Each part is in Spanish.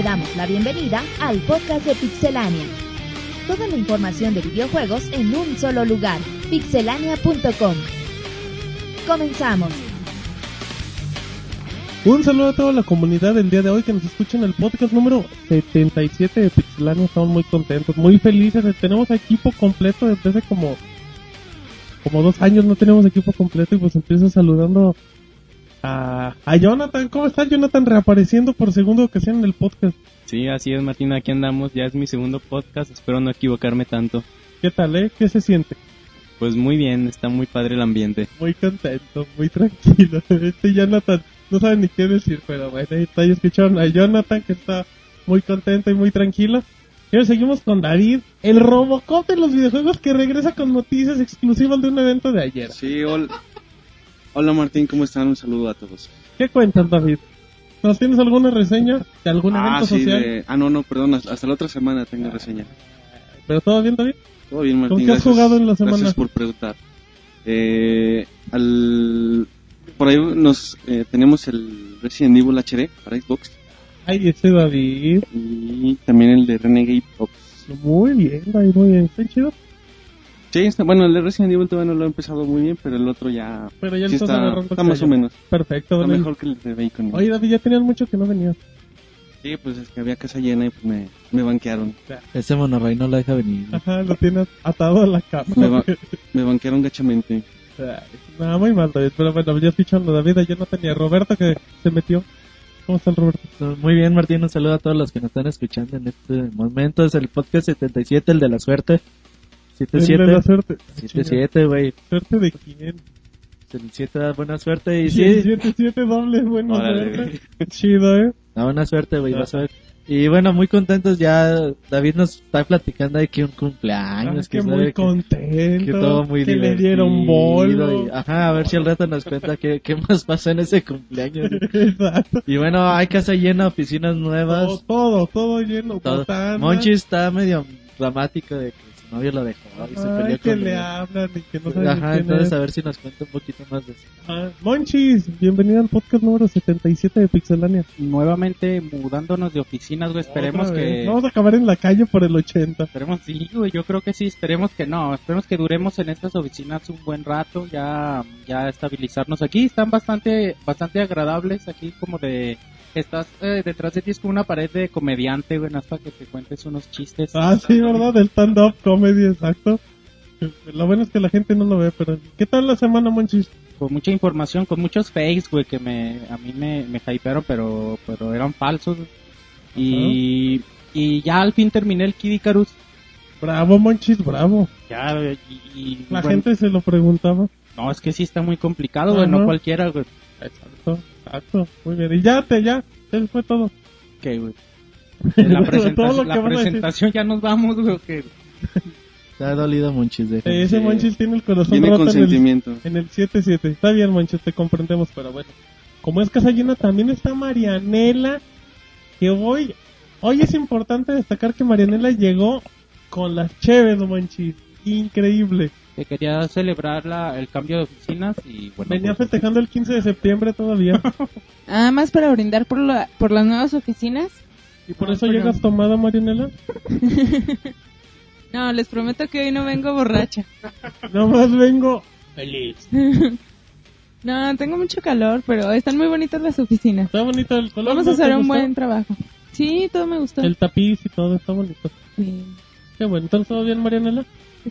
te damos la bienvenida al podcast de Pixelania. Toda la información de videojuegos en un solo lugar, pixelania.com. Comenzamos. Un saludo a toda la comunidad del día de hoy que nos escucha en el podcast número 77 de Pixelania. Estamos muy contentos, muy felices. Tenemos equipo completo desde hace como, como dos años no tenemos equipo completo y pues empiezo saludando a Jonathan. ¿Cómo estás, Jonathan? Reapareciendo por segunda ocasión en el podcast. Sí, así es, Martín. Aquí andamos. Ya es mi segundo podcast. Espero no equivocarme tanto. ¿Qué tal, eh? ¿Qué se siente? Pues muy bien. Está muy padre el ambiente. Muy contento, muy tranquilo. Este Jonathan no sabe ni qué decir, pero bueno, ahí está. Ya escucharon a Jonathan que está muy contento y muy tranquilo. Y ahora seguimos con David, el Robocop de los videojuegos que regresa con noticias exclusivas de un evento de ayer. Sí, hola. Hola Martín, ¿cómo están? Un saludo a todos. ¿Qué cuentas, David? ¿Nos tienes alguna reseña de algún ah, evento sí, social? de- Ah, no, no, perdón, hasta la otra semana tengo reseña. ¿Pero todo bien, David? Todo bien, Martín. ¿Con qué has gracias. jugado en la semana? Gracias por preguntar. Eh, al... Por ahí nos eh, tenemos el Resident Evil HD para Xbox Ay, ese David. y también el de Renegade Ops. Muy bien, David, muy bien. Está chido. Sí, está, bueno, el de Resident Evil todavía no lo he empezado muy bien, pero el otro ya, Pero ya sí está, más o menos. Perfecto, Está David. mejor que el de Bacon. Oye, David, ya tenían mucho que no venías. Sí, pues es que había casa llena y pues me, me banquearon. Ese monorrey no la deja venir. Ajá, lo tienes atado a la cama. Me, ba- me banquearon gachamente. Nada, muy mal, David. Pero bueno, ya escuchando David, ayer no tenía Roberto que se metió. ¿Cómo está el Roberto? Muy bien, Martín. Un saludo a todos los que nos están escuchando en este momento. Es el podcast 77, el de la suerte. El de la 77. suerte. 77, güey. ¿Suerte de quién? El 7 da buena suerte. Y Sí, sí, 7, 7 doble, bueno, Órale. suerte. Chido, ¿eh? da buena suerte, güey. Vas a ver. Y bueno, muy contentos ya. David nos está platicando de que un cumpleaños. Ah, que sabe muy que- contento. que todo muy Que le divertido dieron bolo. y- ajá, a ver si el reto nos cuenta qué, qué más pasó en ese cumpleaños. Exacto. Y bueno, hay casa llena, oficinas nuevas. Todo, todo, todo lleno. todo. Monchi está medio dramático de que novio lo dejó y se peleó que con le hablan y que no saben Ajá, quién entonces es. a ver si nos cuenta un poquito más de eso. Ah, Monchis, bienvenido al podcast número 77 de Pixelania. nuevamente mudándonos de oficinas, güey. Esperemos Otra vez. que. Vamos a acabar en la calle por el 80. Esperemos, sí, güey. Yo creo que sí. Esperemos que no. Esperemos que duremos en estas oficinas un buen rato. Ya, ya estabilizarnos aquí. Están bastante, bastante agradables. Aquí, como de. Estás eh, detrás de ti es como una pared de comediante, güey. Hasta que te cuentes unos chistes. Ah, sí, ¿verdad? Del stand-up comedy, exacto. Lo bueno es que la gente no lo ve, pero... ¿Qué tal la semana, Monchis? Con mucha información, con muchos fakes, güey, que me, a mí me, me hypearon, pero, pero eran falsos. Y, y ya al fin terminé el Kid Icarus. Bravo, Monchis, bravo. Ya, y, y, La bueno, gente se lo preguntaba. No, es que sí está muy complicado, güey, no cualquiera, güey. Exacto, exacto. Muy bien. Y ya, te, ya. Eso fue todo. ¿Qué, güey? En la Todo lo presentación, que la presentación ya nos vamos, güey, ¿o qué? Te ha dolido Monchis de Eh, ese. Monchis tiene el corazón Tiene roto consentimiento. en el 7-7. Está bien, Monchis, te comprendemos, pero bueno. Como es casa llena, también está Marianela. Que hoy, hoy es importante destacar que Marianela llegó con las cheves, Monchis. Increíble. Que quería celebrar la, el cambio de oficinas y bueno. Venía pues, festejando el 15 de septiembre todavía. Nada más para brindar por, la, por las nuevas oficinas. ¿Y por eso llegas tomada, Marianela? No, les prometo que hoy no vengo borracha. Nomás vengo feliz. No, tengo mucho calor, pero están muy bonitas las oficinas. Está bonito el color. Vamos ¿no a hacer un buen trabajo. Sí, todo me gustó. El tapiz y todo está bonito. Sí, Qué bueno. ¿Entonces todo bien, Marianela?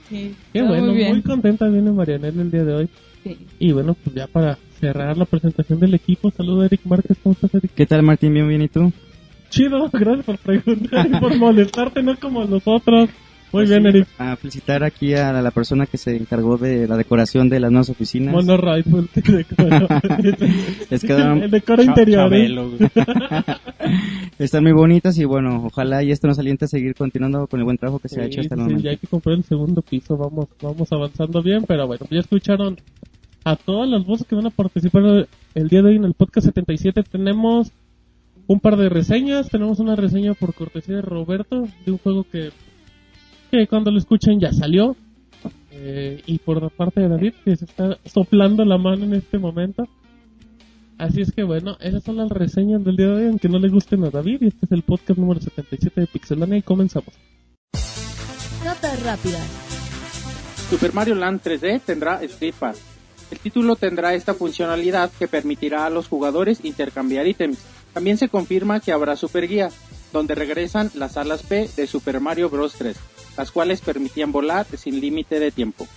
Sí, Qué bueno. muy contenta viene Marianela el día de hoy. Sí. Y bueno, pues ya para cerrar la presentación del equipo, saludo a Eric Márquez. ¿Cómo estás, Eric? ¿Qué tal, Martín? Bien, bien, ¿y tú? Chido, gracias por preguntar y por molestarte, no como nosotros. Muy bien, Eric. A felicitar aquí a la persona que se encargó de la decoración de las nuevas oficinas. Mono Rifle, que decora. Les quedaron- El decoro interior. ¿eh? Están muy bonitas y bueno, ojalá y esto nos aliente a seguir continuando con el buen trabajo que se ha Sí, hecho hasta el sí, momento. ya hay que comprar el segundo piso, vamos, vamos avanzando bien, pero bueno, ya escucharon a todas las voces que van a participar el día de hoy en el podcast 77. Tenemos un par de reseñas, tenemos una reseña por cortesía de Roberto de un juego que, que cuando lo escuchen ya salió. Eh, y por parte de David, que se está soplando la mano en este momento. Así es que bueno, esas son las reseñas del día de hoy, aunque no le gusten a David. Y este es el podcast número 77 de Pixelania y comenzamos. Notas rápidas. Super Mario Land 3D tendrá Street Pass. El título tendrá esta funcionalidad que permitirá a los jugadores intercambiar ítems. También se confirma que habrá Super Guía, donde regresan las alas P de Super Mario Bros. 3, las cuales permitían volar sin límite de tiempo.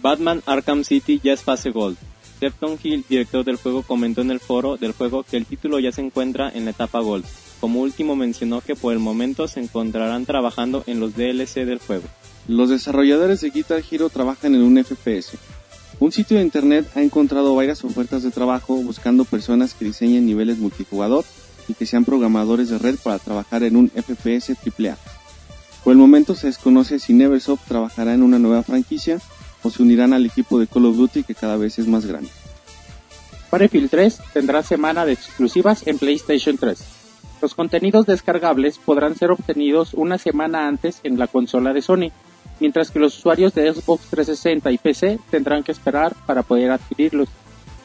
Batman Arkham City ya es fase Gold. Septon Hill, director del juego, comentó en el foro del juego que el título ya se encuentra en la etapa Gold. Como último mencionó que por el momento se encontrarán trabajando en los DLC del juego. Los desarrolladores de Guitar Hero trabajan en un FPS. Un sitio de internet ha encontrado varias ofertas de trabajo buscando personas que diseñen niveles multijugador y que sean programadores de red para trabajar en un FPS AAA. Por el momento se desconoce si Neversoft trabajará en una nueva franquicia o se unirán al equipo de Call of Duty que cada vez es más grande. Battlefield 3 tendrá semana de exclusivas en PlayStation 3. Los contenidos descargables podrán ser obtenidos una semana antes en la consola de Sony, mientras que los usuarios de Xbox 360 y PC tendrán que esperar para poder adquirirlos.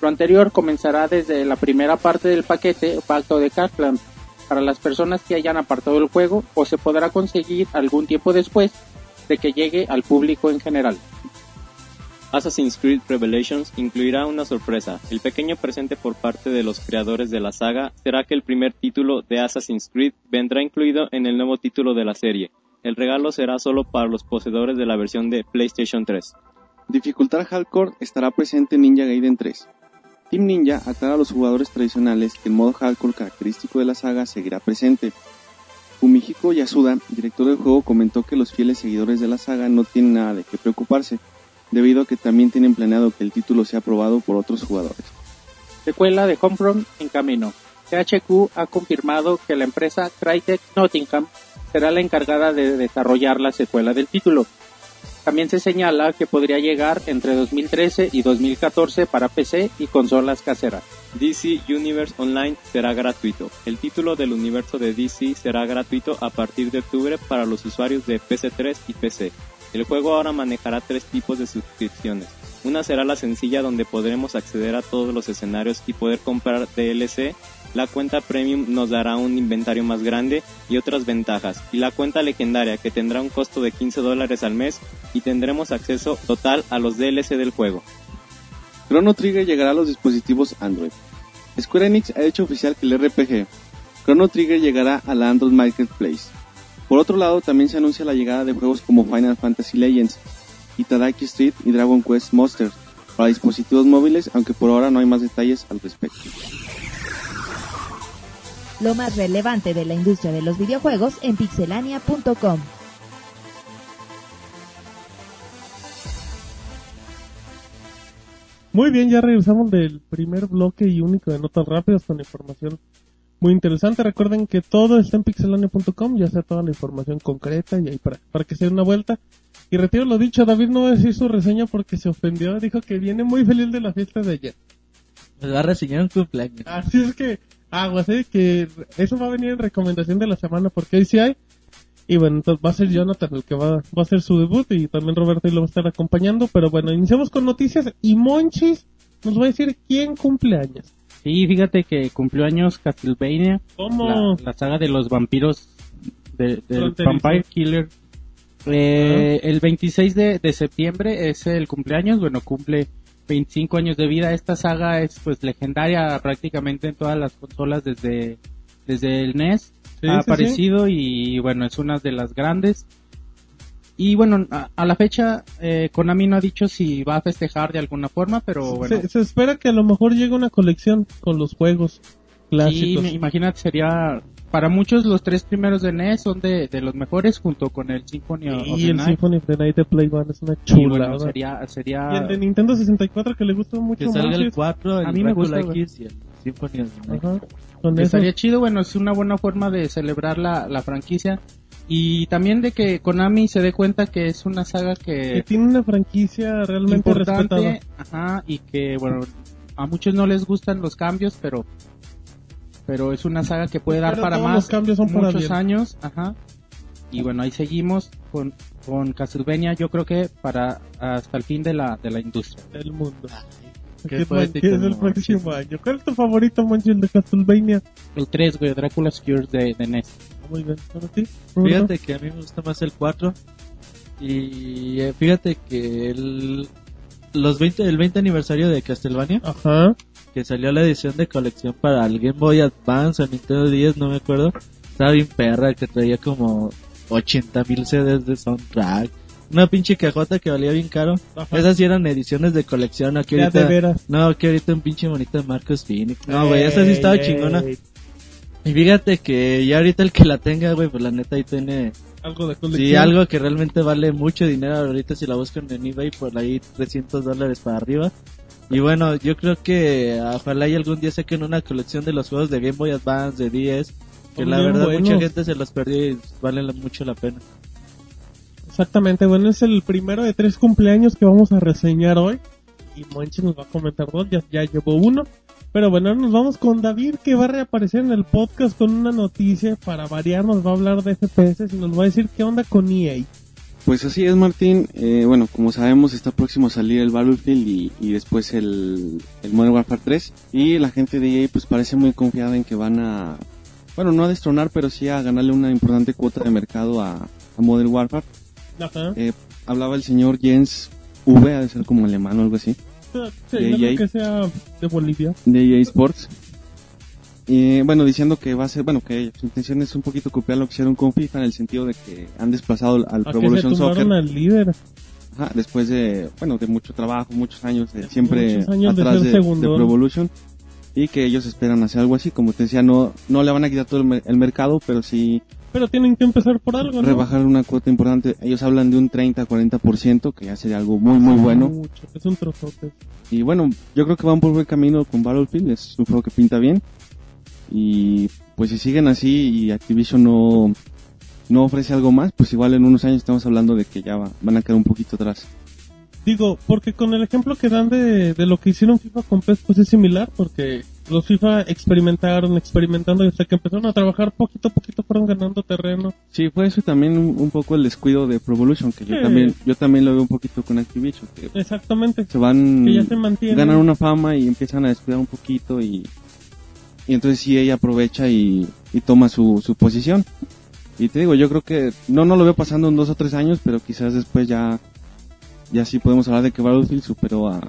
Lo anterior comenzará desde la primera parte del paquete Pacto de Cartland para las personas que hayan apartado el juego o se podrá conseguir algún tiempo después de que llegue al público en general. Assassin's Creed Revelations incluirá una sorpresa. El pequeño presente por parte de los creadores de la saga será que el primer título de Assassin's Creed vendrá incluido en el nuevo título de la serie. El regalo será solo para los poseedores de la versión de PlayStation 3. Dificultad Hardcore estará presente en Ninja Gaiden 3. Team Ninja aclara a los jugadores tradicionales que el modo Hardcore característico de la saga seguirá presente. Fumihiko Yasuda, director del juego, comentó que los fieles seguidores de la saga no tienen nada de qué preocuparse, debido a que también tienen planeado que el título sea aprobado por otros jugadores. Secuela de Homefront en camino. THQ ha confirmado que la empresa Crytek Nottingham será la encargada de desarrollar la secuela del título. También se señala que podría llegar entre 2013 y 2014 para PC y consolas caseras. DC Universe Online será gratuito. El título del universo de DC será gratuito a partir de octubre para los usuarios de PC3 y PC. El juego ahora manejará tres tipos de suscripciones. Una será la sencilla donde podremos acceder a todos los escenarios y poder comprar DLC. La cuenta premium nos dará un inventario más grande y otras ventajas. Y la cuenta legendaria que tendrá un costo de 15 dólares al mes y tendremos acceso total a los DLC del juego. Chrono Trigger llegará a los dispositivos Android. Square Enix ha hecho oficial que el RPG Chrono Trigger llegará a la Android Marketplace. Por otro lado, también se anuncia la llegada de juegos como Final Fantasy Legends, Itadaki Street y Dragon Quest Monsters para dispositivos móviles, aunque por ahora no hay más detalles al respecto. Lo más relevante de la industria de los videojuegos en pixelania.com. Muy bien, ya regresamos del primer bloque y único de notas rápidas con información muy interesante. Recuerden que todo está en pixelania.com, ya sea toda la información concreta y ahí para, para que se dé una vuelta. Y retiro lo dicho, David no va a decir su reseña porque se ofendió, dijo que viene muy feliz de la fiesta de ayer. Nos va a reseñar un cumpleaños. Así es que, aguas, eh, que eso va a venir en recomendación de la semana porque hoy sí hay. Y bueno, entonces va a ser Jonathan el que va, va a hacer su debut y también Roberto y lo va a estar acompañando. Pero bueno, iniciamos con noticias y Monchis nos va a decir quién cumple años. Sí, fíjate que cumplió años Castlevania, ¿Cómo? la, la saga de los vampiros de, del. Vampire Killer. Eh, El 26 de, de septiembre es el cumpleaños, bueno, cumple 25 años de vida. Esta saga es pues legendaria prácticamente en todas las consolas desde, desde el NES. Sí, ha sí, aparecido y bueno, es una de las grandes. Y bueno, a, a la fecha eh, Konami no ha dicho si va a festejar de alguna forma, pero bueno. Se, se espera que a lo mejor llegue una colección con los juegos Sí, clásicos. me- imagínate, sería... Para muchos los tres primeros de NES son de, de los mejores junto con el Symphony of y the el Night. Symphony of the Night de Play One es una Y chula. bueno, sería... sería... Y el de Nintendo 64 que le gusta mucho Que salga el Monchis. 4, el A mí me gusta. X y el Symphony of the Night. Ajá. Con estaría chido, bueno, es una buena forma de celebrar la, la franquicia y también de que Konami se dé cuenta que es una saga Que que tiene una franquicia realmente respetada. importante, ajá, y que bueno, a muchos no les gustan los cambios, pero pero es una saga que puede dar Pero para más los cambios son para muchos bien. años, ajá. Y bueno, ahí seguimos con con Castlevania, yo creo que para hasta el fin de la de la industria. del mundo. ¿Qué, Qué poético, qué es el próximo año? ¿Cuál es tu favorito, Monchi, el de Castlevania? El 3, güey, Dracula's Cure de, de NES. Ah, Muy bien, ¿para ti? Fíjate que a mí me gusta más el 4. Y eh, fíjate que el, los 20, el 20 aniversario de Castlevania, Ajá. Que salió la edición de colección para el Game Boy Advance o Nintendo 10, no me acuerdo. Estaba bien perra, que traía como 80 mil CDs de soundtrack. Una pinche cajota que valía bien caro. Ajá. Esas sí eran ediciones de colección. Aquí ahorita, de veras. no, aquí ahorita un pinche bonito de Marcos Phoenix. No, güey, esa sí estaba Ey, chingona. Y fíjate que ya ahorita el que la tenga, güey, pues la neta ahí tiene Algo de colección. Sí, algo que realmente vale mucho dinero ahorita si la buscan en eBay por ahí 300 dólares para arriba. Y bueno, yo creo que ojalá y algún día saquen una colección de los juegos de Game Boy Advance, de 10, que Son la verdad mucha gente se los perdió y vale mucho la pena. Exactamente, bueno, es el primero de tres cumpleaños que vamos a reseñar hoy. Y Monchi nos va a comentar dos, ya, ya llevó uno. Pero bueno, ahora nos vamos con David que va a reaparecer en el podcast con una noticia para variar, nos va a hablar de FPS y nos va a decir qué onda con EA. Pues así es, Martín. Eh, bueno, como sabemos, está próximo a salir el Battlefield y, y después el, el Modern Warfare 3. Y la gente de EA pues parece muy confiada en que van a, bueno, no a destronar, pero sí a ganarle una importante cuota de mercado a, a Modern Warfare. Eh, hablaba el señor Jens V, ha de ser como alemán o algo así, Sí, de no creo EA. que sea de Bolivia. de EA Sports. Y bueno, diciendo que va a ser, bueno, que su intención es un poquito copiar lo que hicieron con FIFA en el sentido de que han desplazado al A Pro Evolution Soccer. tumbaron al líder. Ajá, después de, bueno, de mucho trabajo, muchos años, de siempre Muchos años de atrás de, de segundón. Pro Evolution. Y que ellos esperan hacer algo así, como te decía, no, no le van a quitar todo el, mer- el mercado, pero sí Pero tienen que empezar por algo, ¿no? rebajar una cuota importante. Ellos hablan de un 30-40%, que ya sería algo muy, muy bueno. Mucho, es un trozote. Y bueno, yo creo que van por buen camino con Battlefield, es un juego que pinta bien. Y pues si siguen así y Activision no, no ofrece algo más, pues igual en unos años estamos hablando de que ya va- van a quedar un poquito atrás. Digo, porque con el ejemplo que dan de, de lo que hicieron FIFA con PES, pues es similar, porque los FIFA experimentaron, experimentando, y hasta que empezaron a trabajar poquito a poquito fueron ganando terreno. Sí, fue eso también un, un poco el descuido de Pro Evolution, que yo también yo también lo veo un poquito con Activision, que Exactamente. se van, Que ya se mantienen. ganan una fama y empiezan a descuidar un poquito y, y entonces sí ella aprovecha y, y toma su, su posición. Y te digo, yo creo que no, no lo veo pasando en dos o tres años, pero quizás después ya, ya sí podemos hablar de que Battlefield superó a,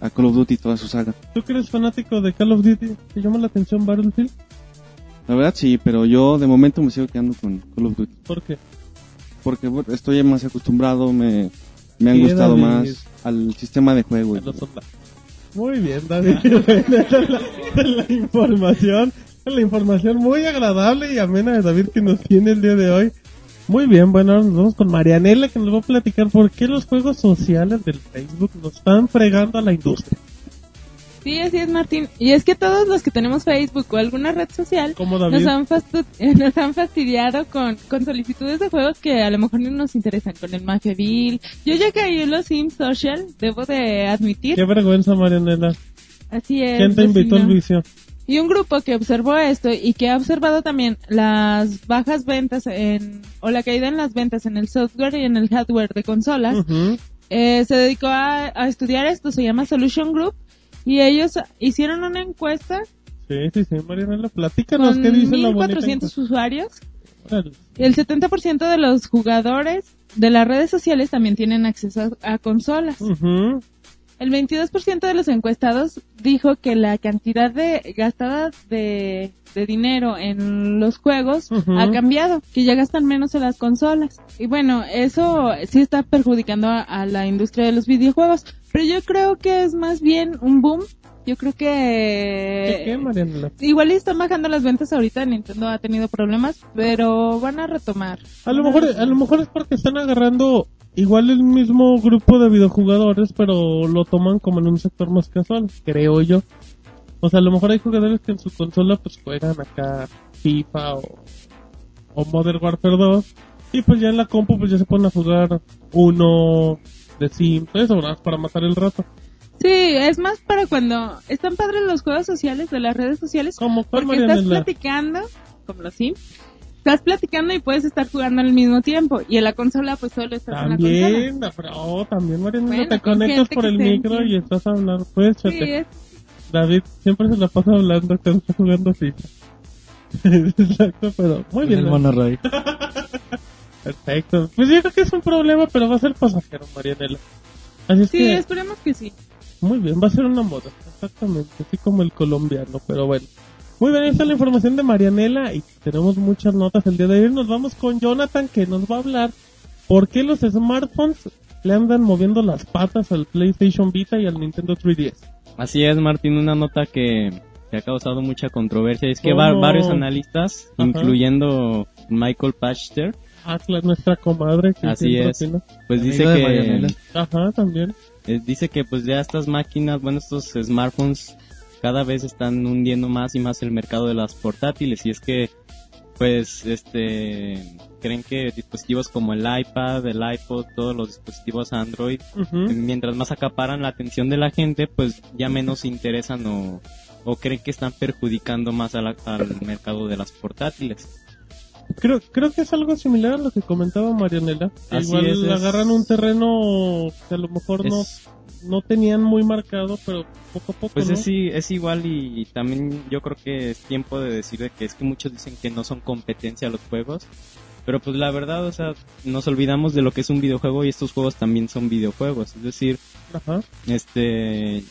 a Call of Duty toda su saga. ¿Tú que eres fanático de Call of Duty? ¿Te llama la atención Battlefield? La verdad sí, pero yo de momento me sigo quedando con Call of Duty. ¿Por qué? Porque estoy más acostumbrado, me, me han gustado más al sistema de juego. A los. Muy bien, David. La, la información. La información muy agradable y amena de David que nos tiene el día de hoy. Muy bien, bueno, ahora nos vamos con Marianela que nos va a platicar por qué los juegos sociales del Facebook nos están fregando a la industria. Sí, así es, Martín. Y es que todos los que tenemos Facebook o alguna red social nos han, nos han fastidiado con, con solicitudes de juegos que a lo mejor no nos interesan, con el Mafiaville. Yo ya caí en los Sims Social, debo de admitir. Qué vergüenza, Marianela. Así es. ¿Quién te invitó al vicio? Y un grupo que observó esto y que ha observado también las bajas ventas en, o la caída en las ventas en el software y en el hardware de consolas, eh, se dedicó a, a estudiar esto, se llama Solution Group, y ellos hicieron una encuesta Sí, sí, sí, Marianela. Platícanos qué dice la bonita. 1400 usuarios. Órale. El 70% de los jugadores de las redes sociales también tienen acceso a, a consolas. Ujú. El 22% de los encuestados dijo que la cantidad de gastada de, de dinero en los juegos ha cambiado, que ya gastan menos en las consolas. Y bueno, eso sí está perjudicando a, a la industria de los videojuegos, pero yo creo que es más bien un boom. Yo creo ¿Qué, que qué, Marianela? igual están bajando las ventas ahorita, Nintendo ha tenido problemas, pero van a retomar. A lo mejor, a lo mejor es porque están agarrando igual el mismo grupo de videojugadores, pero lo toman como en un sector más casual, creo yo. O sea, a lo mejor hay jugadores que en su consola pues juegan acá FIFA o, o Modern Warfare 2 y pues ya en la compu pues ya se ponen a jugar uno de Sims, eso, ¿verdad? Para matar el rato. Sí, es más para cuando están padres los juegos sociales de las redes sociales. ¿Cuál, porque estás platicando, como los Sims, estás platicando y puedes estar jugando al mismo tiempo. Y en la consola, pues solo estás en la consola. También, pero también, Mariana, Bueno, te con conectas por el micro y estás hablando. Puedes, Sí, es- David siempre se la pasa hablando cuando está jugando FIFA. Exacto, pero muy bien. el. Perfecto. Pues yo creo que es un problema, pero va a ser pasajero, Marianela. Así es sí, que, esperemos que sí. muy bien, va a ser una moda. Exactamente, así como el colombiano, pero bueno. Muy bien, ahí está la información de Marianela y tenemos muchas notas el día de hoy. Nos vamos con Jonathan que nos va a hablar por qué los smartphones le andan moviendo las patas al PlayStation Vita y al Nintendo 3DS. Así es, Martín, una nota que, que ha causado mucha controversia. Es que va- varios analistas, Ajá. incluyendo Michael Pachter, Atlas, nuestra comadre. Que Así es. pues dice que Marianela. Ajá, también. eh, dice que pues ya estas máquinas, bueno, estos smartphones cada vez están hundiendo más y más el mercado de las portátiles y es que pues este creen que dispositivos como el iPad, el iPod, todos los dispositivos Android Ujú. mientras más acaparan la atención de la gente, pues ya menos interesan o, o creen que están perjudicando más a la- al mercado de las portátiles. Creo, creo que es algo similar a lo que comentaba Marianela. Así Igual es, es- agarran un terreno que a lo mejor no, no tenían muy marcado, pero poco a poco, pues ¿no? es, es igual y, también yo creo que es tiempo de decir de que es que muchos dicen que no son competencia los juegos. Pero pues la verdad, o sea, nos olvidamos de lo que es un videojuego y estos juegos también son videojuegos. Es decir, Ajá. este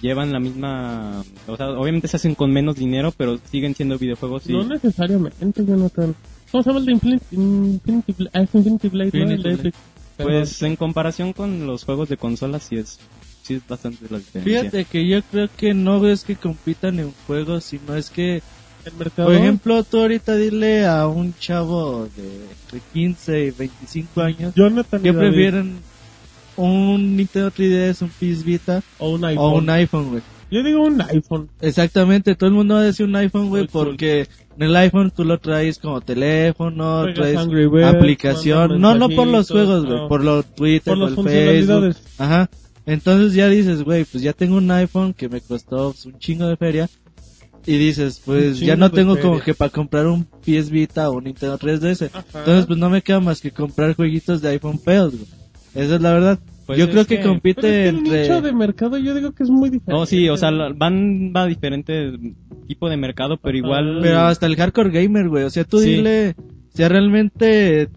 llevan la misma, o sea, obviamente se hacen con menos dinero, pero siguen siendo videojuegos y No necesariamente, Jonathan. ¿Cómo se llama el de Infinity, Blade, ¿no? El de Infinity Epic. Pero- Pues en comparación con los juegos de consolas sí es, sí es bastante la diferencia. Fíjate que yo creo que no es que compitan en juegos, sino es que, el mercado. por ejemplo, tú ahorita dile a un chavo de, de 15 y 25 años Jonathan que David, prefieren un Nintendo 3DS, un PS Vita o un iPhone. o un iPhone, güey. Yo digo un iPhone. Exactamente, todo el mundo va a decir un iPhone, güey, porque en el iPhone tú lo traes como teléfono, Juegas traes Angry aplicación, no, no por los juegos, güey, no. por los Twitter, Por por, Facebook, ajá. Entonces ya dices, güey, pues ya tengo un iPhone que me costó pues, un chingo de feria. Y dices, pues ya no tengo feria. como que para comprar un PS Vita o un Nintendo 3DS. Ajá. Entonces pues no me queda más que comprar jueguitos de iPhone feos, güey. Esa es la verdad. Pues yo creo que, que- Pero compite es que el entre... nicho de mercado yo digo que es muy diferente. No, sí, o sea, van va a diferente tipo de mercado, pero igual Pero hasta el hardcore gamer, güey. O sea, tú Sí. dile, si realmente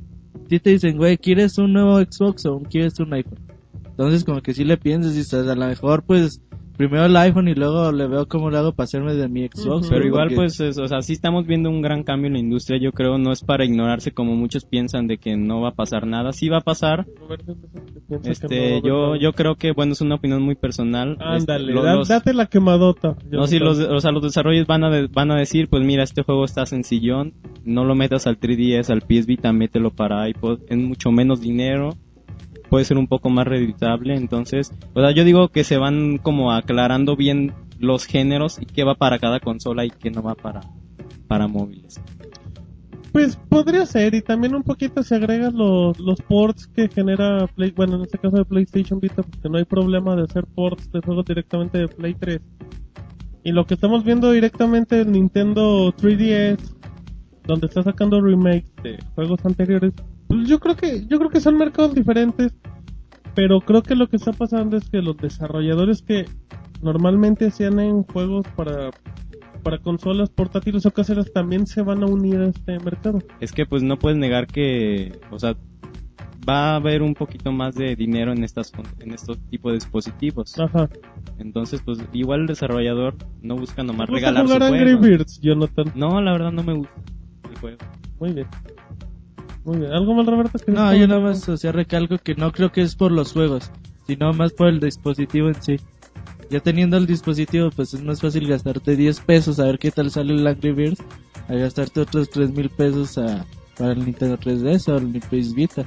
si te dicen, güey, ¿quieres un nuevo Xbox o quieres un iPhone? Entonces, como que si le piensas y a lo mejor, pues, primero el iPhone y luego le veo cómo le hago para hacerme de mi Xbox. Pero igual, porque- pues, es- o sea, sí estamos viendo un gran cambio en la industria, yo creo, no es para ignorarse como muchos piensan de que no va a pasar nada, sí va a pasar, este, no, yo, yo creo que, bueno, es una opinión muy personal. Ándale, Este, lo- da- los- date la quemadota. no, sí, Jonathan. los, o sea, los desarrollos van a, de- van a decir, pues mira, este juego está sencillón, no lo metas al 3DS, al PS Vita, mételo para iPod, es mucho menos dinero, puede ser un poco más reditable, entonces, o sea, yo digo que se van como aclarando bien los géneros y qué va para cada consola y qué no va para, para móviles. Pues podría ser, y también un poquito se agregan los, los ports que genera Play, bueno, en este caso de PlayStation Vita, porque no hay problema de hacer ports de juegos directamente de Play 3. Y lo que estamos viendo directamente en Nintendo 3DS, donde está sacando remakes de juegos anteriores, yo creo que, yo creo que son mercados diferentes, pero creo que lo que está pasando es que los desarrolladores que normalmente hacían en juegos para para consolas portátiles o caseras también se van a unir a este mercado. Es que pues no puedes negar que, o sea, va a haber un poquito más de dinero en estas en estos tipos de dispositivos. Ajá. Entonces, pues igual el desarrollador no busca nomás ¿Te gusta regalar su jugar Angry juego. Birds, Jonathan? No, la verdad no me gusta el juego. Muy bien. Muy bien. ¿Algo más, Roberto? que No, yo nada más, o sea, recalco que no creo que es por los juegos, sino más por el dispositivo en sí. Ya teniendo el dispositivo, pues es más fácil gastarte 10 pesos a ver qué tal sale el Angry Birds, a gastarte otros 3 mil pesos a, para el Nintendo 3DS o el Nintendo Vita.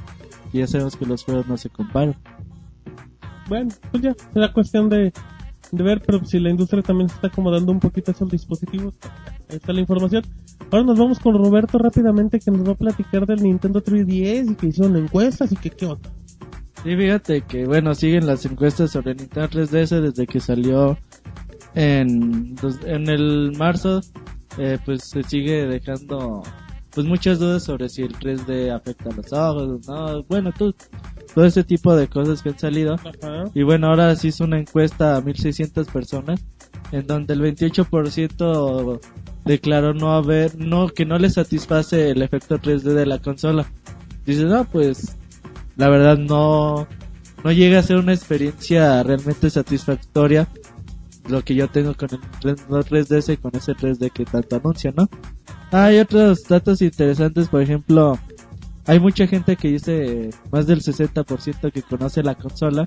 Y ya sabemos que los juegos no se comparan. Bueno, pues ya, será cuestión de, de ver, pero si la industria también se está acomodando un poquito a esos dispositivos, ahí está la información. Ahora nos vamos con Roberto rápidamente que nos va a platicar del Nintendo 3DS y que hicieron encuestas y que qué onda. Sí, fíjate que, bueno, siguen las encuestas sobre Nintendo 3DS desde que salió en, en el marzo. Eh, pues se sigue dejando pues muchas dudas sobre si el 3D afecta a los ojos, no, bueno, tú, todo ese tipo de cosas que han salido. Ajá. Y bueno, ahora se hizo una encuesta a 1600 personas en donde el 28% declaró no haber, no, que no le satisface el efecto 3D de la consola. Dice, no, pues, la verdad no, no llega a ser una experiencia realmente satisfactoria lo que yo tengo con el 3DS y con ese 3D que tanto anuncia, ¿no? Hay otros datos interesantes, por ejemplo, hay mucha gente que dice más del 60% que conoce la consola,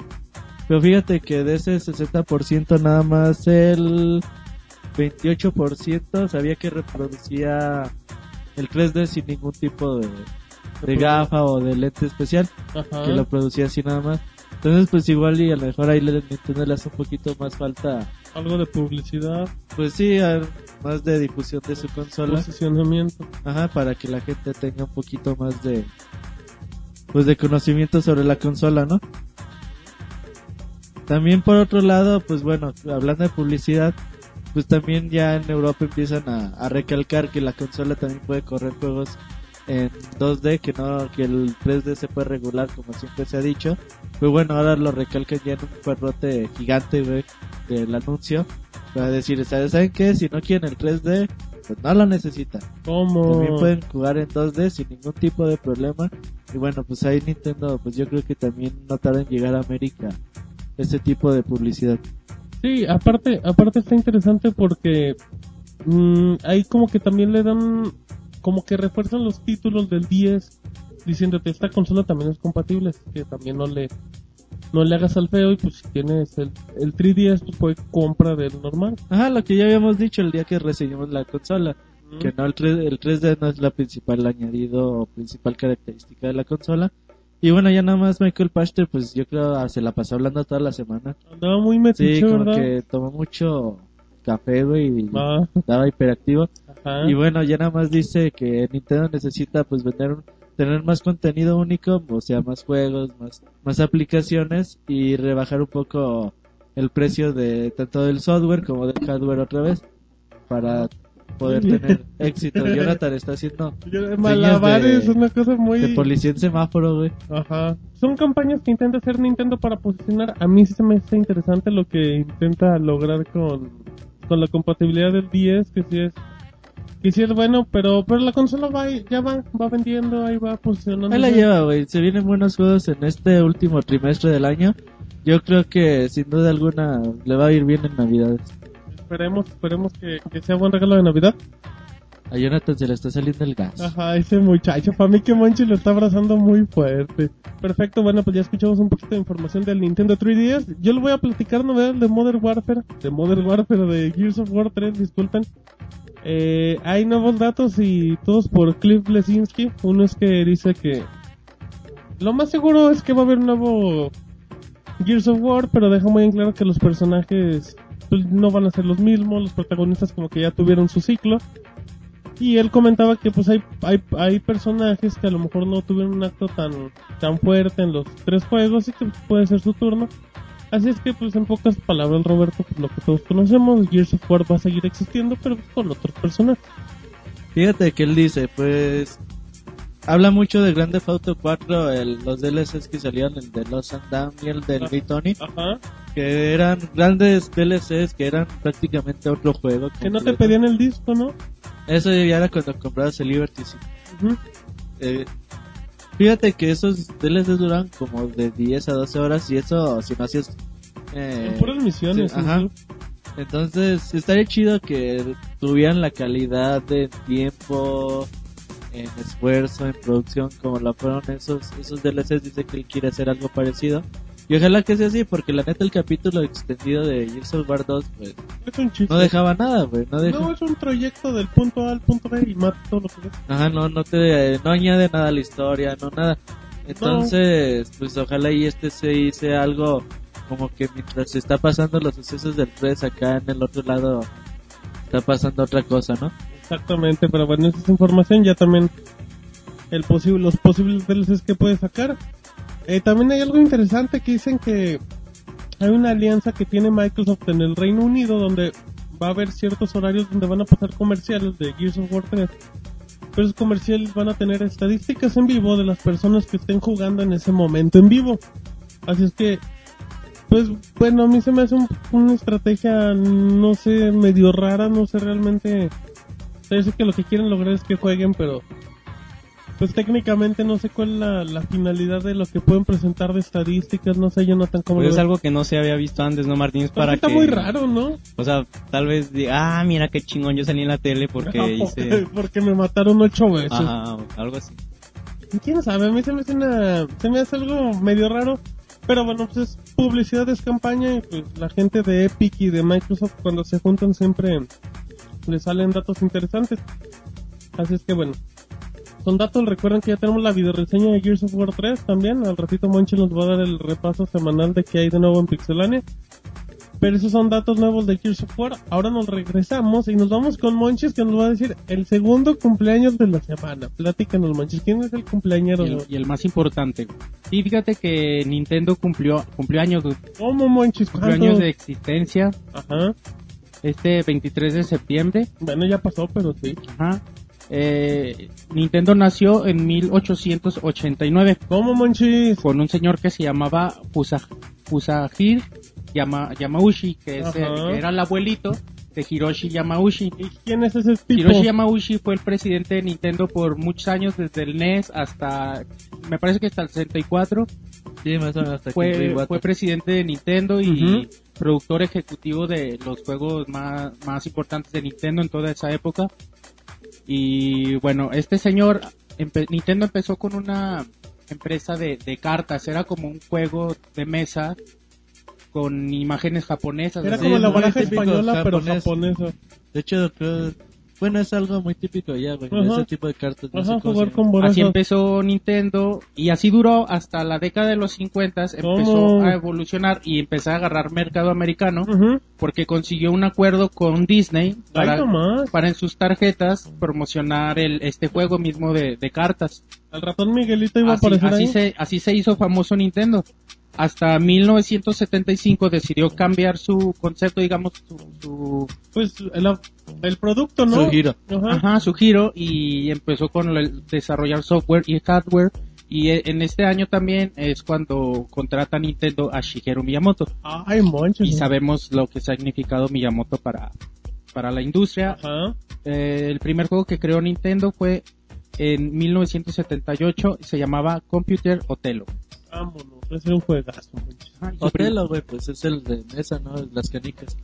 pero fíjate que de ese 60% nada más el 28% sabía que reproducía el 3D sin ningún tipo de, de gafa o de lente especial, Ajá. que lo producía así nada más. Entonces pues igual y a lo mejor ahí le Nintendo le hace un poquito más falta, Algo de publicidad, pues sí, más de difusión de su consola. posicionamiento. Ajá, para que la gente tenga un poquito más de pues de conocimiento sobre la consola, ¿no? También por otro lado, pues bueno, hablando de publicidad, pues también ya en Europa empiezan a, a recalcar que la consola también puede correr juegos en 2D, que no, que el 3D se puede regular como siempre se ha dicho. Pues bueno, ahora lo recalcan ya en un perrote gigante, güey, del anuncio. Para decir, ¿sabes- ¿saben qué? Si no quieren el 3D, pues no lo necesitan. ¿Cómo? También pueden jugar en 2D sin ningún tipo de problema. Y bueno, pues ahí Nintendo, pues yo creo que también no tarda en llegar a América ese tipo de publicidad. Sí, aparte, aparte está interesante porque mm, ahí como que también le dan, como que refuerzan los títulos del 10 diciéndote esta consola también es compatible, así que también no le, no le hagas al feo y pues si tienes el, el 3DS pues fue compra del normal. Ajá, lo que ya habíamos dicho el día que reseñamos la consola, que no el, 3, el 3D no es la principal añadido o principal característica de la consola. Y bueno, ya nada más Michael Pachter, pues yo creo ah, se la pasó hablando toda la semana. Andaba muy metiche, Sí, como ¿verdad? que tomó mucho café, güey, y Ah, estaba hiperactivo. ajá. Y bueno, ya nada más dice que Nintendo necesita pues vender un- tener más contenido único, o sea, más juegos, más más aplicaciones y rebajar un poco el precio de tanto del software como del hardware otra vez para poder tener éxito. Jonathan está haciendo Malabares, de- una cosa muy... de policía en semáforo, güey. Ajá. Son campañas que intenta hacer Nintendo para posicionar. A mí sí se me hace interesante lo que intenta lograr con, con la compatibilidad del 10, que sí es que sí es bueno, pero pero la consola va ya va va vendiendo, ahí va posicionando. Ahí la lleva, güey. Se vienen buenos juegos en este último trimestre del año. Yo creo que sin duda alguna le va a ir bien en Navidades. Esperemos, esperemos que, que sea buen regalo de Navidad. A Jonathan se le está saliendo el gas. Ajá, ese muchacho, para mí que Monchi lo está abrazando muy fuerte. Perfecto, bueno, pues ya escuchamos un poquito de información del Nintendo 3DS. Yo le voy a platicar novedades de Modern Warfare, de Modern Warfare, de Gears of War 3, disculpen. Eh, hay nuevos datos y todos por Cliff Blesinski. Uno es que dice que lo más seguro es que va a haber un nuevo Gears of War, pero deja muy en claro que los personajes pues, no van a ser los mismos, los protagonistas como que ya tuvieron su ciclo. Y él comentaba que pues hay, hay, hay personajes que a lo mejor no tuvieron un acto tan, tan fuerte en los tres juegos y que puede ser su turno. Así es que pues en pocas palabras Roberto, pues, lo que todos conocemos, Gears of War va a seguir existiendo pero pues, con otros personajes. Fíjate que él dice, pues habla mucho de Grand Theft Auto 4, el, los DLCs que salieron, el de Los and Down y el del Gay Tony, Ajá. Que eran grandes DLCs que eran prácticamente otro juego. Que no te pedían el disco, ¿no? Eso ya era cuando comprabas el Liberty City. Eh, fíjate que esos DLCs duran como de 10 a 12 horas y eso si no hacías... eh, puras misiones. sí, ajá. Entonces, estaría chido que tuvieran la calidad de tiempo, en esfuerzo, en producción, como la fueron esos, esos DLCs. Dice que él quiere hacer algo parecido. Y ojalá que sea así, porque la neta el capítulo extendido de Gears of War 2, pues, Es un chiste. no dejaba nada, güey. No, deja- No, es un trayecto del punto A al punto B y mata todo lo que ves. Ajá, no, no te, no añade nada a la historia, no nada. Entonces, pues ojalá y este se hice algo como que mientras se está pasando los sucesos del 3 acá en el otro lado está pasando otra cosa, ¿no? Exactamente, pero bueno, esa es información. Ya también el posible, los posibles DLCs que puede sacar. Eh, también hay algo interesante que dicen que hay una alianza que tiene Microsoft en el Reino Unido donde va a haber ciertos horarios donde van a pasar comerciales de Gears of War 3 Pero esos comerciales van a tener estadísticas en vivo de las personas que estén jugando en ese momento en vivo. Así es que, pues bueno, a mí se me hace un- una estrategia, no sé, medio rara, no sé realmente. Sé que lo que quieren lograr es que jueguen, pero pues técnicamente no sé cuál es la, la finalidad de lo que pueden presentar de estadísticas, no sé, Jonathan, cómo Pues lo es algo que no se había visto antes, ¿no, Martínez? Pues Para está que... muy raro, ¿no? O sea, tal vez ah, mira qué chingón, yo salí en la tele porque hice... porque me mataron ocho veces. Ajá, algo así. quién sabe, a mí se me hace una, se me hace algo medio raro, pero bueno, pues es publicidad, es campaña y pues la gente de Epic y de Microsoft cuando se juntan siempre les salen datos interesantes. Así es que bueno, son datos, recuerden que ya tenemos la videoreseña de Gears of War 3 también, al ratito Monchi nos va a dar el repaso semanal de que hay de nuevo en Pixelania. Pero esos son datos nuevos de Gears of War. Ahora nos regresamos y nos vamos con Monchis que nos va a decir el segundo cumpleaños de la semana. Platícanos, Monchis. ¿Quién es el cumpleañero? Y el, y el más importante. Y fíjate que Nintendo cumplió, cumplió años. ¿Cómo, Monchis? cumplió años de existencia Ajá. este 23 de septiembre. Bueno, ya pasó, pero sí. Ajá. Eh, Nintendo nació en 1889 ¿Cómo, Monchis? con un señor que se llamaba Fusa- Fusahir Yama- Yamauchi, que, es el- que era el abuelito de Hiroshi Yamauchi. ¿Y quién es ese tipo? Hiroshi Yamauchi fue el presidente de Nintendo por muchos años, desde el NES hasta, me parece que hasta el 64. Sí, más o menos hasta Fue, fui guato. fue presidente de Nintendo y productor ejecutivo de los juegos más, más importantes de Nintendo en toda esa época. Y bueno, este señor, empe- Nintendo empezó con una empresa de, de cartas, era como un juego de mesa con imágenes japonesas. Era así. como la baraja española, pero japonesa. De hecho, creo... Bueno, es algo muy típico ya, güey. Ajá. Ese tipo de cartas. No Ajá, sé cómo jugar se con llama. barajas. Así empezó Nintendo y así duró hasta la década de los 50, empezó ¿Cómo? a evolucionar y empezó a agarrar mercado americano porque consiguió un acuerdo con Disney para, en sus tarjetas promocionar el, este juego mismo de, de cartas. Al ratón Miguelito iba Así, a aparecer así ahí. se, así se hizo famoso Nintendo. Hasta 1975 decidió cambiar su concepto, digamos, su, su- Pues el, el producto, ¿no? Su giro. Ajá. ajá, su giro y empezó con el desarrollar software y hardware. Y e- en este año también es cuando contrata Nintendo a Shigeru Miyamoto. Ay, Monchis. Y sabemos lo que ha significado Miyamoto para, para la industria. Ajá. Eh, el primer juego que creó Nintendo fue en 1978 y se llamaba Computer Otelo. Vámonos. Ese era un juegazo, Otelo, güey, pues es el de mesa, ¿no? Las canicas.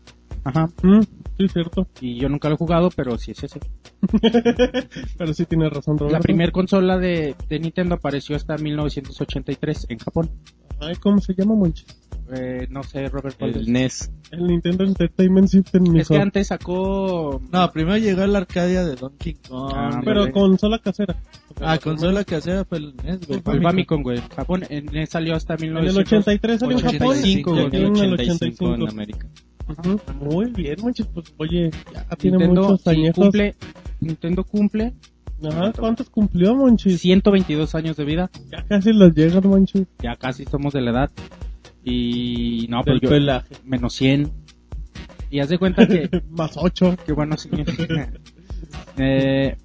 Ajá, Mm, sí, cierto. y yo nunca lo he jugado, pero sí es ese. Pero sí tiene razón, Roberto. La primera consola de, de Nintendo apareció hasta 1983 en Japón. Ay, ¿cómo se llama, Monchis? Eh, no sé, Robert, cuál es. El NES. El Nintendo Entertainment System, Es que antes sacó... No, primero llegó la Arcadia de Donkey Kong. Ah, Pero vale. consola casera. Ah, consola casera fue el NES, güey. el Famicom, güey. Japón en, en- salió hasta En el 1900. 83 salió en Japón. 85, y En el en el 85 en 85. América. Ujú. Muy bien, Monchis. Pues, oye, ya tiene Nintendo muchos añejos. cumple, Nintendo cumple Ajá, ¿cuántos cumplió, Monchis? 122 años de vida. Ya casi los llegan, Monchis. Ya casi somos de la edad. Y no, Del yo pelaje. menos 100. Y haz de cuenta que, Más 8. que bueno, sí. Eh,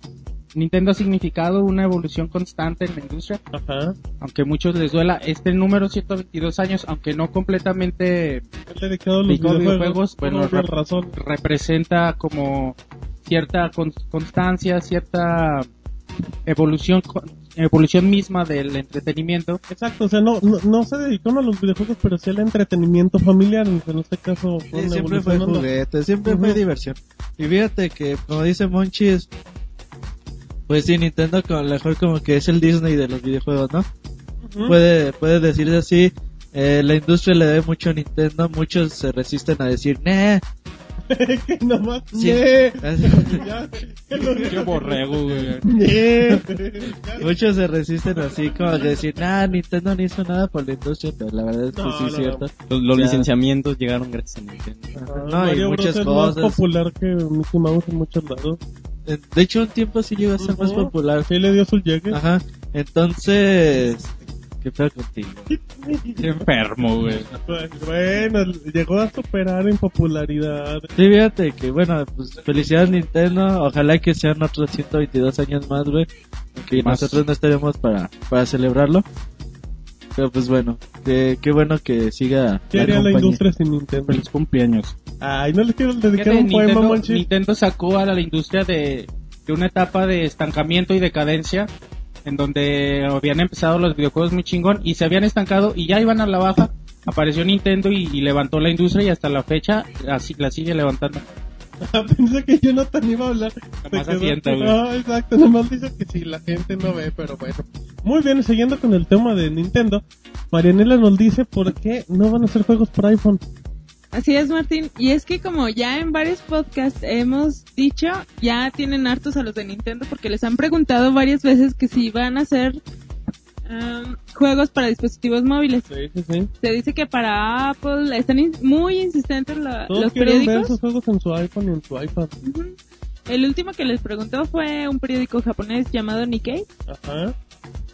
Nintendo ha significado una evolución constante en la industria, Ajá. aunque a muchos les duela este número 122 años, aunque no completamente dedicado a los videojuegos. videojuegos, bueno, rap- razón. representa como cierta con- constancia, cierta evolución con- evolución misma del entretenimiento. Exacto, o sea, no, no, no se dedicó a los videojuegos, pero sí al entretenimiento familiar. En este caso, fue Sí, una siempre fue juguete, siempre fue diversión. Y fíjate que, como dice Monchis, pues sí, Nintendo como, a lo mejor como que es el Disney de los videojuegos, ¿no? Puede, puede decirse así. Eh, la industria le debe mucho a Nintendo, muchos se resisten a decir, nah. Que nomás, Sí. Qué borrego, güey. muchos se resisten así como a decir, nah, Nintendo no hizo nada por la industria, pero la verdad es que No, sí no, es cierto. Los, licenciamientos llegaron gracias a Nintendo. Ah, No, y Mario Bros muchas es cosas. más popular que Mickey Mouse en muchos lados. Eh, De hecho, un tiempo sí llegó a ser más popular. Sí le dio su llegue. Ajá. Entonces, qué pedo contigo. Qué enfermo, güey. Bueno, llegó a superar en popularidad. Sí, fíjate que, bueno, pues felicidades Nintendo. Ojalá que sean otros 122 años más, güey. Que Más. nosotros no estaremos para, para celebrarlo. Pero pues bueno, qué, qué bueno que siga ¿Qué haría la industria sin Nintendo? Feliz cumpleaños. Ay, no les quiero dedicar un poema, Nintendo, Monchi. Nintendo sacó a la industria de, de una etapa de estancamiento y decadencia en donde habían empezado los videojuegos muy chingón y se habían estancado y ya iban a la baja. Apareció Nintendo y, y levantó la industria y hasta la fecha así la sigue levantando. Pensé que Jonathan iba a hablar. Nomás asienta, güey. No, exacto, nomás dice que sí, la gente no ve, pero bueno. Muy bien, siguiendo con el tema de Nintendo, Marianela nos dice por qué no van a hacer juegos por iPhone. Así es, Martín. Y es que como ya en varios podcasts hemos dicho, ya tienen hartos a los de Nintendo porque les han preguntado varias veces que si van a hacer um, juegos para dispositivos móviles. Sí, sí, sí. Se dice que para Apple están in- muy insistentes la- Todos los quieren ver periódicos. sus juegos en su iPhone y en su iPad. El último que les preguntó fue un periódico japonés llamado Nikkei. Ajá.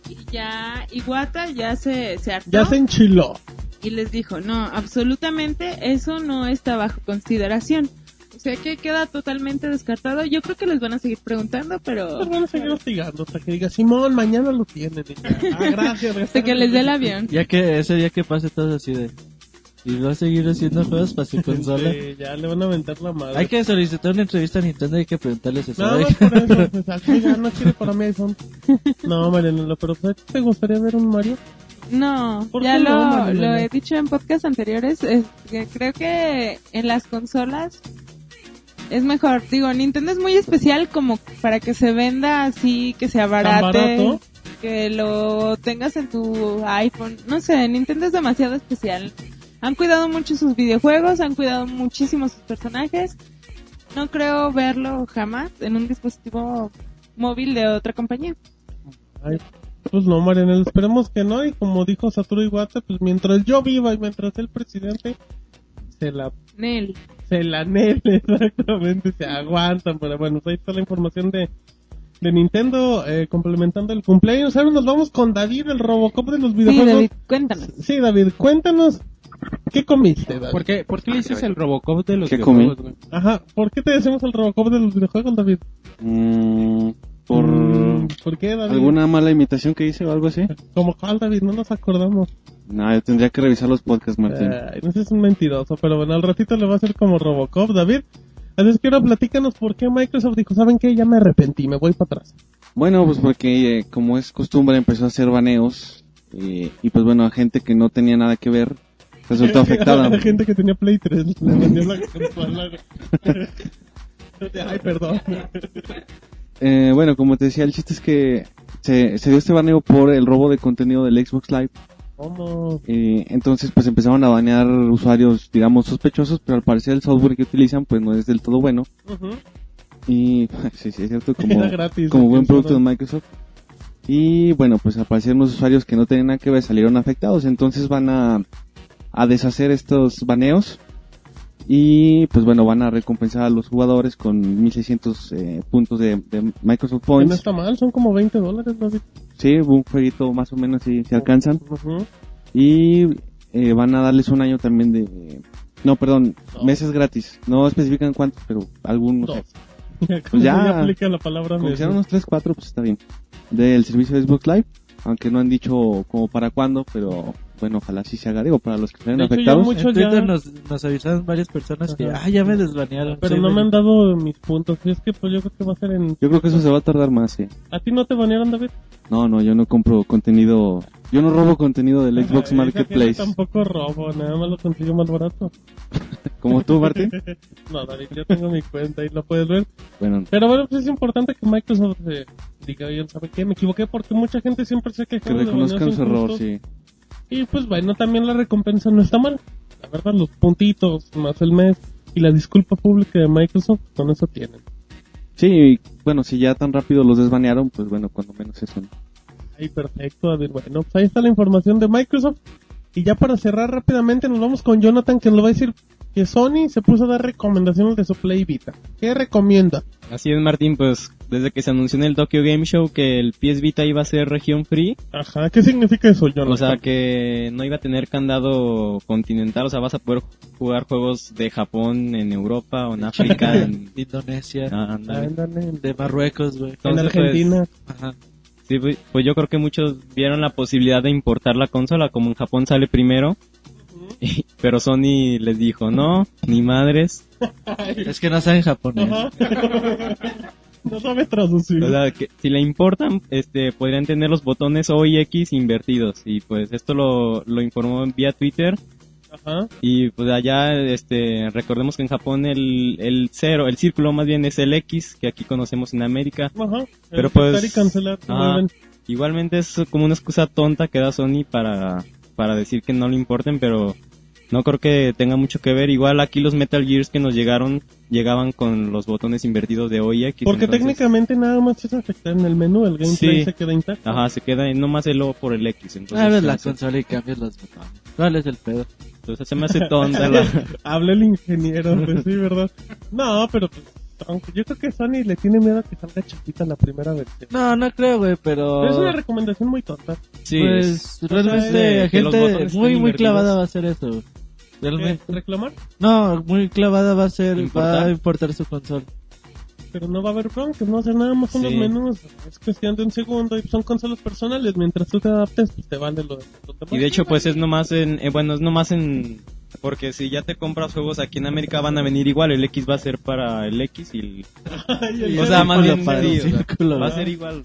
Y ya Iwata ya se, se hartó Ya se enchiló. Y les dijo, no, absolutamente eso no está bajo consideración. O sea que queda totalmente descartado. Yo creo que les van a seguir preguntando, pero Pues van a seguir hostigando hasta que diga, Simón, mañana lo tienen. Ah, gracias. hasta que les dé el avión. Ya que ese día que pase todo así de... Y va a seguir haciendo juegos para su consola. Sí, ya le van a aventar la madre. Hay que solicitar una entrevista a Nintendo y hay que preguntarles eso. Nada más por eso, pues, ya no quiere para mi iPhone. No, Marianela, pero ¿te gustaría ver un Mario? No, ¿Por ya no, lo, lo he dicho en podcasts anteriores. es que creo que en las consolas es mejor. Digo, Nintendo es muy especial como para que se venda así, que sea barato? barato, que lo tengas en tu iPhone. No sé, Nintendo es demasiado especial. Han cuidado mucho sus videojuegos, han cuidado muchísimo sus personajes. No creo verlo jamás en un dispositivo móvil de otra compañía. Ay, pues no, Marianela, esperemos que no. Y como dijo Satoru Iwata, pues mientras yo viva y mientras el presidente se la Nel. se la nele, exactamente, se aguantan. Pero bueno, pues ahí está la información de, de Nintendo eh, complementando el cumpleaños. Ahora nos vamos con David, el Robocop de los Sí, videojuegos. David, cuéntanos. Sí, David, cuéntanos, ¿qué comiste, David? ¿Por qué, por qué le dices el Robocop de los ¿Qué videojuegos, güey? Ajá, ¿por qué te decimos el Robocop de los videojuegos, David? Mm, por ¿Por qué, David? alguna mala imitación que hice o algo así. Como cuál, David, no nos acordamos. No, yo tendría que revisar los podcasts, Martín. Ay, no sé, es un mentiroso, pero bueno, al ratito le va a hacer como Robocop, David. Así es que ahora platícanos por qué Microsoft dijo, ¿saben qué? Ya me arrepentí, me voy para atrás. Bueno, pues porque eh, como es costumbre empezó a hacer baneos eh, y pues bueno, a gente que no tenía nada que ver resultó afectada. La gente que tenía Play 3 le vendió la consola. Ay, perdón. Eh, bueno, como te decía, el chiste es que se, se dio este baneo por el robo de contenido del Xbox Live. ¿Cómo? Eh, entonces pues empezaron a banear usuarios, digamos, sospechosos, pero al parecer el software que utilizan pues no es del todo bueno. Y sí, sí, es cierto, como, gratis, como buen producto de Microsoft. Y bueno, pues al parecer unos usuarios que no tenían nada que ver salieron afectados, entonces van a, a deshacer estos baneos. Y pues bueno, van a recompensar a los jugadores con 1600 eh, puntos de, de Microsoft Que no Points. está mal, son como 20 dólares, David. Sí, un jueguito más o menos si se alcanzan. Ujú. Y eh, van a darles un año también de... No, perdón, Dos. meses gratis. No especifican cuántos, pero algunos. Pues ya. aplica la palabra unos 3, 4, pues está bien. Del servicio de Xbox Live, aunque no han dicho como para cuándo, pero bueno, ojalá sí se haga. Digo, para los que estén afectados. muchos En Twitter ya- nos, nos avisaron varias personas que, Ajá. ah, ya me desbanearon. Pero Sí, no me- me han dado mis puntos. Y es que pues yo creo que va a ser en... Yo creo que eso se va a tardar más, sí. ¿A ti no te banearon, David? No, no, yo no compro contenido. Yo no robo contenido del Xbox esa Marketplace. gente Tampoco robo, nada más lo consigo más barato. Como tú, Martín. no, David, yo tengo mi cuenta y lo puedes ver. Bueno, Pero bueno, pues es importante que Microsoft eh, diga, oye, ¿sabe qué? Me equivoqué porque mucha gente siempre se queja que de reconozcan su error, sí. Y pues bueno, también la recompensa no está mal. La verdad, los puntitos más el mes y la disculpa pública de Microsoft, con eso tienen. Sí, y, bueno, si ya tan rápido los desbanearon, pues bueno, cuando menos eso. ¿no? Ahí perfecto, David. Bueno, pues ahí está la información de Microsoft. Y ya para cerrar rápidamente nos vamos con Jonathan que nos va a decir que Sony se puso a dar recomendaciones de su Play Vita. ¿Qué recomienda? Así es, Martín, pues desde que se anunció en el Tokyo Game Show que el PS Vita iba a ser región free, Ajá, ¿qué significa eso, Jonathan? o sea que no iba a tener candado continental, o sea, vas a poder jugar juegos de Japón en Europa o en África, en... Indonesia, Ah, de Marruecos, güey. en Entonces, pues, Argentina. Ajá. Sí, pues pues yo creo que muchos vieron la posibilidad de importar la consola, como en Japón sale primero, pero Sony les dijo, no, ni madres, Es que no saben japonés. Ajá. no sabe traducir. o sea, que si la importan, este, podrían tener los botones O y X invertidos, y pues esto lo, lo informó vía Twitter, Ajá. y pues allá, este, recordemos que en Japón el, el cero, el círculo más bien es el X, que aquí conocemos en América, Ajá. Pero El pues- cancelar. Ah. Igualmente es como una excusa tonta que da Sony para, para decir que no le importen, pero no creo que tenga mucho que ver. Igual aquí los Metal Gears que nos llegaron, llegaban con los botones invertidos de O y X. Porque entonces- técnicamente nada más es afectar en el menú, el gameplay Sí. se queda intacto. Ajá, se queda en nomás el O por el X. Entonces, Abres se la hace- consola y cambias los botones. ¿Cuál es el pedo? entonces se me hace tonta la... Habla el ingeniero, pues sí, ¿verdad? No, pero pues, aunque yo creo que Sony le tiene miedo a que salga chiquita la primera versión. No, no creo, güey, pero... Pero es una recomendación muy tonta. Sí, pues es- realmente de gente muy, muy clavada va a hacer eso. Realmente. ¿Reclamar? No, muy clavada va a ser, va ¿Importar? a importar su consola. Pero no va a haber broncas, no hacer nada más con Sí. los menús. Es cuestión de un segundo y son consolas personales. Mientras tú te adaptes, pues te vale lo, lo demás. Y de hecho, pues es nomás en, eh, bueno, es nomás en, porque si ya te compras juegos aquí en América van a venir igual, el X va a ser para el X y el, Ay, o sea, más bien, para el sí, o sea, círculo, va a ser igual.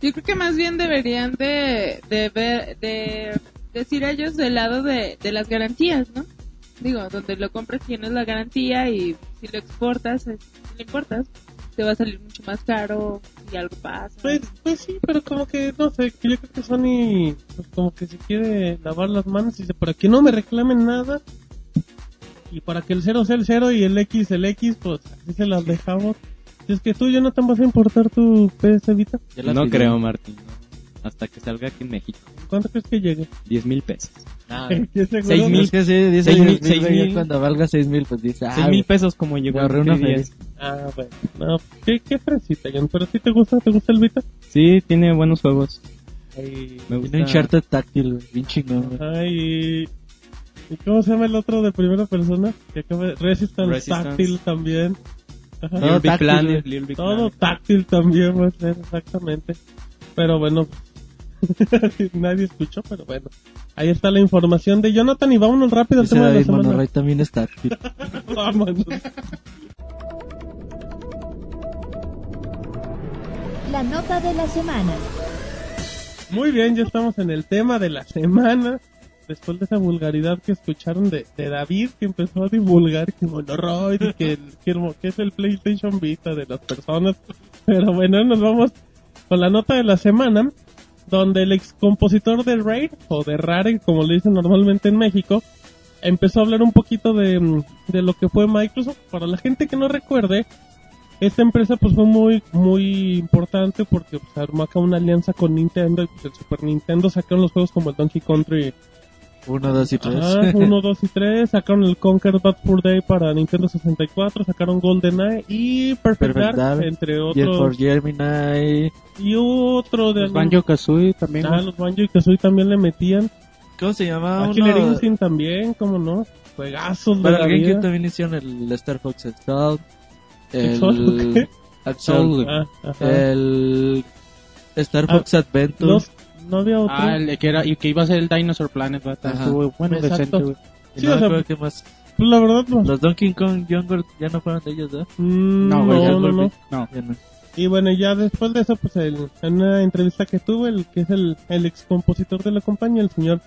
Yo creo que más bien deberían de, de ver, de decir ellos del lado de, de las garantías, ¿no? Digo, donde lo compras tienes la garantía y si lo exportas, si lo importas, te va a salir mucho más caro y algo pasa. Pues, pues sí, pero como que, no sé, que yo creo que Sony, pues como que se quiere lavar las manos y dice, para que no me reclamen nada, y para que el 0 sea el 0 y el X el X, pues así se las dejamos. Si es que tú ya no te vas a importar tu PS Vita, No pidió. creo, Martín. no. Hasta que salga aquí en México. ¿cuánto crees que llegue? 10 mil pesos. Ah, ¿Qué seguro? Seis mil. Es que sí, dice Seis seis mil- seis güey, ya mil. cuando valga 6 mil, pues dice, ah, 6 mil pesos como llegó ahorré una 3DS. Ah, bueno, no, ¿qué, qué fresita, John? ¿Pero si te gusta, te gusta el Vita? Sí, tiene buenos juegos. Ay, Me gusta. Tiene un Uncharted táctil, bien chingón, ay, ¿y cómo se llama el otro de primera persona? Que acaba, Resistance, Resistance. táctil también. Ajá. Todo Little Big táctil, Planet, güey. Little Big Todo Planet. táctil también va a ser, exactamente. Pero bueno, nadie escuchó, pero bueno. Ahí está la información de Jonathan y vámonos rápido al tema de la semana. También es táctil. Vámonos. La nota de la semana. Muy bien, ya estamos en el tema de la semana. Después de esa vulgaridad que escucharon de, de David, que empezó a divulgar que Monoroid y que, es el PlayStation Vita de las personas. Pero bueno, nos vamos con la nota de la semana, donde el ex compositor de Raid, o de Rare, como le dicen normalmente en México, empezó a hablar un poquito de, de lo que fue Microsoft. Para la gente que no recuerde, esta empresa pues fue muy muy importante porque pues, armó acá una alianza con Nintendo y pues el Super Nintendo sacaron los juegos como el Donkey Country 1, 2 y 3. 1, 2 y 3, sacaron el Conquer Bad Fur Day para Nintendo 64, sacaron GoldenEye y Perfect, Perfect Dark, Dark, entre Y el For otros Gemini. y otro de Los Banjo Kazooie también. Ah, los Banjo y Kazooie también le metían. ¿Cómo se llama? A uno? Killer Instinct también, cómo no. Juegazos de Para la el GameCube vida. también hicieron el Star Fox Assault. ¿Assault El? Assault. Ah. El Star Ah, Fox Adventure. Los- no había otro. Ah, el que era y que iba a ser el Dinosaur Planet, ¿verdad? Ajá. Estuvo bueno, Exacto. decente, güey. Sí, no o sea, qué más. Pues la verdad no. Los Donkey Kong Jungle ya no fueron de ellos, ¿verdad? Mm, No, güey, ya no, no, no. No. Ya no. Y bueno, ya después de eso, pues el- en una entrevista que tuve, el que es el, el ex compositor de la compañía, el señor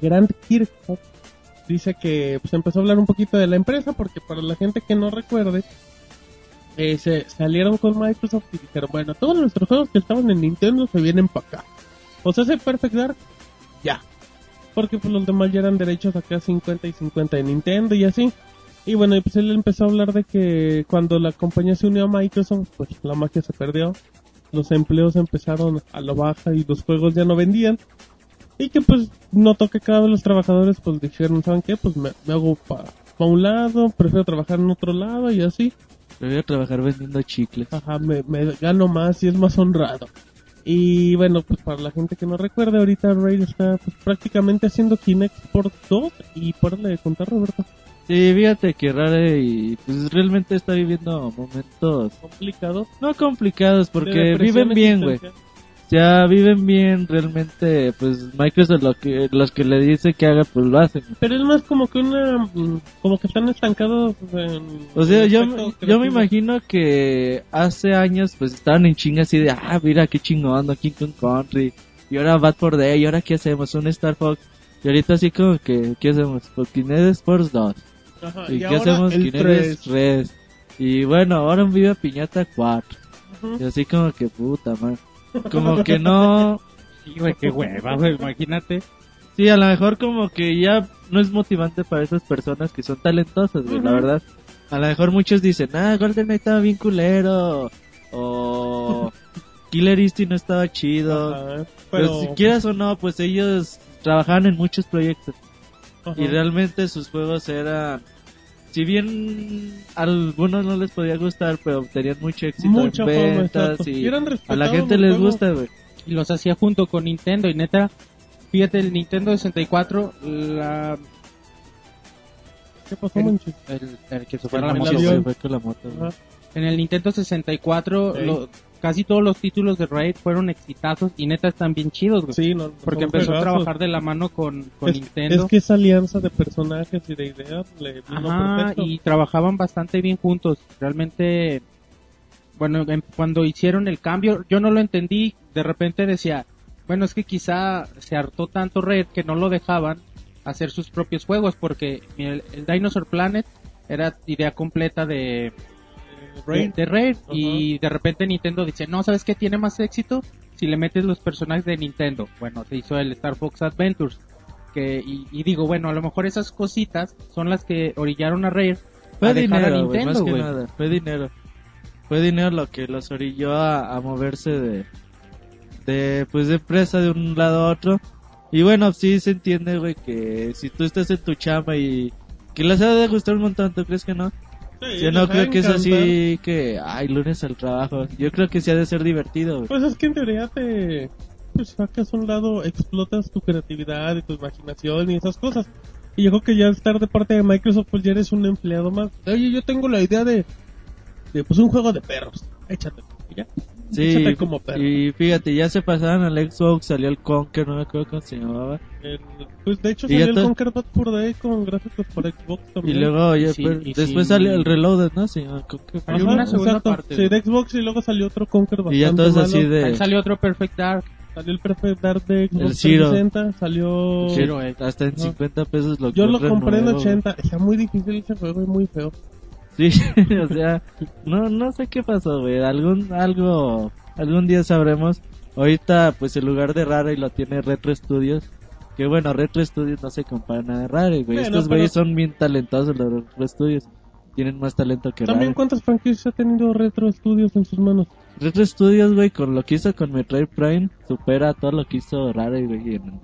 Grant Kirchhoff, dice que pues empezó a hablar un poquito de la empresa, porque para la gente que no recuerde, eh, se salieron con Microsoft y dijeron, bueno, todos nuestros juegos que estaban en Nintendo se vienen para acá. O sea, ese Perfect Dark, ya. Porque pues los demás ya eran derechos acá 50 y 50 de Nintendo y así. Y bueno, y pues él empezó a hablar de que cuando la compañía se unió a Microsoft, pues la magia se perdió. Los empleos empezaron a lo baja y los juegos ya no vendían. Y que pues notó que cada vez los trabajadores pues dijeron, ¿saben qué? Pues me, me hago para para un lado, prefiero trabajar en otro lado y así. Prefiero trabajar vendiendo chicles. Ajá, me, me gano más y es más honrado. Y bueno, pues para la gente que no recuerde, ahorita Raid está pues, prácticamente haciendo Kinect por 2 y párale de contar, Roberto. Sí, fíjate que Rare y pues realmente está viviendo momentos Complicado. no complicados porque viven bien, güey. Ya viven bien, realmente, pues Microsoft lo que, los que le dice que haga, pues lo hacen. Pero es más como que una. Como que están estancados en. O sea, yo, yo me imagino que hace años pues estaban en chinga así de, ah, mira qué chingón, King Kong Country, y ahora Bad for Day, y ahora qué hacemos, un Star Fox, y ahorita así como que, ¿qué hacemos? Pues Kinect Sports 2, Ajá, y, y qué hacemos? Kinect 3. 3, y bueno, ahora un Viva Piñata 4, Ujú. y así como que puta, man, como que no, Sí, güey, qué hueva, güey, imagínate. Sí, a lo mejor como que ya no es motivante para esas personas que son talentosas, güey, la verdad. A lo mejor muchos dicen, ah, GoldenEye estaba bien culero, o Killer Instinct no estaba chido. Pero pero. si quieras o no, pues ellos trabajaban en muchos proyectos y realmente sus juegos eran... Si bien a algunos no les podía gustar, pero tenían mucho éxito Mucha en ventas y a la gente les gusta, güey. Y los hacía junto con Nintendo y neta, fíjate, el Nintendo 64, la, ¿Qué pasó, el, el, el que se Fue fuera la moto. En el Nintendo 64, Sí. lo- casi todos los títulos de Raid fueron exitazos y neta están bien chidos, güey. Sí, no, Porque empezó a trabajar de la mano con, con es, Nintendo. es que esa alianza de personajes y de ideas le vino Ajá, perfecto. y trabajaban bastante bien juntos. Realmente, bueno, em- cuando hicieron el cambio, yo no lo entendí. De repente decía, bueno, es que quizá se hartó tanto Red que no lo dejaban hacer sus propios juegos, porque el, el Dinosaur Planet era idea completa de Raid. de, de Red y de repente Nintendo dice, no, ¿sabes qué tiene más éxito? Si le metes los personajes de Nintendo. Bueno, se hizo el Star Fox Adventures. Que, y, y digo, bueno, a lo mejor esas cositas son las que orillaron a Rare Fue a dejar a dinero, más que nada. Fue dinero. Fue dinero lo que los orilló a, a moverse de, de, pues, de empresa de un lado a otro. Y bueno, sí se entiende, güey, que si tú estás en tu chamba y que les ha de gustar un montón, ¿tú crees que no? Sí, Yo no creo que es así que, ay, lunes al trabajo. Yo creo que sí ha de ser divertido. Pues es que en teoría te pues sacas a un lado, explotas tu creatividad y tu imaginación y esas cosas. Y yo creo que ya estar de parte de Microsoft pues ya eres un empleado más. Oye, yo tengo la idea de, de pues un juego de perros. Échate. ya. Sí, como perro. y fíjate, ya se pasaron al Xbox, salió el Conker, no me acuerdo cómo se llamaba. El- pues de hecho Y salió el to- Conquer Bad Fur Day con gráficos para Xbox Y también. luego, ya, Sí, pero y después sí. salió el Reloaded, ¿no? Se llama Conker. Hay una segunda exacto. parte, Sí, de Xbox y luego salió otro bastante Y ya todos así de... Ahí salió otro Perfect Dark. Salió el Perfect Dark de Xbox El Zero. 360, salió... Zero, eh. hasta en Ajá. 50 pesos lo Yo lo compré en nuevo, 80. Está muy difícil ese juego, es muy feo. Sí, o sea, no, no sé qué pasó, güey. Algún, algo, algún día sabremos. Ahorita, pues el lugar de Rare lo tiene Retro Studios. Que bueno, Retro Studios no se compara nada de Rare, güey. Bueno, Estos pero- güeyes son bien talentosos, los Retro Studios. Tienen más talento que También Rare. cuántas franquicias ha tenido Retro Studios en sus manos. Retro Studios, güey, con lo que hizo con Metroid Prime, supera todo lo que hizo Rare, güey. En,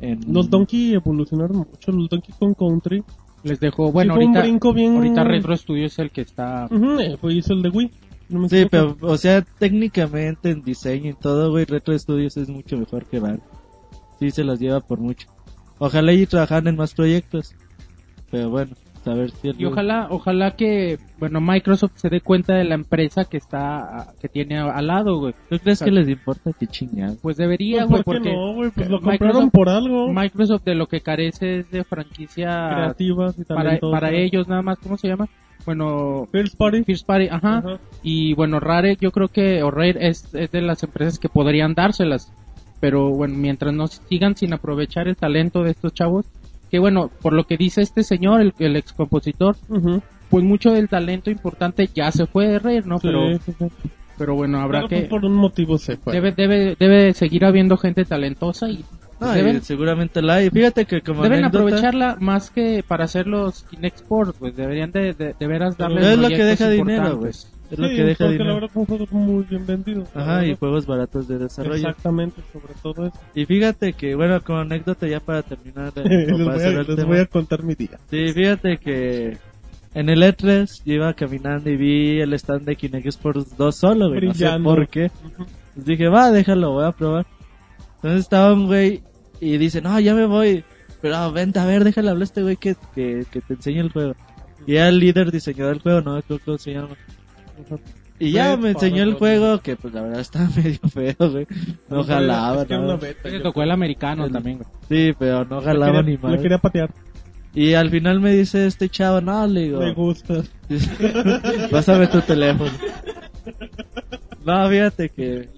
en- Los Donkey evolucionaron mucho, los Donkey Kong Country. Les dejó, bueno, Sí, fue un ahorita, bien- ahorita Retro Studio es el que está... Ujú, eh, fue hizo el de Wii. no me Sí, equivoco. pero, o sea, técnicamente en diseño y todo, güey, Retro Studios es mucho mejor que Rare. Sí, se los lleva por mucho. Ojalá y trabajaran en más proyectos. Pero bueno, a ver si... Y ojalá, ojalá que, bueno, Microsoft se dé cuenta de la empresa que está, que tiene al lado, güey. ¿Tú crees que les importa que chingados? Pues debería, Pues, güey, ¿por qué porque no, güey? Pues eh, lo compraron Microsoft- por algo. Microsoft de lo que carece es de franquicia Creativas y para, ellos nada más, ¿cómo se llama? Bueno, First Party. First Party, ajá. Ajá. Y bueno, Rare, yo creo que, o Rare es, es de las empresas que podrían dárselas. Pero bueno, mientras no sigan sin aprovechar el talento de estos chavos, que bueno, por lo que dice este señor, el, el ex compositor, Ujú. pues mucho del talento importante ya se fue de Rare, ¿no? Sí, Pero, sí, sí. pero bueno, habrá Pero, pues, que, por un motivo se fue. debe, debe, debe seguir habiendo gente talentosa y No, deben, y seguramente la hay. Fíjate que como deben anécdota, aprovecharla más que para hacer los Kinect Sports, pues deberían de, de, de veras darle es lo que deja dinero, güey. Es lo Sí, que deja porque la dinero. verdad son juegos muy bien vendidos. la Ajá, y juegos baratos de desarrollo. Exactamente, sobre todo eso. Y fíjate que, bueno, como anécdota ya para terminar, eh, les voy, a, les tema. voy a contar mi día. Sí, fíjate que en el E3 yo iba caminando y vi el stand de Kinect Sports 2 solo, güey. No sé por qué. Pues dije, va, déjalo, voy a probar. Entonces estaba un güey y dice, no, ya me voy. Pero ah, vente, a ver, déjale hablar a este güey que, que, que te enseñe el juego. Y era el líder diseñador del juego, no acuerdo cómo se llama. Y ya me enseñó el juego, que pues la verdad estaba medio feo, güey. No jalaba, Le yo tocó el americano El- también, güey. Sí, pero no jalaba quería- ni mal. Le quería patear. Y al final me dice este chavo, no, le digo, Me gusta. pásame tu teléfono. No, fíjate que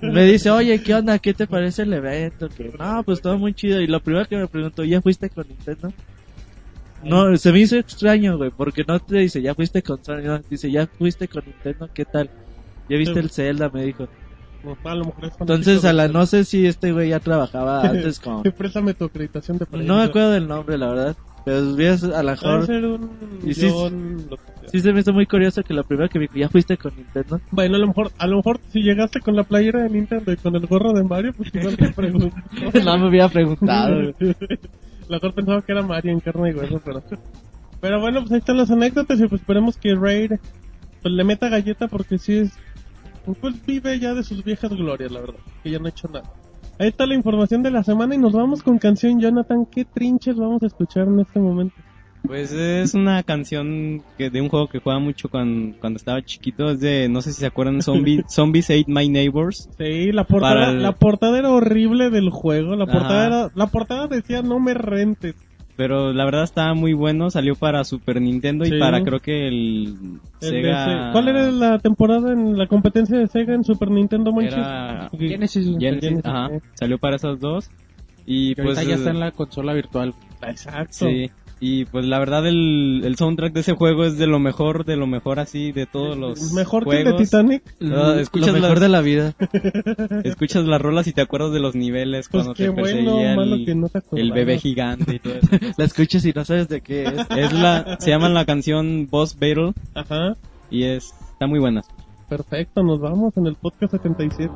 me dice, oye, ¿qué onda? ¿Qué te parece el evento? Que no, pues todo muy chido. Y lo primero que me preguntó, ¿ya fuiste con Nintendo? No, se me hizo extraño, güey, porque no te dice, ya fuiste con Sony, no, dice, ya fuiste con Nintendo, ¿qué tal? Ya viste el Zelda, me dijo. A lo mejor es Entonces, a la, no sé si este güey ya trabajaba antes con... Préstame tu acreditación de. No me acuerdo del nombre, la verdad. Pero ves, a lo Debe mejor... ser un Y sí-. Sí se me hizo muy curioso que lo primero que me ¿ya fuiste con Nintendo? Bueno, a lo mejor, a lo mejor si llegaste con la playera de Nintendo y con el gorro de Mario, pues igual te pregunto. no me había preguntado. lo mejor pensaba que era Mario en carne y hueso, pero... Pero bueno, pues ahí están las anécdotas y pues esperemos que Raid pues le meta galleta porque sí es... Pues vive ya de sus viejas glorias, la verdad, que ya no ha hecho nada. Ahí está la información de la semana y nos vamos con canción Jonathan. ¿Qué trinches vamos a escuchar en este momento? Pues es una canción que de un juego que jugaba mucho cuando, cuando estaba chiquito. Es de, no sé si se acuerdan, Zombie, Zombies Ate My Neighbors. Sí, la portada, el- la portada era horrible del juego. La portada, era- la portada decía no me rentes. Pero la verdad estaba muy bueno. Salió para Super Nintendo Sí. y para creo que el, El Sega. ¿Cuál era la temporada en la competencia de Sega en Super Nintendo? Era Genesis, güey. Genesis, Genesis, ajá. Salió para esas dos. Y Que pues. ahorita ya está en la consola virtual. Exacto. Sí. Y pues la verdad el, el soundtrack de ese juego es de lo mejor, de lo mejor así, de todos los Mejor que el juegos. de Titanic. Ah, escuchas lo mejor las- de la vida. Escuchas las rolas y te acuerdas de los niveles Pues cuando qué te bueno, perseguía malo el, que no te el acordabas. bebé gigante y todo eso. La escuchas y no sabes de qué es. Es la, se llama la canción Boss Battle Ajá. y es, está muy buena. Perfecto, nos vamos en el podcast 77.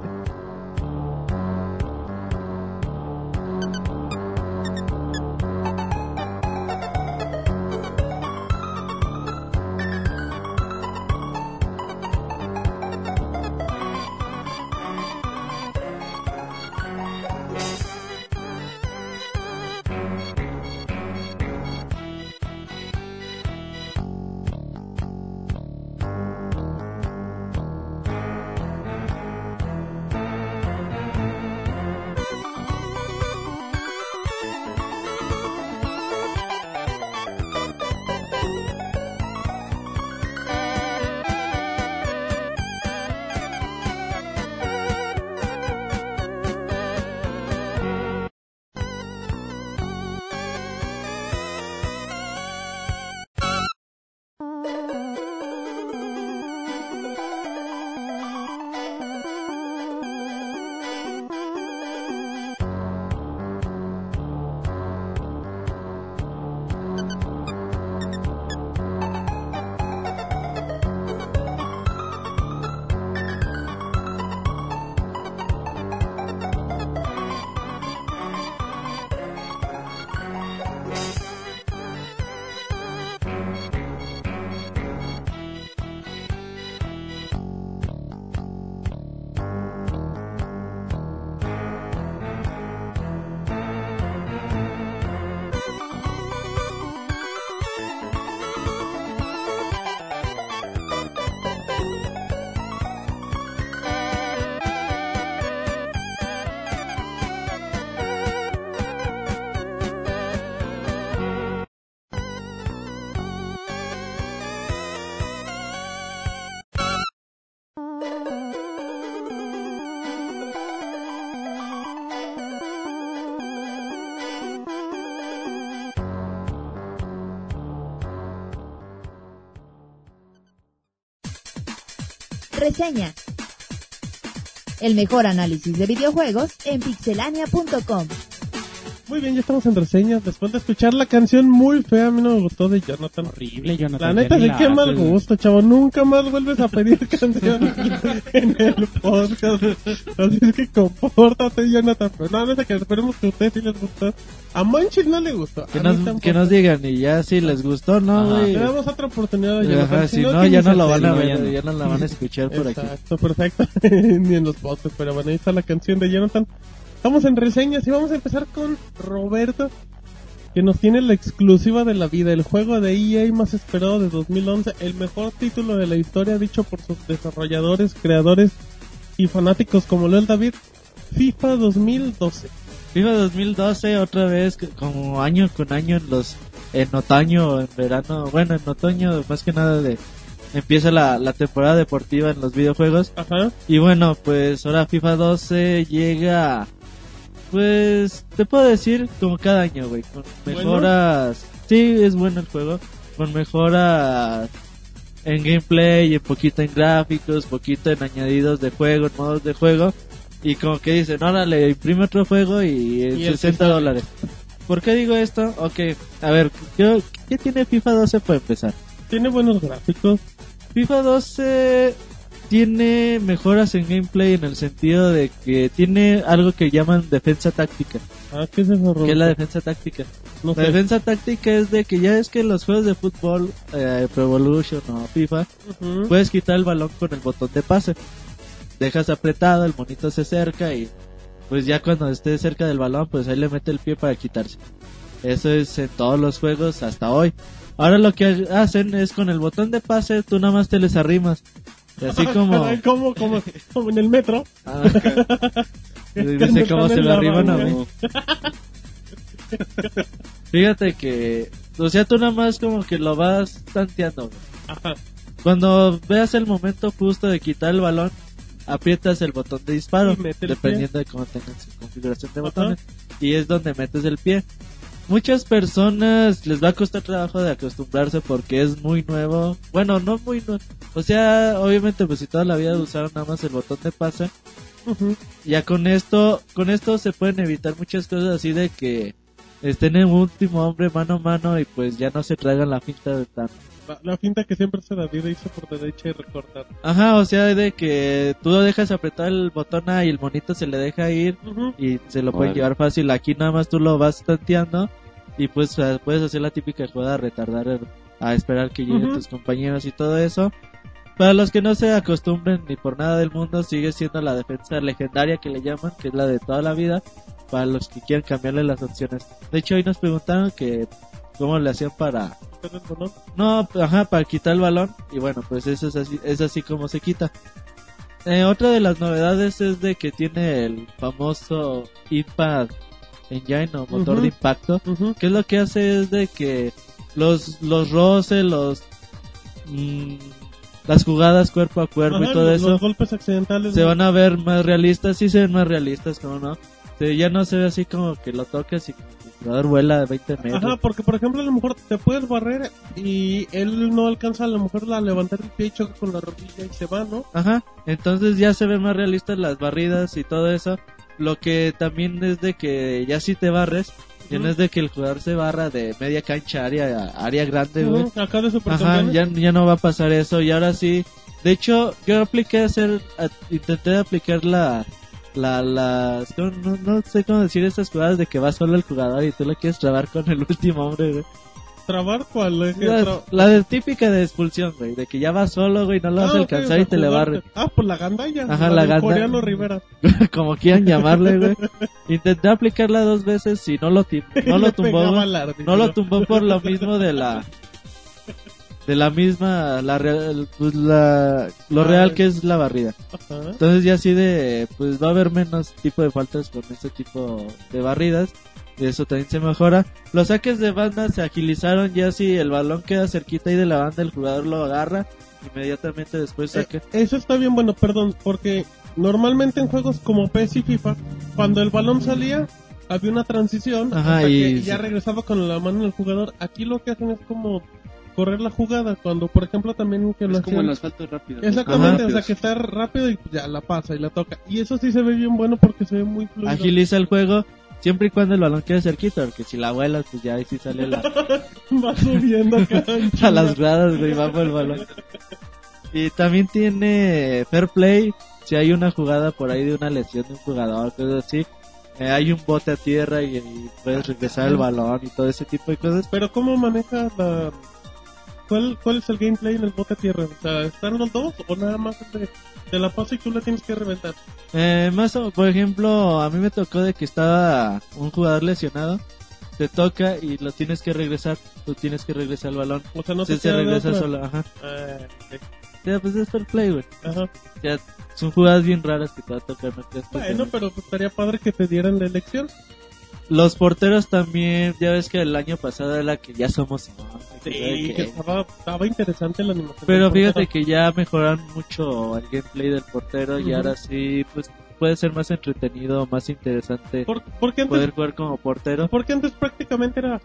El mejor análisis de videojuegos en pixelania.com. Muy bien, ya estamos en reseñas. Después de escuchar la canción muy fea, a mí no me gustó de Jonathan. Horrible, Jonathan. La neta, sí que la mal gusto, chavo. Nunca más vuelves a pedir canciones en el podcast. Así es que compórtate, Jonathan. Pero no, no que esperemos que a ustedes sí les gustó. A Manchil no le gustó. Que nos, tampoco. que nos digan y ya si les gustó, ¿no, güey? Le damos otra oportunidad a Jonathan. Ajá, si no, que ya no lo van a ver, ya no la van a escuchar por aquí. Exacto, perfecto. Ni en los podcasts, pero bueno, ahí está la canción de Jonathan. Estamos en reseñas y vamos a empezar con Roberto, que nos tiene la exclusiva de la vida, el juego de EA más esperado de 2011, el mejor título de la historia dicho por sus desarrolladores, creadores y fanáticos como Leo David, FIFA 2012. FIFA 2012 otra vez como año con año en los en otoño en verano, bueno, en otoño más que nada de empieza la, la temporada deportiva en los videojuegos Ajá. y bueno, pues ahora FIFA 12 llega pues te puedo decir como cada año, güey, con Bueno. mejoras. Sí, es bueno el juego, con mejoras en gameplay, y poquito en gráficos, poquito en añadidos de juego, en modos de juego. Y como que dicen, órale, imprime otro juego y, en Y el que 60 sale. dólares. ¿Por qué digo esto? Ok, a ver, ¿qué, qué tiene FIFA 12 para empezar? Tiene buenos gráficos. FIFA 12 tiene mejoras en gameplay en el sentido de que tiene algo que llaman defensa táctica. Ah, ¿qué es eso? ¿Qué es la defensa táctica? No La sé. defensa táctica es de que ya es que en los juegos de fútbol, eh, Pro Evolution o FIFA, puedes quitar el balón con el botón de pase. Dejas apretado, el monito se acerca y pues ya cuando esté cerca del balón, pues ahí le mete el pie para quitarse. Eso es en todos los juegos hasta hoy. Ahora lo que hacen es con el botón de pase, tú nada más te les arrimas. Y así como... Como, como, como en el metro. Ah, dice cómo se lo arriban a mí. Fíjate que, o sea, tú nada más como que lo vas tanteando. Ajá. Cuando veas el momento justo de quitar el balón, aprietas el botón de disparo, dependiendo de cómo tengan su configuración de Ajá. botones, y es donde metes el pie. Muchas personas les va a costar trabajo de acostumbrarse porque es muy nuevo. Bueno, no muy nuevo. O sea, obviamente, pues si toda la vida usaron nada más el botón de Ujú. ya con esto, con esto se pueden evitar muchas cosas así de que estén en último hombre mano a mano y pues ya no se traigan la finta de tan. La, la finta que siempre se David hizo por derecha y recortar. Ajá, o sea, de que tú lo dejas apretar el botón A y el monito se le deja ir Ujú. y se lo pueden Órale. llevar fácil. Aquí nada más tú lo vas tanteando y pues puedes hacer la típica jugada, retardar a esperar que lleguen Ujú. tus compañeros y todo eso. Para los que no se acostumbren ni por nada del mundo, sigue siendo la defensa legendaria que le llaman, que es la de toda la vida, para los que quieran cambiarle las opciones. De hecho, hoy nos preguntaron que cómo le hacían para... Pero el balón. No, ajá, para quitar el balón. Y bueno, pues eso es así, es así como se quita. Eh, otra de las novedades es de que tiene el famoso Impact Engine o motor de impacto. Que es lo que hace es de que los los roces, los mm, las jugadas cuerpo a cuerpo Ajá, y todo los, eso los golpes accidentales. se ¿no? van a ver más realistas, sí se ven más realistas, como no. Se- ya no se ve así como que lo toques y el jugador vuela de 20 metros. Ajá, porque por ejemplo a lo mejor te puedes barrer y él no alcanza a lo mejor a levantar el pie y choca con la rodilla y se va, ¿no? Ajá, entonces ya se ven más realistas las barridas y todo eso. Lo que también es de que ya si te barres, ya no es de que el jugador se barra de media cancha área, área grande, güey. Ujú, Acá de Ajá, ya, ya no va a pasar eso y ahora sí. De hecho, yo apliqué hacer, a- intenté aplicar la, la, las, no, no, no sé cómo decir esas jugadas de que va solo el jugador y tú lo quieres trabar con el último hombre, güey. ¿Trabar cuál? es? La, Tra- la de típica de expulsión, güey, de que ya va solo, güey, no lo vas Ah, a ok, alcanzar y te le barre. Ah, pues la gandalla. Ajá, la la coreano Rivera. como quieran llamarle, güey. Intenté aplicarla dos veces y no lo, no tumbó, güey. No lo tumbó por lo mismo de la de la misma la real, pues la lo Ah, real que es la barrida. Ajá. Entonces ya así de pues va a haber menos tipo de faltas con este tipo de barridas. Y eso también se mejora. Los saques de banda se agilizaron ya si el balón queda cerquita ahí de la banda el jugador lo agarra inmediatamente después Eh, saque. eso está bien bueno, perdón, porque normalmente en juegos como PES y FIFA, cuando el balón salía, había una transición Ajá, hasta y que ya regresaba con la mano del jugador. Aquí lo que hacen es como correr la jugada, cuando por ejemplo también que lo Es como en hacían- los faltos rápidos. ¿no? Exactamente, Ajá. o sea que está rápido y ya la pasa y la toca. Y eso sí se ve bien bueno porque se ve muy fluido. Agiliza el juego Siempre y cuando el balón quede cerquita, porque si la vuelas, pues ya ahí sí sale la, Va subiendo a las gradas, güey, va por el balón. Y también tiene fair play, si hay una jugada por ahí de una lesión de un jugador, cosas así. eh, hay un bote a tierra y, y puedes regresar el balón y todo ese tipo de cosas. Pero ¿cómo manejas la... ¿Cuál, ¿Cuál es el gameplay en el bote a tierra? O sea, ¿están los dos o nada más de, de la pasa y tú la tienes que reventar? Eh, más o, por ejemplo, a mí me tocó de que estaba un jugador lesionado, te toca y lo tienes que regresar, tú tienes que regresar el balón. O sea, no se de regresa solo, ajá. Ah, ok. Ya, pues es fair play, güey. Ajá. Ya, son jugadas bien raras que te va a tocar meter. Bueno, pero pues, estaría padre que te dieran la elección. Los porteros también, ya ves que el año pasado era que ya somos... Sí, que- que estaba, estaba interesante la animación. Pero fíjate que ya mejoran mucho el gameplay del portero y ahora sí, pues puede ser más entretenido, más interesante ¿Por, porque antes, poder jugar como portero. porque antes prácticamente era...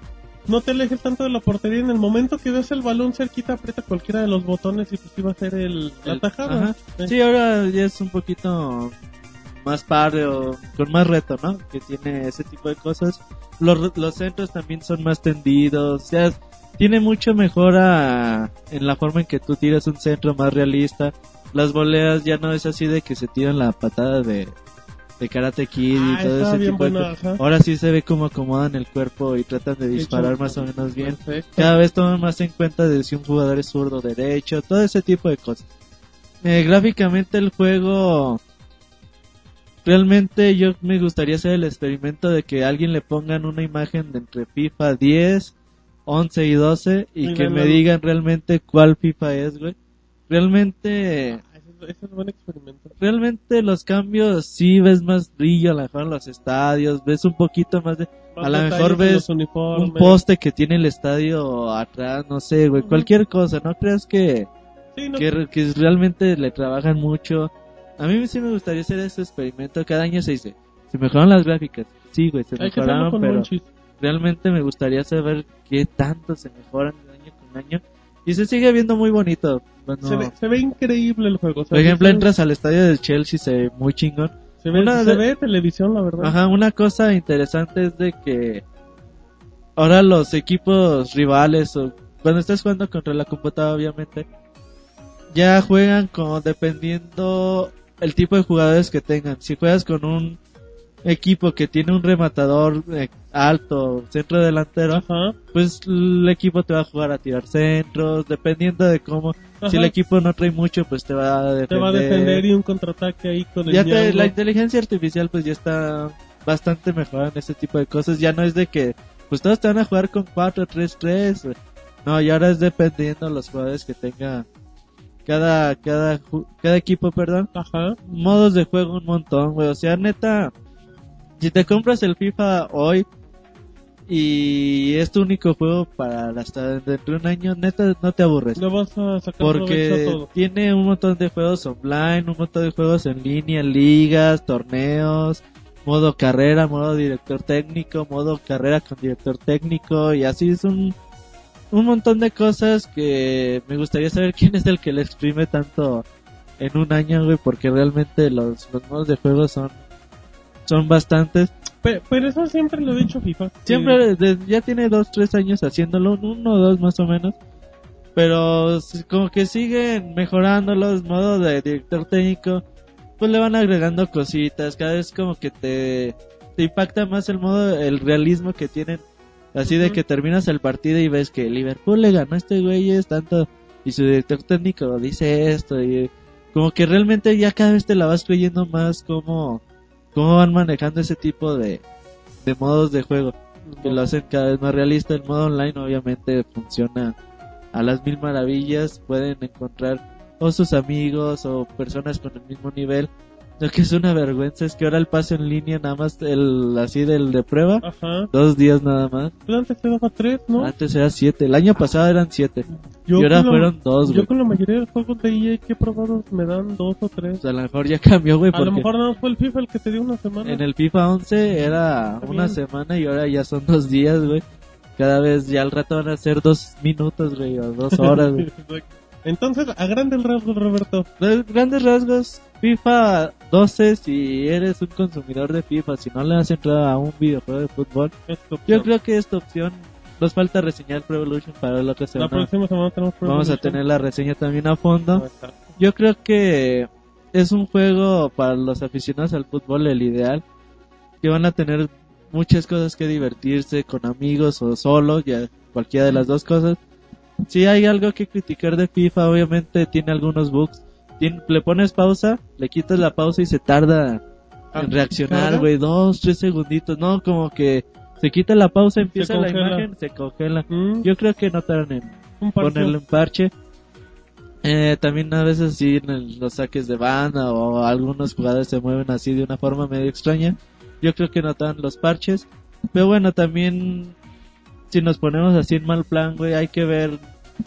No te alejes tanto de la portería. En el momento que ves el balón cerquita, aprieta cualquiera de los botones y pues iba a ser el, la El- tajada. ajá. Sí. Sí, ahora ya es un poquito más padre o con más reto, ¿no? Que tiene ese tipo de cosas. Los, los centros también son más tendidos, o sea, tiene mucho mejora en la forma en que tú tiras un centro más realista. Las voleas ya no es así de que se tiran la patada de, de Karate Kid Ah, y todo está ese tipo de cosas. Ahora sí se ve como acomodan el cuerpo y tratan de disparar Hecho, más o menos bien. Perfecto. Cada vez toman más en cuenta de si un jugador es zurdo derecho, todo ese tipo de cosas. Eh, gráficamente el juego realmente yo me gustaría hacer el experimento de que alguien le pongan una imagen de entre FIFA 10, 11 y 12 y que me digan realmente cuál FIFA es, güey. Realmente Ah, Ese ese es un buen experimento. realmente los cambios sí ves más brillo a lo mejor en los estadios, ves un poquito más de Más A lo mejor ves un poste que tiene el estadio atrás, no sé, güey, cualquier cosa, ¿no crees que Sí, no, que, que realmente le trabajan mucho. A mí sí me gustaría hacer ese experimento. Cada año se dice, se mejoran las gráficas. Sí, güey, se hay con pero. Realmente me gustaría saber qué tanto se mejoran de año con año. Y se sigue viendo muy bonito. Bueno, Se, ve, se ve increíble el juego. por ejemplo, se- entras al estadio del Chelsea, se ve muy chingón. Se ve, una se de- televisión, la verdad. Ajá, una cosa interesante es de que ahora los equipos rivales o cuando estás jugando contra la computadora obviamente ya juegan con dependiendo el tipo de jugadores que tengan. Si juegas con un equipo que tiene un rematador eh, alto, centro delantero, Ajá. pues el equipo te va a jugar a tirar centros, dependiendo de cómo. Si el equipo no trae mucho, pues te va a defender. Te va a defender y un contraataque ahí con el Ya te- la inteligencia artificial pues ya está bastante mejorada en ese tipo de cosas. Ya no es de que pues todos te van a jugar con 4, 3, 3. güey. No, y ahora es dependiendo de los jugadores que tenga cada cada cada equipo, perdón. Ajá. Modos de juego un montón, güey. O sea, neta, si te compras el FIFA hoy y es tu único juego para hasta dentro de un año, neta no te aburres. No vas a sacar Porque todo. tiene un montón de juegos online, un montón de juegos en línea, ligas, torneos, modo carrera, modo director técnico, modo carrera con director técnico y así es un, un montón de cosas que me gustaría saber quién es el que le exprime tanto en un año, güey, porque realmente los, los modos de juego son, son bastantes. Pe- Pero, eso siempre lo he dicho FIFA. Siempre, ya tiene dos, tres años haciéndolo, uno o dos más o menos. Pero como que siguen mejorándolos, modo de director técnico, pues le van agregando cositas, cada vez como que te, te impacta más el modo, el realismo que tienen. Así de que terminas el partido y ves que Liverpool le ganó a este güey es tanto, y su director técnico dice esto, y como que realmente ya cada vez te la vas creyendo más como, cómo van manejando ese tipo de, de modos de juego que lo hacen cada vez más realista. El modo online obviamente funciona a las mil maravillas. Pueden encontrar o sus amigos o personas con el mismo nivel. Lo que es una vergüenza es que ahora el paso en línea nada más el así del de prueba, Ajá. dos días nada más. Pues antes te daba tres, ¿no? Antes era siete, el año pasado eran siete. Yo y ahora con la- fueron dos, Yo con la mayoría de los juegos de EA que he probado me dan dos o tres. O sea, a lo mejor ya cambió, güey, A lo mejor no fue el FIFA el que te dio una semana. en el FIFA 11 era Está una semana y ahora ya son dos días, güey. Cada vez ya al rato van a ser dos minutos, güey, o dos horas, güey. Entonces, a grandes rasgos, Roberto. De grandes rasgos, FIFA 12, si eres un consumidor de FIFA, si no le has entrado a un videojuego de fútbol, yo creo que esta opción nos falta reseñar Pro Evolution para la otra La semana. próxima semana tenemos Pro Vamos a tener la reseña también a fondo. Yo creo que es un juego para los aficionados al fútbol el ideal, que van a tener muchas cosas que divertirse con amigos o solos, ya cualquiera de las dos cosas. Si hay algo que criticar de FIFA, obviamente tiene algunos bugs. Tien- le pones pausa, le quitas la pausa y se tarda Ah, en reaccionar, ¿tarda? güey, dos, tres segunditos, no, como que se quita la pausa, empieza la imagen, se congela. Mm, Yo creo que no tardan en un ponerle un parche. Eh, también a veces sí en el- los saques de banda o algunos jugadores se mueven así de una forma medio extraña. Yo creo que notan los parches. Pero bueno, también si nos ponemos así en mal plan, güey, hay que ver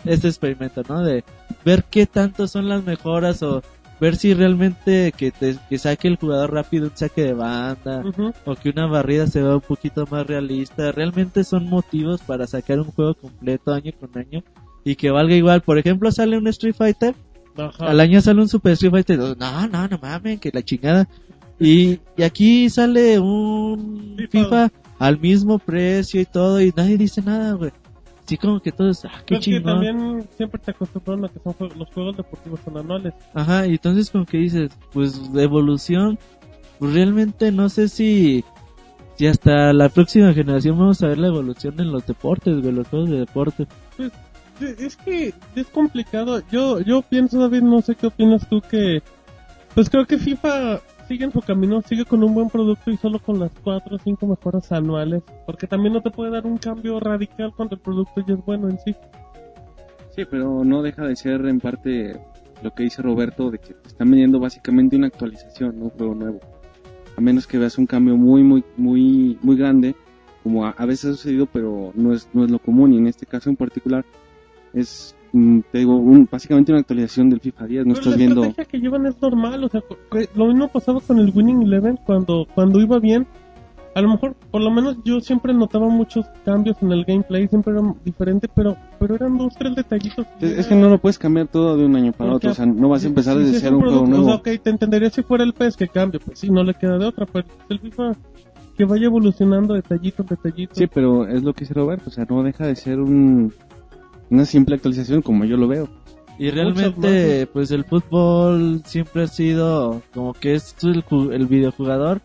este experimento, ¿no? De ver qué tanto son las mejoras o ver si realmente que, te, que saque el jugador rápido un saque de banda o que una barrida se vea un poquito más realista, realmente son motivos para sacar un juego completo año con año y que valga igual. Por ejemplo, sale un Street Fighter, Ajá. al año sale un Super Street Fighter, no, no, no mames, que la chingada. Y, y aquí sale un FIFA. FIFA al mismo precio y todo y nadie dice nada, güey. Así como que todos, ah, qué Pues que también siempre te acostumbraron a que son los juegos deportivos son anuales. Ajá, y entonces como que dices, pues de evolución, pues realmente no sé si, si hasta la próxima generación vamos a ver la evolución en los deportes, de los juegos de deporte. Sí, Es que es complicado. Yo yo pienso, David, no sé qué opinas tú, que pues creo que FIFA sigue en su camino, sigue con un buen producto y solo con las cuatro o cinco mejoras anuales. Porque también no te puede dar un cambio radical cuando el producto ya es bueno en sí. Sí, pero no deja de ser en parte lo que dice Roberto de que te están vendiendo básicamente una actualización, no un juego nuevo. A menos que veas un cambio muy, muy, muy, muy grande, como a, a veces ha sucedido, pero no es, no es lo común. Y en este caso en particular es, te digo, un- básicamente una actualización del FIFA 10. No Pero estás la viendo. estrategia que llevan es normal, o sea, lo mismo pasaba con el Winning Eleven cuando, cuando iba bien. A lo mejor, por lo menos yo siempre notaba muchos cambios en el gameplay, siempre eran diferentes, pero, pero eran dos, tres detallitos. Es, es que no lo puedes cambiar todo de un año para Porque, otro. O sea, no vas a empezar sí, es cero un juego producto, nuevo. O sea, ok, te entendería si fuera el PES que cambie, pues sí, no le queda de otra, pero el FIFA que vaya evolucionando detallitos, detallitos. Sí, pero es lo que dice Roberto. O sea, no deja de ser un, una simple actualización como yo lo veo. Y realmente, pues el fútbol siempre ha sido como que es el, el videojugador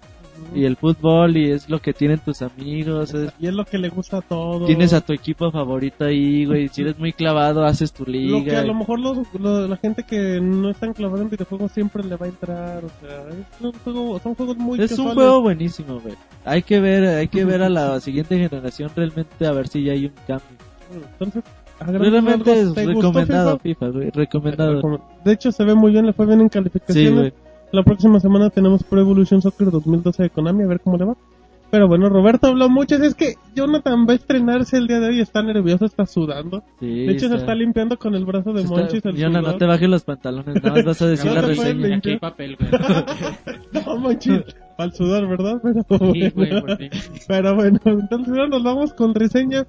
y el fútbol y es lo que tienen tus amigos, es- Y es lo que le gusta a todos. tienes a tu equipo favorito ahí, güey, si eres muy clavado haces tu Lo que a liga. lo mejor los, lo- la gente que no está clavada en videojuegos siempre le va a entrar, o sea, es un juego, son juegos muy Es un juego buenísimo, güey. Hay que ver, hay que ver a la siguiente generación realmente a ver si ya hay un cambio. Entonces, Realmente es ¿te gustó recomendado FIFA? FIFA, recomendado. De hecho, se ve muy bien, le fue bien en Sí, calificaciones. güey. La próxima semana tenemos Pro Evolution Soccer 2012 de Konami, a ver cómo le va. Pero bueno, Roberto habló mucho, es que Jonathan va a estrenarse el día de hoy, está nervioso, está sudando. Sí, de hecho, se está- está limpiando con el brazo de está- Monchis Yona, no sudor. te bajes los pantalones, nada más vas a decir No la reseña. Aquí hay papel, güey. No, Monchis, al sudar, ¿verdad? Pero, Sí, güey, por pero bueno, entonces ahora nos vamos con reseña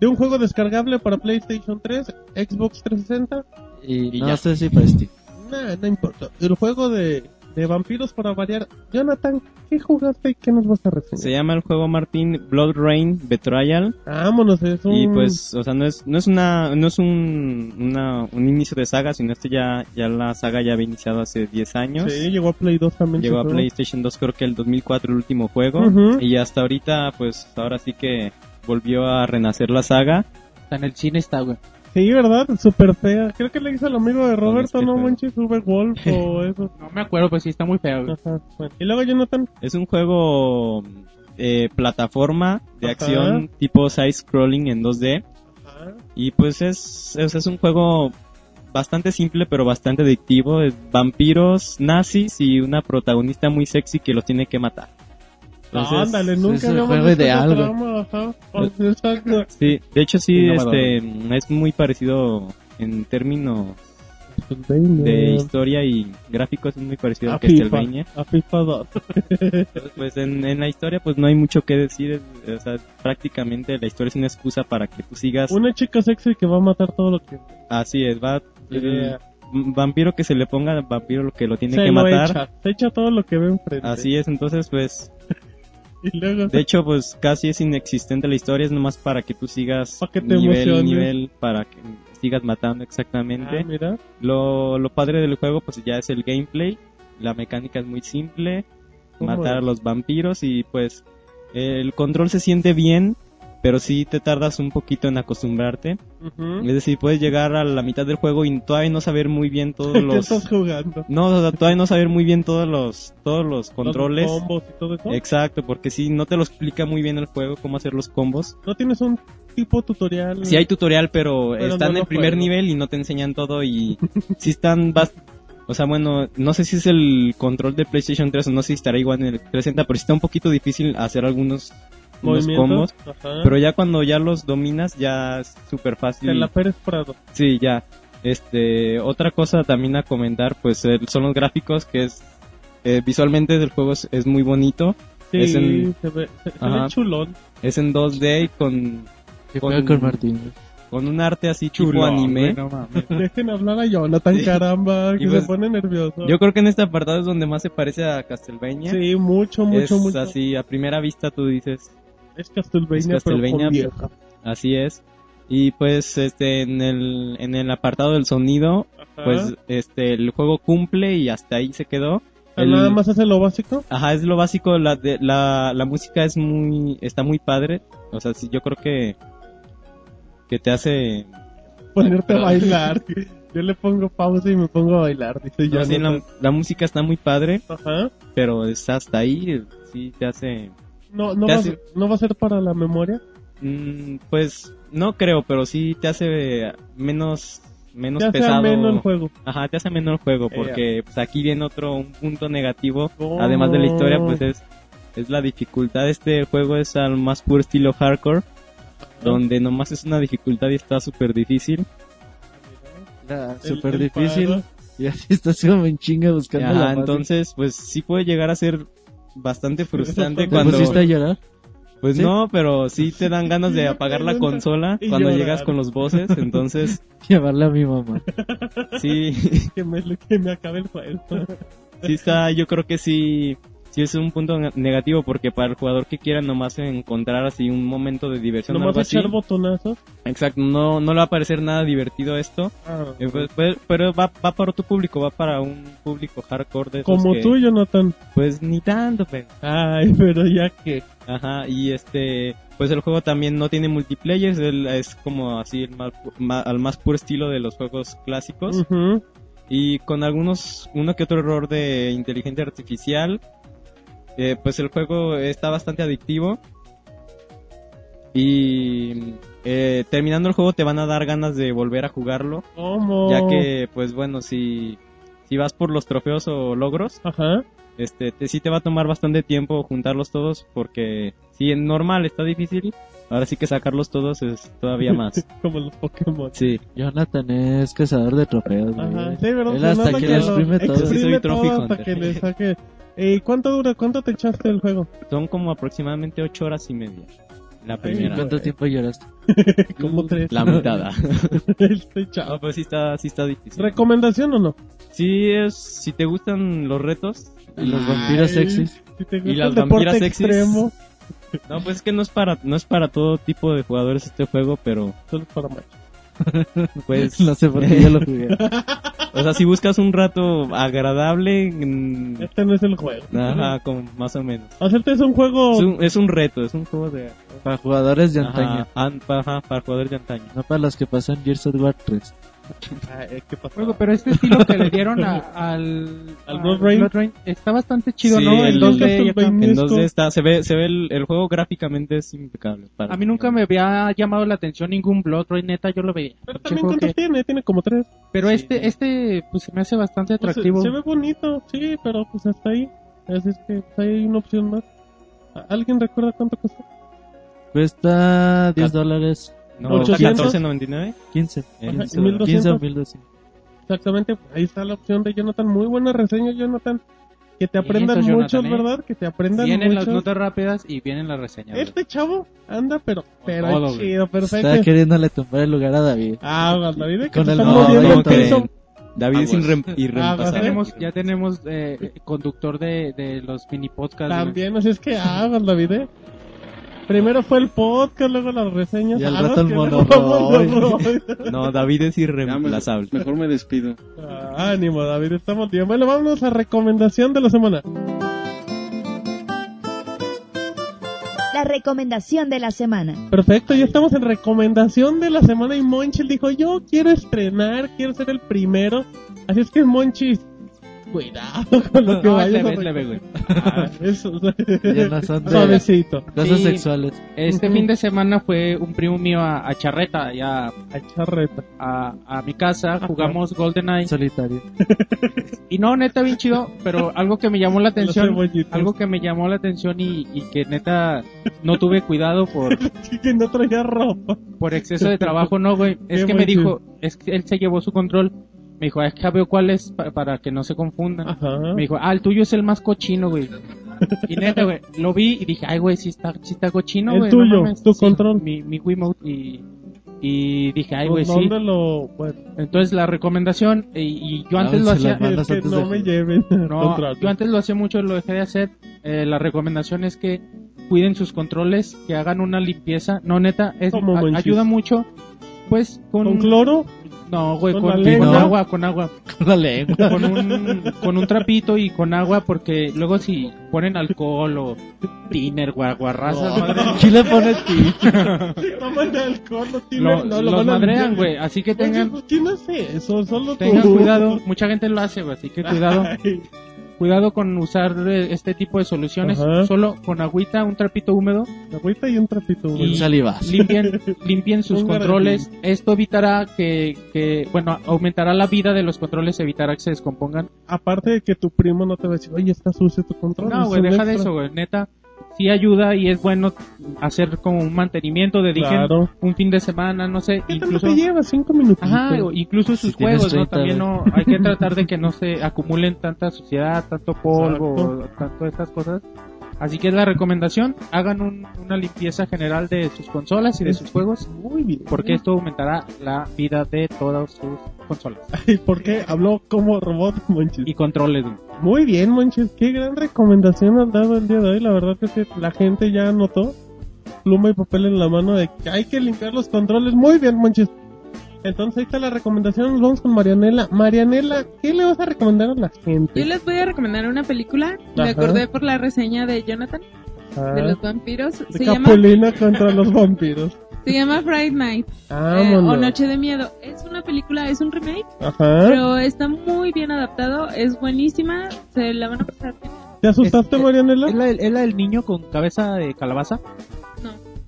de un juego descargable para PlayStation 3, Xbox 360. Y, Y no ya. sé si para Steam. Nah, no importa. El juego de, de vampiros para variar. Jonathan, ¿qué jugaste y qué nos vas a reseñar? Se llama el juego Martín Blood Rain Betrayal Vámonos, es un... y pues, o sea, no es no es una no es un una, un inicio de saga, sino este ya ya la saga ya había iniciado hace 10 años. Sí, llegó a Play 2 también. Llegó a. PlayStation 2 creo que el 2004 el último juego Ujú. y hasta ahorita pues ahora sí que volvió a renacer la saga. Hasta en el cine está, güey. Sí, ¿verdad? Súper fea. Creo que le hizo el amigo de Roberto, que ¿no, manches? Uber Wolf o eso. No me acuerdo, pues sí, está muy feo, güey. Ajá. Bueno. Y luego Jonathan. Es un juego eh, plataforma de Ajá. acción tipo side scrolling en 2D y pues es, es es un juego bastante simple pero bastante adictivo, es vampiros, nazis y una protagonista muy sexy que los tiene que matar. Entonces, Ándale, es nunca el habíamos juego güey. trama, ajá. Exacto. Sí, de hecho sí, Innovador. este, es muy parecido en términos de historia y gráficos es muy parecido a Castlevania. a FIFA 2. Entonces, pues en, en la historia pues no hay mucho que decir, es- o sea, prácticamente la historia es una excusa para que tú sigas. Una chica sexy que va a matar todo lo que Así es, va Yeah. vampiro que se le ponga, vampiro lo que lo tiene se que lo matar. echa. Se echa todo lo que ve enfrente. Así es, entonces pues luego, De hecho, pues casi es inexistente la historia, es nomás para que tú sigas Pa' que te nivel, emociones. nivel, para que sigas matando ah, exactamente. mira. lo, lo padre del juego, pues ya es el gameplay, la mecánica es muy simple, ¿Cómo matar a los vampiros y pues el control se siente bien, pero sí te tardas un poquito en acostumbrarte. Ujú. Es decir, puedes llegar a la mitad del juego y todavía no saber muy bien todos ¿Qué los... estás jugando? No, o sea, todavía no saber muy bien todos los, todos los controles. Los combos y todo eso. Exacto, porque si no te lo explica muy bien el juego cómo hacer los combos. ¿No tienes un tipo tutorial? Sí hay tutorial, pero, Pero está no en el primer juego. nivel y no te enseñan todo y si están o sea, bueno, no sé si es el control de PlayStation 3 o no sé si estará igual en el 360, pero sí está un poquito difícil hacer algunos unos combos, Ajá. pero ya cuando ya los dominas ya es súper fácil. De la Pérez Prado. Sí, ya. Este, otra cosa también a comentar, pues el- son los gráficos que es eh, visualmente el juego es, es muy bonito, Sí, Es en- se ve, se, se Ajá. ve chulón. es en 2D y con ¿Qué Con- con Martín? con un arte así tipo anime. Dejen hablar a Jonathan, caramba, que Y se pues, pone nervioso. Yo creo que en este apartado es donde más se parece a Castlevania. Sí, mucho, mucho, es mucho. así, a primera vista tú dices, Es Castlevania, Es Castlevania, pero con vieja. así es. Y pues este en el en el apartado del sonido, Ajá. pues este el juego cumple y hasta ahí se quedó. Ah, El- Nada más hace lo básico. Ajá, es lo básico, la de, la la música es muy está muy padre, o sea, sí yo creo que que te hace Ponerte a bailar. Yo le pongo pausa y me pongo a bailar, dice no, sí, Jonathan. la, la música está muy padre, Ajá. pero es hasta ahí, sí te hace No, no, Te va, a hace- ser- no va a ser para la memoria. Mm, pues no creo, pero sí te hace menos menos Ya sea pesado. menos el juego. Ajá, te hace menos el juego Eh, porque pues aquí viene otro un punto negativo, ¿Cómo? además de la historia, pues es es la dificultad. Este juego es al más puro estilo hardcore, donde nomás es una dificultad y está súper difícil. El- súper difícil. Y así estás como en chinga buscando Ajá, entonces pues sí puede llegar a ser bastante frustrante ¿Te ¿Te cuando pusiste a llorar? pues ¿Sí? no, pero sí te dan ganas de apagar la consola Y cuando llorar. llegas con los bosses, entonces Llevarle a mi mamá. sí Que me, que me acabe el juego. sí está, yo creo que sí, sí es un punto ne- negativo porque para el jugador que quiera nomás encontrar así un momento de diversión Nomás algo así, echar botonazos. exacto, no, no le va a parecer nada divertido esto, Ah, Eh, pues, pues, pero va, va para tu público, va para un público hardcore de esos como que, tú, Jonathan. pues ni tanto, pero, Ay, pero ya que. ajá, y este, pues el juego también no tiene multiplayer, es, como así el más, al más puro estilo de los juegos clásicos. Ujú. y con algunos uno que otro error de inteligencia artificial eh, pues el juego está bastante adictivo y eh, terminando el juego te van a dar ganas de volver a jugarlo ¿Cómo? ya que pues bueno si si vas por los trofeos o logros Ajá. este te, sí te va a tomar bastante tiempo juntarlos todos porque si en normal está difícil ahora sí que sacarlos todos es todavía más Como los Pokémon. sí Jonathan es cazador de trofeos. Ajá, sí, pero Él se hasta que que lo exprime todo. Sí, soy todo hasta que le saque. Eh, ¿Cuánto dura? ¿Cuánto te echaste el juego? son como aproximadamente ocho horas y media la primera ¿Cuánto tiempo lloraste? Como tres. La mitad. Estoy chavo. No, pues sí está, sí está difícil. ¿Recomendación o no? Sí es, si te gustan los retos. Y los vampiros sexys. Si te gusta Y las vampiras sexys. extremo, No, pues es que no es para, no es para todo tipo de jugadores este juego, pero solo para machos. pues, No sé por qué yo lo jugué. o sea, si buscas un rato agradable, mm, Este no es el juego. ajá, como más o menos. Hacerte es un juego. Es un, es un reto, es un juego de, Para jugadores de ajá, antaño. an- ajá, para jugadores de antaño. No para los que pasan Gears of War 3. Ay, ¿Qué pasó? Pero este estilo que le dieron a- al, Al Blood Rain. está bastante chido, Sí, ¿no? el- El 2D y acá. Castlevania. En 2D está, se ve, se ve el, el juego gráficamente es impecable. para- A mí nunca me había llamado la atención ningún Blood Rain, neta, yo lo veía. Pero también cuántos que- tiene, tiene como tres. Pero Sí. este, este, pues se me hace bastante Pues, atractivo. se, se ve bonito, sí, pero pues hasta ahí. Así es que pues, hay una opción más. ¿A- ¿Alguien recuerda cuánto costó? Cuesta 10 dólares. No, 800. 14.99. 15. En- Ajá, en- 1200. 15 o 1200. Exactamente, ahí está la opción de Jonathan. Muy buena reseña, Jonathan. Que te aprendan Eso, muchos, Jonathan, ¿eh? ¿verdad? Que te aprendan Vienen muchos. las notas rápidas y vienen las reseñas. Este chavo anda, pero, pero todo, güey. chido, perfecto. Está queriéndole tumbar el lugar a David. Ah, vas, David, que Con el no, no creen. David es irrem- Ah, ya irreemplazable. tenemos, ya tenemos eh, conductor de, de los mini podcasts. También, así es que hagas, David, ¿eh? Primero fue el podcast, luego las reseñas. Y al Ah, rato el monorroy. No, David es Ya irreemplazable. mejor me despido. Ah, ánimo, David, estamos bien. Bueno, vámonos a recomendación de la semana. La recomendación de la semana. Perfecto, ya estamos en recomendación de la semana y Monchis dijo, yo quiero estrenar, quiero ser el primero. Así es que Monchis, cuidado con lo que No, vayas a leve, güey. Ah, eso, Ya no son de- suavecito. Cosas Sí. sexuales. Este fin de semana fue un primo mío a, a Charreta, ya A charreta. a, a mi casa, jugamos GoldenEye. Solitario. Y no, neta, bien chido, pero algo que me llamó la atención, algo que me llamó la atención y, y que neta no tuve cuidado por, que no traía ropa. por exceso de trabajo, no, güey. Es Qué que me dijo, es que él se llevó su control. Me dijo, es que veo cuál es pa- para que no se confundan. Ajá. Me dijo, ah, el tuyo es el más cochino, güey. Y neta, güey, lo vi y dije, ay, güey, sí está, sí está cochino, El güey. tuyo, mames". tu Sí, control. Mi, mi Wiimote y, y dije, ay, güey, sí. ¿Dónde lo...? Bueno, Entonces la recomendación, y, y yo antes lo hacía, es que antes no de- me lleven. no, yo antes lo hacía mucho, lo dejé de hacer. Eh, la recomendación es que cuiden sus controles, que hagan una limpieza. No, neta, es, ¿Cómo, a- ayuda mucho. Pues con, ¿Con cloro? No, güey, ¿Con con, la con lengua? agua, con agua, Con la lengua. con un, con un trapito y con agua, porque luego si ponen alcohol o tiner, guaguarrazas, No. madre, ¿Quién le pone ti? Toman alcohol, no tienen... lo- no, lo los madrean, güey. Así que tengan, ¿quién hace eso? Solo tengan cuidado. Mucha gente lo hace, güey, así que cuidado. Cuidado con usar eh, este tipo de soluciones. Ajá. Solo con agüita, un trapito húmedo. agüita y un trapito. güey. Y salivas. limpien, limpien sus Un controles. Esto evitará que, que, bueno, aumentará la vida de los controles, evitará que se descompongan. Aparte de que tu primo no te va a decir, oye, está sucio tu control. No, güey, deja de eso, güey. Neta, sí ayuda y es bueno hacer como un mantenimiento, dediquen Claro. un fin de semana, no sé, ¿Qué tanto incluso... te lleva? Cinco minutos. Ajá, incluso sus Si juegos, ¿no? 30, También no, hay que tratar de que no se acumulen tanta suciedad, tanto polvo, tanto estas cosas. Así que es la recomendación, hagan un- una limpieza general de sus consolas y de sus juegos, Muy bien. porque esto aumentará la vida de todas sus consolas Ay, ¿Por qué habló como robot, Monchis? y controles. Muy bien, Monchis. Qué gran recomendación has dado el día de hoy. La verdad es que la gente ya anotó. Pluma y papel en la mano de que hay que limpiar los controles. Muy bien, Monchis. Entonces ahí está la recomendación. Nos vamos con Marianela. Marianela, ¿qué le vas a recomendar a la gente? Yo les voy a recomendar una película. Me acordé por la reseña de Jonathan, Ah, de los vampiros. de Se llama, Capulina contra los vampiros. se llama Friday Night eh, o Noche de Miedo. Es una película, es un remake, Ajá. pero está muy bien adaptado. Es buenísima. Se la van a pasar bien. ¿Te asustaste, Es- Marianela? ¿Es la, es la del niño con cabeza de calabaza?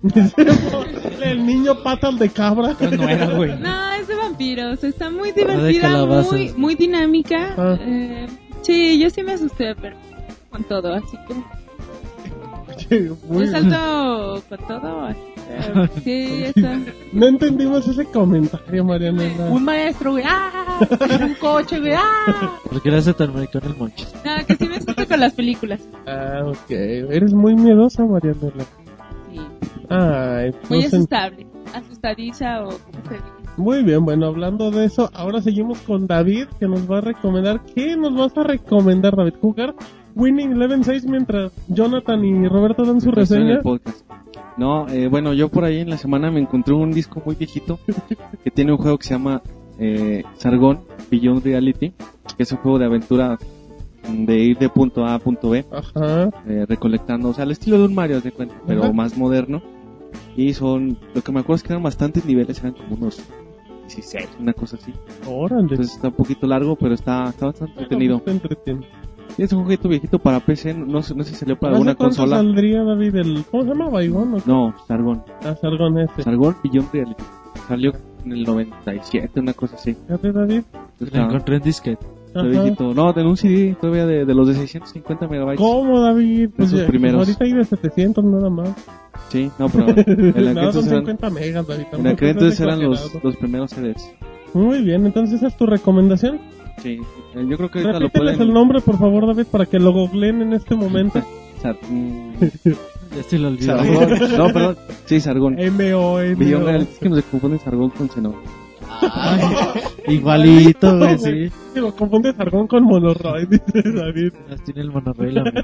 El niño patas de cabra. Pues no era, güey. No, es de vampiros. Está muy de divertida, muy, muy dinámica. Ah. Eh, sí, yo sí me asusté, pero con todo, así que Muy un salto con todo. así que, Sí, está. No entendimos ese comentario, Marianela. Un maestro, güey. ¡Ah! Un coche, güey. ¡Ah! ¿Por qué le hace tan maricón el monchis? No, que sí me asusta con las películas. Ah, ok. Eres muy miedosa, Marianela. Muy sé- asustable. Asustadiza o como se dice. Muy bien, bueno, hablando de eso, ahora seguimos con David, que nos va a recomendar. ¿Qué nos vas a recomendar, David? ¿Jugar Winning Eleven 6 mientras Jonathan y Roberto dan su reseña? No, eh, bueno, yo por ahí en la semana me encontré un disco muy viejito que tiene un juego que se llama eh, Sargon Beyond Reality, que es un juego de aventura de ir de punto A a punto B, Ajá. eh, recolectando, o sea, al estilo de un Mario, de cuenta, pero Ajá. más moderno. Y son, lo que me acuerdo es que eran bastantes niveles, eran como unos 16, una cosa así. Órale. Entonces está un poquito largo, pero está, está bastante entretenido. Te entretiene. Y es un jueguito viejito para PC, no, sé- no sé si salió para ¿Hace alguna consola. saldría, David? El... ¿Cómo se llama? ¿Baigón? o qué? No, Sargon. Ah, Sargón ese. Sargon Beyond Reality. Salió en el 97, una cosa así. Fíjate, David. Entonces, está- encontré en disquete. Está Ajá. viejito. No, en un CD todavía de, de los de 650 megabytes. ¿Cómo, David? Pues, Esos ya, primeros. ahorita hay de 700 nada más. Sí, no, pero en aquel no, son entonces eran, 50 megas, David. en aquel entonces eran los, los primeros CDs. Muy bien, entonces esa es tu recomendación. Sí, eh, yo creo que ahorita lo pueden... el nombre, por favor, David, para que lo googleen en este momento. Ya se lo. Sargón. No, perdón. Sí, Sargón. Beyond- Es que nos confunden Sargón con Zenón. Igualito, güey, sí. Lo confunde Sargón con Monoroid, dice David. Las tiene el monorrail, amigo.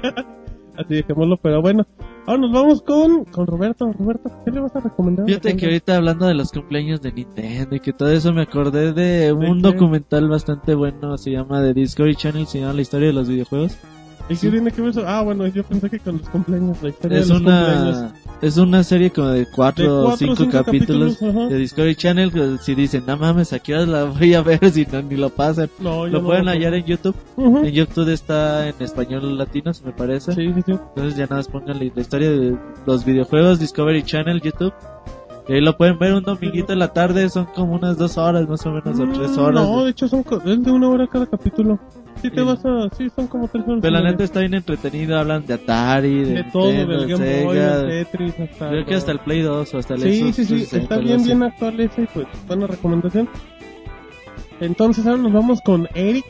Así dejémoslo, pero bueno. Ahora nos vamos con, con Roberto. Roberto, ¿qué le vas a recomendar? Fíjate que ahorita hablando de los cumpleaños de Nintendo y que todo eso me acordé de un qué? documental bastante bueno, se llama The Discovery Channel, se llama La historia de los videojuegos. ¿Y qué tiene que ver eso? Ah, bueno, yo pensé que con los cumpleaños, la historia Es de los cumpleaños. una es una serie como de cuatro o cinco, cinco capítulos, capítulos, de Discovery Channel. que Si dicen, no mames, ¿a qué hora la voy a ver si no, ni lo pasan? No, Lo no pueden lo hallar en YouTube. Ujú. En YouTube está en español latino, se me parece. Sí, sí, sí. Entonces ya nada más pongan la historia de los videojuegos Discovery Channel YouTube. Y ahí lo pueden ver un dominguito en la tarde, son como unas dos horas más o menos, o tres horas. Mm, No, de hecho son es de una hora cada capítulo. Sí te vas a... Sí, son como tres horas. Pero la neta está bien entretenido, hablan de Atari, de, De todo, Nintendo, del Game Sega, Boy, de- Tetris, hasta... Creo que hasta el Play 2 o hasta el Sí, Xbox sí, sí, 360, está bien, bien actual ese pues buena recomendación. Entonces ahora nos vamos con Eric.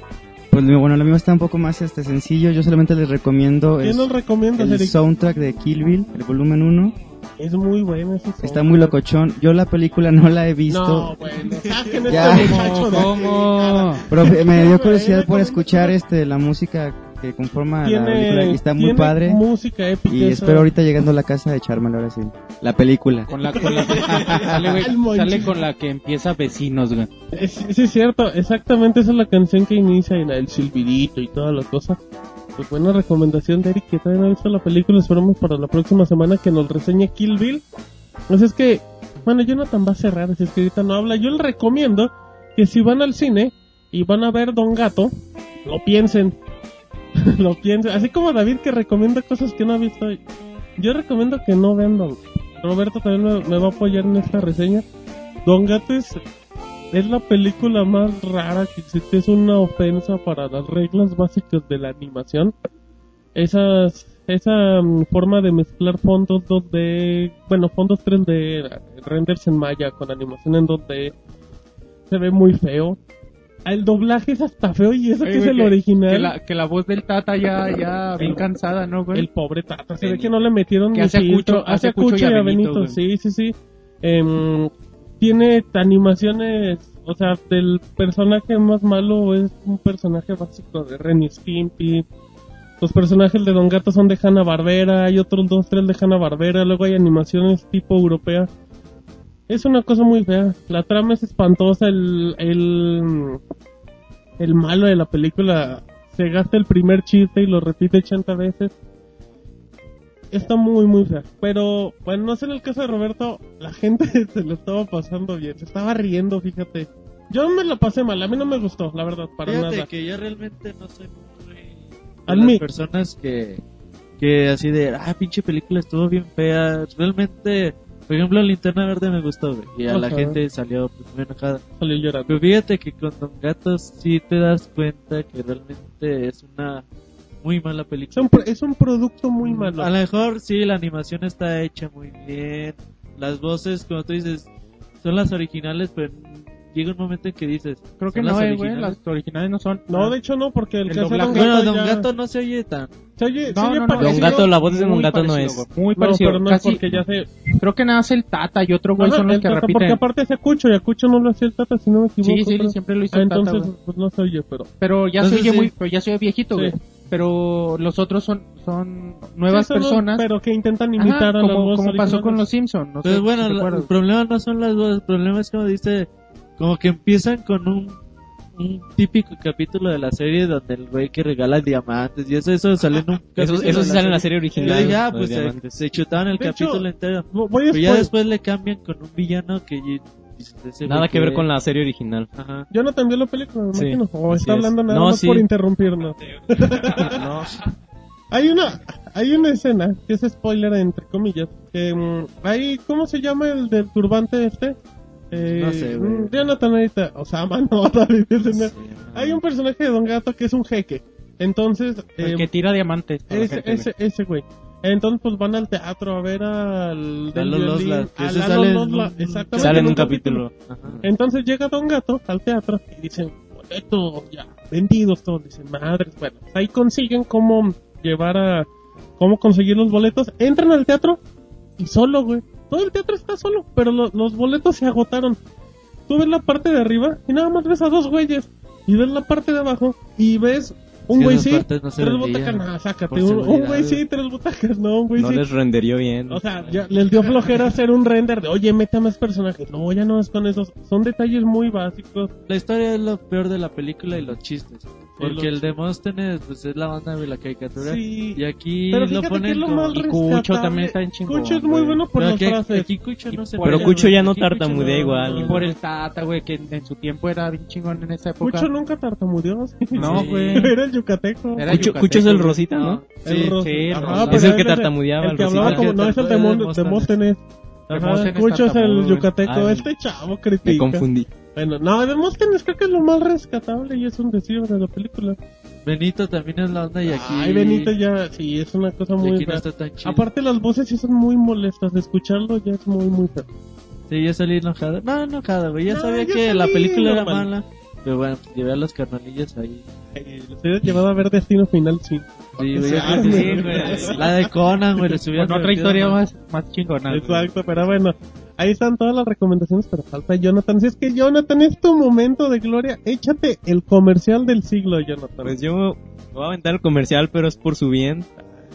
Pues mi- bueno, lo mío está un poco más este sencillo. Yo solamente les recomiendo ¿Qué es nos recomiendas, el Eric? soundtrack de Kill Bill, el volumen 1. Es muy bueno ese Está muy locochón. Yo la película no la he visto. No, bueno, saquen Ya. este muchacho de ¿Cómo? Pero me dio Bueno, curiosidad por escuchar este la música que conforma la película y está muy padre. música épica. Y esa. espero ahorita llegando a la casa de echármela ahora sí. La película. Con la, con la- sale, monchis. sale con la que empieza vecinos, güey. Sí, sí, es cierto, exactamente esa es la canción que inicia el silbidito y toda la cosa. Pues buena recomendación de Eric que todavía no ha visto la película, esperamos para la próxima semana que nos reseñe Kill Bill. Pues es que, bueno, Jonathan va a cerrar, si es que ahorita no habla. Yo le recomiendo que si van al cine y van a ver Don Gato, lo piensen. lo piensen. Así como David que recomienda cosas que no ha visto. Yo recomiendo que no vean Don Roberto también me, me va a apoyar en esta reseña. Don Gato es, es la película más rara que existe. Es una ofensa para las reglas básicas de la animación. Esas, esa mm, forma de mezclar fondos 2D, bueno, fondos 3D, renders en Maya con animación en 2D, se ve muy feo. El doblaje es hasta feo y eso Oye, que es el que- original. Que la, que la voz del Tata ya, ya bien cansada, ¿no, güey? El pobre Tata, se ve que no le metieron Que ni hace a. Cucho- hace a Cucho y a Benito, sí, sí, sí. Em, tiene animaciones, o sea, del personaje más malo es un personaje básico de Ren y Stimpy. Los personajes de Don Gato son de Hanna Barbera, hay otros dos, tres de Hanna Barbera, luego hay animaciones tipo europea. Es una cosa muy fea. La trama es espantosa, el, el, malo de la película se gasta el primer chiste y lo repite 80 veces. Está muy, muy fea. Pero, bueno, no sé en el caso de Roberto, la gente se lo estaba pasando bien. Se estaba riendo, fíjate. Yo me lo pasé mal, a mí no me gustó, la verdad, para Fíjate nada. que yo realmente no soy muy de las personas que que así de ah pinche película estuvo bien fea realmente por ejemplo Linterna Verde me gustó güey, y a la gente salió pues, muy enojada Salió llorando. pero fíjate que con Don Gato sí te das cuenta que realmente es una muy mala Es película un, es un producto muy malo. a lo mejor sí la animación está hecha muy bien las voces como tú dices son las originales pero llega un momento en que dices Creo que ¿son no, las eh, güey. Las originales no son. No, de hecho no, porque el, El que hace Don bueno Gato Don ya- Gato no se oye tan Se oye, se No, oye no. Don Gato, la voz de Don Gato no es. Muy No, parecido. pero no Casi- es porque ya se... Creo que nada más el Tata y otro güey Ajá, son los que Tata, repiten. Porque aparte hace Cucho y a Cucho no lo hacía el Tata, si no me equivoco. Sí, sí, siempre lo hizo Ah, el Tata, entonces, pues no se oye, pero... Pero ya Entonces, se oye sí. muy, pero ya se oye viejito, Sí. güey. Pero los otros son, son nuevas Sí, son los- personas. Pero que intentan Ajá, imitar a la como, como pasó con los Simpsons. No sé Pues si bueno, la- recuerdas. el problema no son las voces, el problema es como dice, como que empiezan con un, un típico capítulo de la serie donde el güey que regala diamantes y eso, eso sale en un Eso, capítulo eso sí sale en la serie original. Ah, los pues se, se chutaban el De hecho, capítulo entero. Voy a Pero ya después le cambian con un villano que Nada que ver con la serie original. Ajá. Jonathan vio la película, me Sí, imagino. O está es. hablando nada No, más sí. por interrumpirnos. No, Hay una, hay una escena que es spoiler entre comillas. Que, mm, hay, ¿cómo se llama el del turbante este? Eh, No sé, güey. Jonathan ahorita, o sea, no, David, ese no. Hay un personaje de Don Gato que es un jeque. Entonces, El eh, que tira diamantes. ese, ese, ese güey. Entonces, pues van al teatro a ver al. Lalo Losla, ese Lalo sale en Losla, un- exactamente, Sale en un capítulo. Entonces llega Don Gato al teatro y dicen, boletos ya vendidos todos. Dicen, madres, bueno, pues ahí consiguen cómo llevar a, cómo conseguir los boletos. Entran al teatro y solo, güey. Todo el teatro está solo, pero lo- los boletos se agotaron. Tú ves la parte de arriba y nada más ves a dos güeyes. Y ves la parte de abajo y ves un güey sí, no tres butacas, no, sácate. Un, güey sí, tres butacas, no, un güey No sí. les renderió bien. O sea, ya les dio flojera hacer un render de, oye, meta más personajes. No, ya no es con esos. Son detalles muy básicos. La historia es lo peor de la película y los chistes. Porque el Demóstenes pues, es la onda de la caricatura. Sí. Y aquí Pero lo ponen lo como... Y Cucho también está en chingón. Cucho es muy güey. bueno por Pero las aquí, frases. aquí Cucho no se Pero Cucho ya no tartamudea no- igual. Y por el Tata, güey, que en su tiempo era bien chingón en esa época. Cucho nunca tartamudeó. No, Sí. güey. Era el yucateco. Era Cucho, yucateco, Cucho es el. Rosita, ¿no? El Sí, sí, Ajá, Rosita. pero Es el que tartamudeaba, El el que hablaba como, no, es el Demóstenes. Demóstenes. Ajá, Cucho es el yucateco. Ah, este chavo Me critica. confundí. Bueno, no, Demóstenes creo que es lo más rescatable y es un decir de la película. Benito también es la onda y aquí... Ay, Benito ya, sí, es una cosa muy aquí no fea. está tan chido. Aparte las voces sí son muy molestas, escucharlo ya es muy muy feo. Sí, yo salí enojado. No, enojado, güey. Ya No, sabía yo que la película era mala. Pero bueno, llevé a los carnalillos ahí. Eh, los hubieras llevado a ver Destino Final, sí. Sí, güey. Ah, sí, sí, güey. La de Conan, güey. Le subían Con otra historia más, más chingona. Exacto, pero bueno, ahí están todas las recomendaciones, pero falta Jonathan. Si es que Jonathan es tu momento de gloria, échate el comercial del siglo, Jonathan. Pues yo me voy a aventar el comercial, pero es por su bien.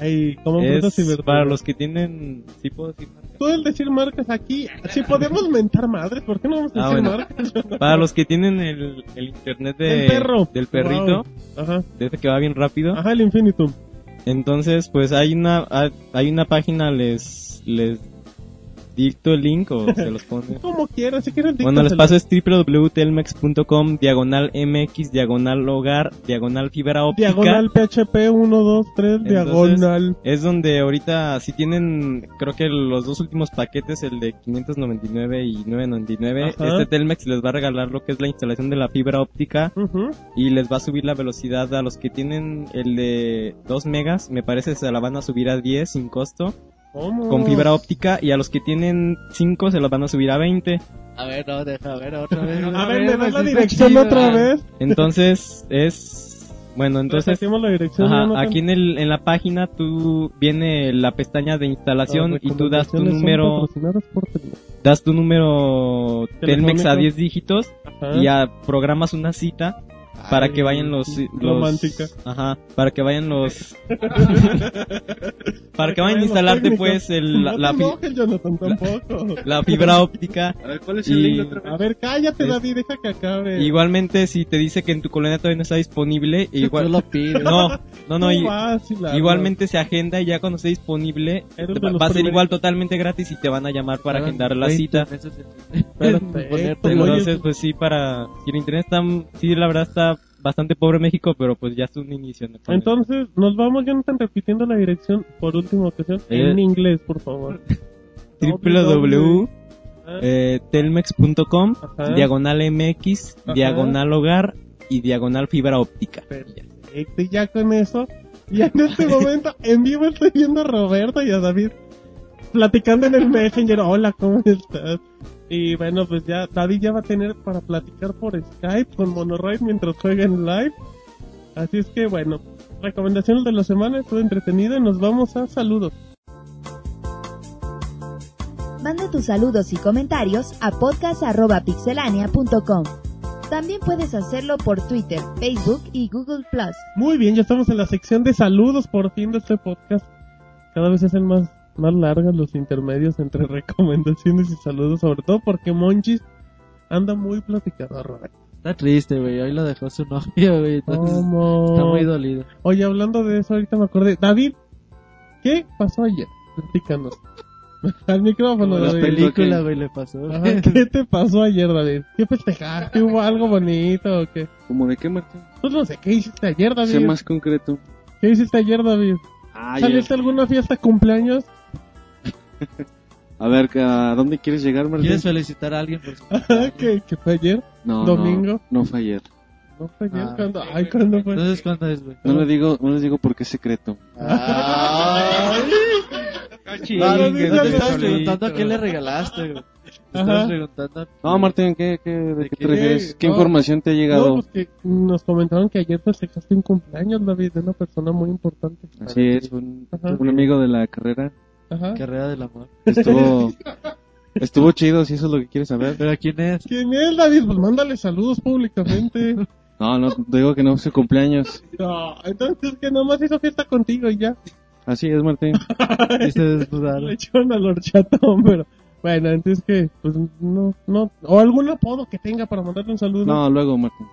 Ay, y Es para los que tienen... ¿Sí puedo decir marca? Tú el decir marcas aquí, si podemos mentar madres, ¿por qué no vamos a Ah, decir bueno. marcas? Para los que tienen el, el internet de, El perro. del perrito, Wow. Ajá, de ese que va bien rápido. ajá, el infinitum. Entonces, pues hay una hay una página les les dicto el link o se los pone. Como quieras, si quieres Bueno, les paso es www.telmex.com diagonal mx diagonal hogar diagonal fibra óptica. Diagonal PHP 1, 2, 3, Entonces, diagonal. Es donde ahorita si tienen, creo que los dos últimos paquetes, el de 599 y 999, Ajá. este Telmex les va a regalar lo que es la instalación de la fibra óptica Ujú. y les va a subir la velocidad a los que tienen el de 2 megas, me parece se la van a subir a 10 sin costo ¿Cómo? con fibra óptica y a los que tienen 5 se los van a subir a 20. A ver, no, deja ver otra vez. A ver, ¿me das pues, la dirección chido, otra vez? Entonces es bueno, entonces la dirección. Ajá, Jonathan. aquí en, el, en la página tú viene la pestaña de instalación y tú das tu número das tu número Telmex a Telefónico. 10 dígitos Ajá. y ya programas una cita para Ay, que vayan los, los romántica. ajá, para que vayan los para que vayan a instalarte pues el, la, no la te Jonathan, tampoco. la fibra óptica A ver, ¿cuál es el Y- link otra vez? A ver, cállate, Es- David, deja que acabe. igualmente si te dice que en tu colonia todavía no está disponible igual Tú lo pides. no no no y- igualmente se agenda y ya cuando esté disponible va, a ser igual totalmente gratis y te van a llamar para agendar la 20 cita ponerte- oye, Entonces, pues sí, para... Si el internet está... Sí, la verdad está bastante pobre México, pero pues ya es un inicio. ¿no? Entonces, nos vamos, Jonathan, repitiendo la dirección por última ocasión. Eh. En inglés, por favor. www. eh, diagonal MX, Ajá. diagonal hogar y diagonal fibra óptica. Perfecto, y ya con eso, ya en este momento, en vivo estoy viendo a Roberto y a David platicando en el Messenger. Hola, ¿cómo estás? Y bueno, pues ya David ya va a tener para platicar por Skype con Monoroid mientras jueguen live. Así es que bueno, recomendaciones de la semana, estuvo entretenido y nos vamos a saludos. Manda tus saludos y comentarios a podcast.pixelania.com. También puedes hacerlo por Twitter, Facebook y Google Plus. Muy bien, ya estamos en la sección de saludos por fin de este podcast. Cada vez se hacen más, más largas los intermedios entre recomendaciones y saludos, sobre todo porque Monchis anda muy platicador, Roberto. Está triste, güey. Hoy lo dejó su novio, güey. Está muy dolido. Oye, hablando de eso, ahorita me acordé. David, ¿qué pasó ayer? Platícanos. Al micrófono, La David. película, güey, le pasó. Ajá, ¿Qué te pasó ayer, David? ¿Qué festejaste? ¿Hubo algo bonito o qué? ¿Cómo de qué, Martín? Pues no sé, ¿qué hiciste ayer, David? Sea más concreto. ¿Qué hiciste ayer, David? Ah. ¿Saliste a alguna fiesta cumpleaños? A ver, ¿a dónde quieres llegar, Martín? ¿Quieres felicitar a alguien por su ¿Qué, ¿Qué fue ayer? No, ¿Domingo? No, no fue ayer. ¿No fue ayer? Ah. ¿Cuándo? Ay, ¿cuándo fue? Entonces, ¿cuándo es, güey? No le digo, no les digo porque es secreto. Ay, No, no te estabas preguntando a qué le regalaste, güey. Te preguntando. No, Martín, ¿qué, qué, ¿de qué te qué? refieres? ¿Qué No. información te ha No, llegado? pues que nos comentaron que ayer festejaste un cumpleaños, David, de una persona muy importante. Así es, un, un amigo de la carrera. Ajá. Carrera del amor. Estuvo, estuvo chido, si eso es lo que quieres saber. ¿Pero quién es? ¿Quién es, David? Pues mándale saludos públicamente. No, no, te digo que no es su cumpleaños. no, entonces que nomás hizo fiesta contigo y ya. Así es, Martín. Y se desnudaron. Le echaron al horchatón, pero... Bueno, entonces que, pues no, no, o algún apodo que tenga para mandarle un saludo. No, luego, Martín.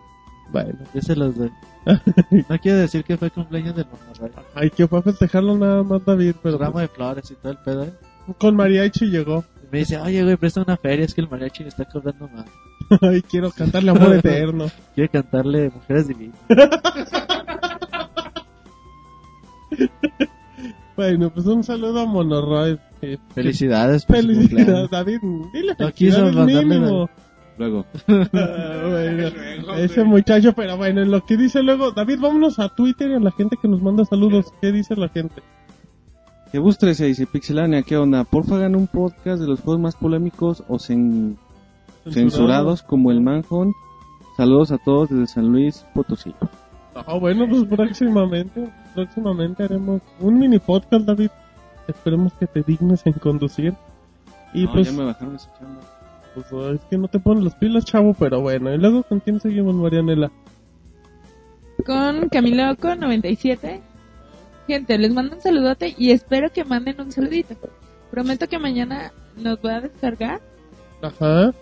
Bueno, Yo se los doy. No quiero decir que fue cumpleaños del monorroy. ay, que fue a festejarlo nada más David, pero Ramo pues, de flores y todo el pedo, ¿eh? con mariachi llegó. Y me dice, oye, güey, presta una feria, es que el mariachi me está cobrando más. ay, quiero cantarle amor eterno. Quiere cantarle Mujeres Divinas. Bueno, pues un saludo a Monoroid. eh, Felicidades Felicidades. David. Dile No quiso mandarle. Luego. Ah, bueno, ese muchacho, pero bueno, en lo que dice luego, David, vámonos a Twitter y a la gente que nos manda saludos. ¿Qué dice la gente? Que bus 13 dice, Pixelania, ¿qué onda? Porfa hagan un podcast de los juegos más polémicos o cen- censurados como el Manhunt. Saludos a todos desde San Luis Potosí. Ah, bueno, pues próximamente, próximamente haremos un mini podcast, David. Esperemos que te dignes en conducir. Y No, pues, ya me bajaron esa chamba. Pues, oh, es que no te ponen las pilas, chavo, pero bueno. Y luego, ¿con quién seguimos, Marianela? Con Camiloco 97. Gente, les mando un saludote y espero que manden un saludito. Prometo que mañana nos voy a descargar. Ajá.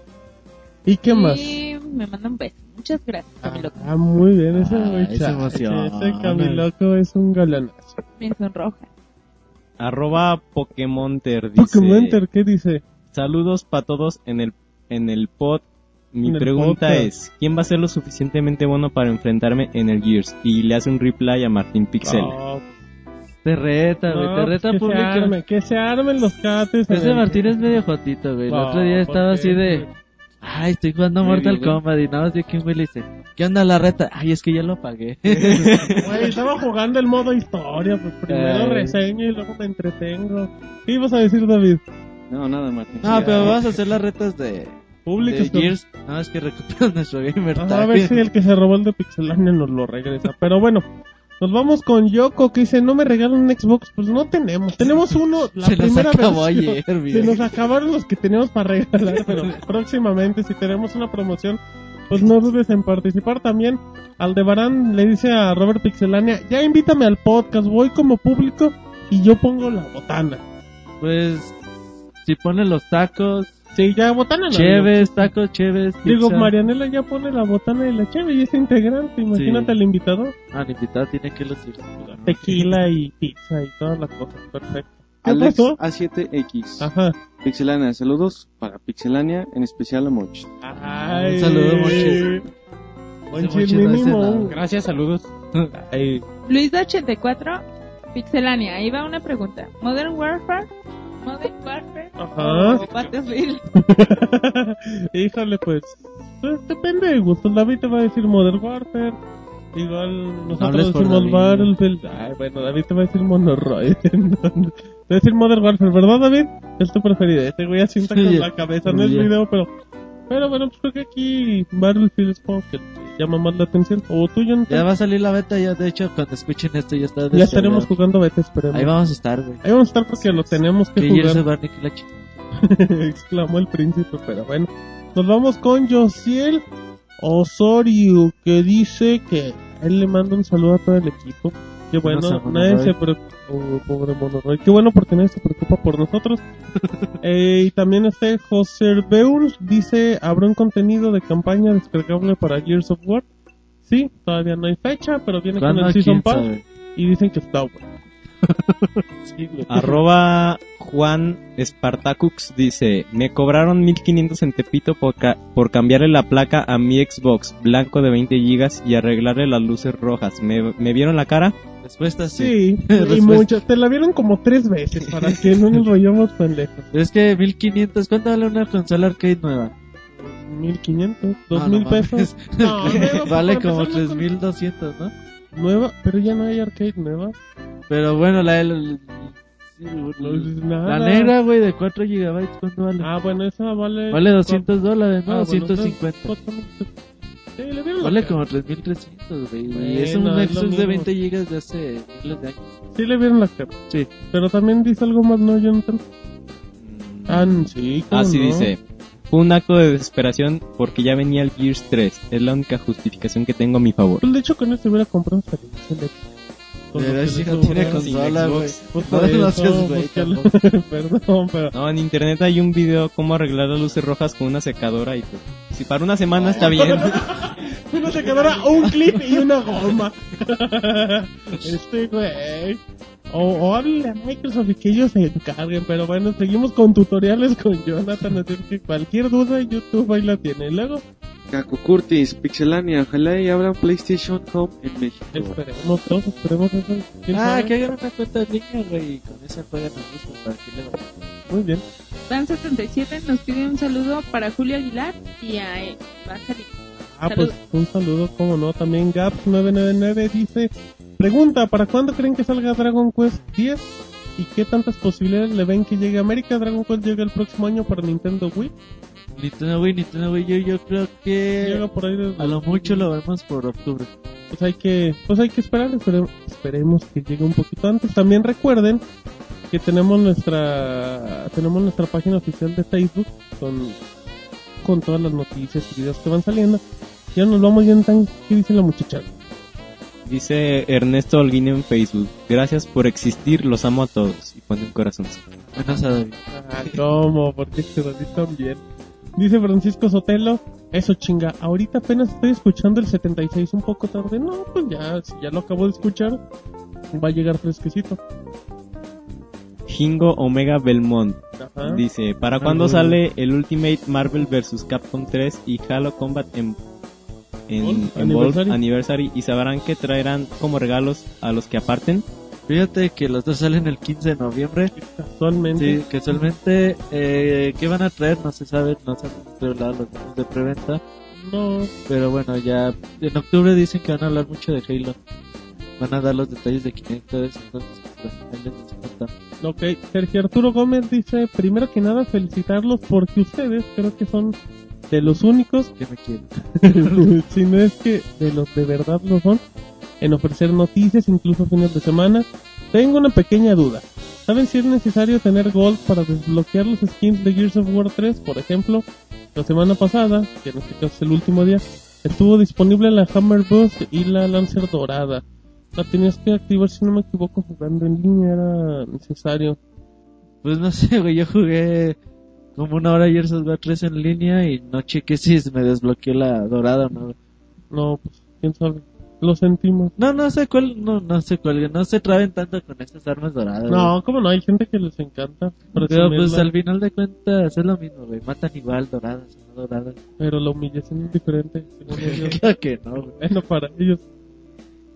¿Y qué más? Y me mandan un beso. Muchas gracias, Camiloco. Ah, muy bien, ese Ah, ese emociona. Ese Camiloco es un galanazo. Me sonroja. Arroba Pokémonter dice... Pokémonter, ¿qué dice? Saludos para todos en el, en el pod. Mi En pregunta podcast. es, ¿quién va a ser lo suficientemente bueno para enfrentarme en el Gears? Y le hace un reply a Martín Pixel. No, Te reta, güey, no, te reta que se público. armen, que se armen los cates. Ese. Martín es medio jotito, güey. El otro día estaba ¿por así de... Ay, estoy jugando Mortal bien. Kombat y nada más de aquí un güey le dice, ¿qué onda la reta? Ay, es que ya lo pagué. Güey, estaba jugando el modo historia, pues primero Ay. reseño y luego me entretengo. ¿Qué ibas a decir, David? No, nada, Martín. no, pero vamos a hacer las retas de, Públicos. de Gears. No, es que recuperan nuestro gamer Ajá, tag. a ver si el que se robó el de Pixelania nos lo regresa. Pero bueno, nos vamos con Yoko que dice, no me regalan un Xbox. Pues no tenemos. Tenemos uno, la Se nos primera acabó versión. ayer, Se nos acabaron los que teníamos para regalar, pero próximamente si tenemos una promoción, pues no dudes en participar también. Aldebarán le dice a Robert Pixelania, ya invítame al podcast, voy como público y yo pongo la botana. Pues, si ponen los tacos, Sí, ya botana no. cheves, tacos, cheves, Digo. Marianela ya pone la botana y la cheve y es integrante, imagínate Sí. al invitado. Ah, el invitado tiene que lucir. Tequila y pizza y todas las cosas, perfecto. ¿Qué Alex pasó? A7X. Ajá. Pixelania, saludos para Pixelania, en especial a Moch. Ay, Un saludo, mínimo. Gracias, saludos. Ay, Luis de 84, Pixelania. Ahí va una pregunta. Modern Warfare, Modern Warfare Ajá. o Battlefield. Híjole, pues, pues, depende de gustos. David te va a decir Modern Warfare. Igual nosotros por decimos. Battlefield. Ay, bueno, David te va a decir Monoroid. te va a decir Modern Warfare, ¿verdad, David? Es tu preferido. Este güey asienta con Sí, la cabeza, no es video, pero. Pero bueno, pues creo que aquí Battlefield es como que llama más la atención. O tú, Jonathan. Ya va a salir la beta, ya de hecho, cuando escuchen esto ya está Ya estaremos jugando beta, esperemos. Ahí vamos a estar, güey. Ahí vamos a estar porque lo tenemos que Que jugar. Exclamó el príncipe, pero bueno. Nos vamos con Josiel Osorio, que dice que él le manda un saludo a todo el equipo. Que bueno, nadie se preocupa, oh, pobre Monoroy. Qué bueno porque nadie se preocupa por nosotros. Eh, y también este José Beurs dice, habrá un contenido de campaña descargable para Gears of War. Sí, todavía no hay fecha, pero viene con el Season ¿Quién Pass sabe? y dicen que está bueno. Sí. Arroba Juan Spartacux dice, me cobraron 1500 en Tepito por, ca- por cambiarle la placa a mi Xbox blanco de 20 gigas y arreglarle las luces rojas. ¿Me, me vieron la cara? Respuesta sí. Sí, y Respuesta. muchas. Te la vieron como tres veces para que no nos vayamos tan lejos. Es que 1500, ¿cuánto vale una consola arcade nueva? 1500, No, 2000 no mames. pesos. No, nueva, vale como empezar, no- 3200, ¿no? Nueva, pero ya no hay arcade nueva. Pero bueno, la el-. No. La negra, güey, de 4 gigabytes, ¿cuánto vale? Ah, bueno, esa vale... vale 200 dólares, ¿no? Ah, bueno, 250. Sí, le vieron Vale como 3300, güey. Bueno, y es un es de mismo. 20 gigas de hace miles de años. Sí le vieron la cara. Sí. Pero también dice algo más, ¿no, Jonathan? Ah, sí, ¿cómo Así no? dice. Fue un acto de desesperación porque ya venía el Gears 3. Es la única justificación que tengo a mi favor. Pues de hecho con esto hubiera comprado Pero si le no tiene consola, güey. No, seas güey. Perdón, pero... No, en internet hay un video cómo arreglar las luces rojas con una secadora y pues, si para una semana está bien. Una secadora, un clip y una goma. este güey. O, o a Microsoft y que ellos se encarguen. Pero bueno, seguimos con tutoriales con Jonathan. Así que cualquier duda en YouTube ahí la tiene. Luego, Caco Curtis, Pixelania, ojalá y abran PlayStation Home en México. esperemos todos, esperemos eso. ¿Quién Ah, sabe? que hagan una cuenta en línea, güey, y con esa juegan a gusto para que le vaya. Muy bien. Dan77 nos pide un saludo para Julio Aguilar y a eh, a salir. Ah, pues un saludo, como no. También Gaps999 dice: Pregunta, ¿para cuándo creen que salga Dragon Quest 10? ¿Y qué tantas posibilidades le ven que llegue a América? Dragon Quest llega el próximo año para Nintendo Wii. Nintendo Wii, Nintendo Wii, yo, yo creo que Llega por ahí desde- a lo mucho lo vemos por octubre. pues hay que pues hay que esperar espere- esperemos que llegue un poquito antes también recuerden que tenemos nuestra tenemos nuestra página oficial de Facebook con con todas las noticias y videos que van saliendo ya nos vamos ya en tan qué dice la muchacha Dice Ernesto Holguín en Facebook. Gracias por existir, los amo a todos. Y pone un corazón. Menos a David. ah, cómo porque se lo tan bien dice Francisco Sotelo eso chinga ahorita apenas estoy escuchando el 76 un poco tarde no pues ya si ya lo acabo de escuchar va a llegar fresquecito Jingo Omega Belmont. Ajá. Dice, ¿para Ah, cuándo sale el Ultimate Marvel vs. Capcom 3 y Halo Combat en, en? Anniversary? ¿Y sabrán que traerán como regalos a los que aparten? Fíjate que los dos salen el 15 de noviembre. casualmente Sí, casualmente, eh, ¿qué van a traer? No se sabe, no se han revelado los números de preventa. no Pero bueno, ya en octubre dicen que van a hablar mucho de Halo. Van a dar los detalles de Kinect, todo eso, entonces pues, ahí les. Ok, Sergio Arturo Gómez dice, primero que nada felicitarlos porque ustedes creo que son de los únicos, ¿Qué me quieren? si no es que de los de verdad lo son, en ofrecer noticias incluso fines de semana. Tengo una pequeña duda. ¿Saben si es necesario tener Gold para desbloquear los skins de Gears of War 3? Por ejemplo, la semana pasada, que en este caso es el último día, estuvo disponible la Hammer Boost y la Lancer Dorada. La tenías que activar si no me equivoco jugando en línea, era necesario. Pues no sé, güey, yo jugué como una hora ayer War 3 en línea y no chequé si me desbloqueé la dorada o no. No, pues quién sabe. Lo sentimos. No, no sé cuál, no, no sé cuál, no se traben tanto con estas armas doradas. No, como no, hay gente que les encanta. pero pues al final de cuentas es lo mismo, güey, matan igual doradas o no doradas. Pero la humillación es diferente. Claro que no, güey. bueno, para ellos.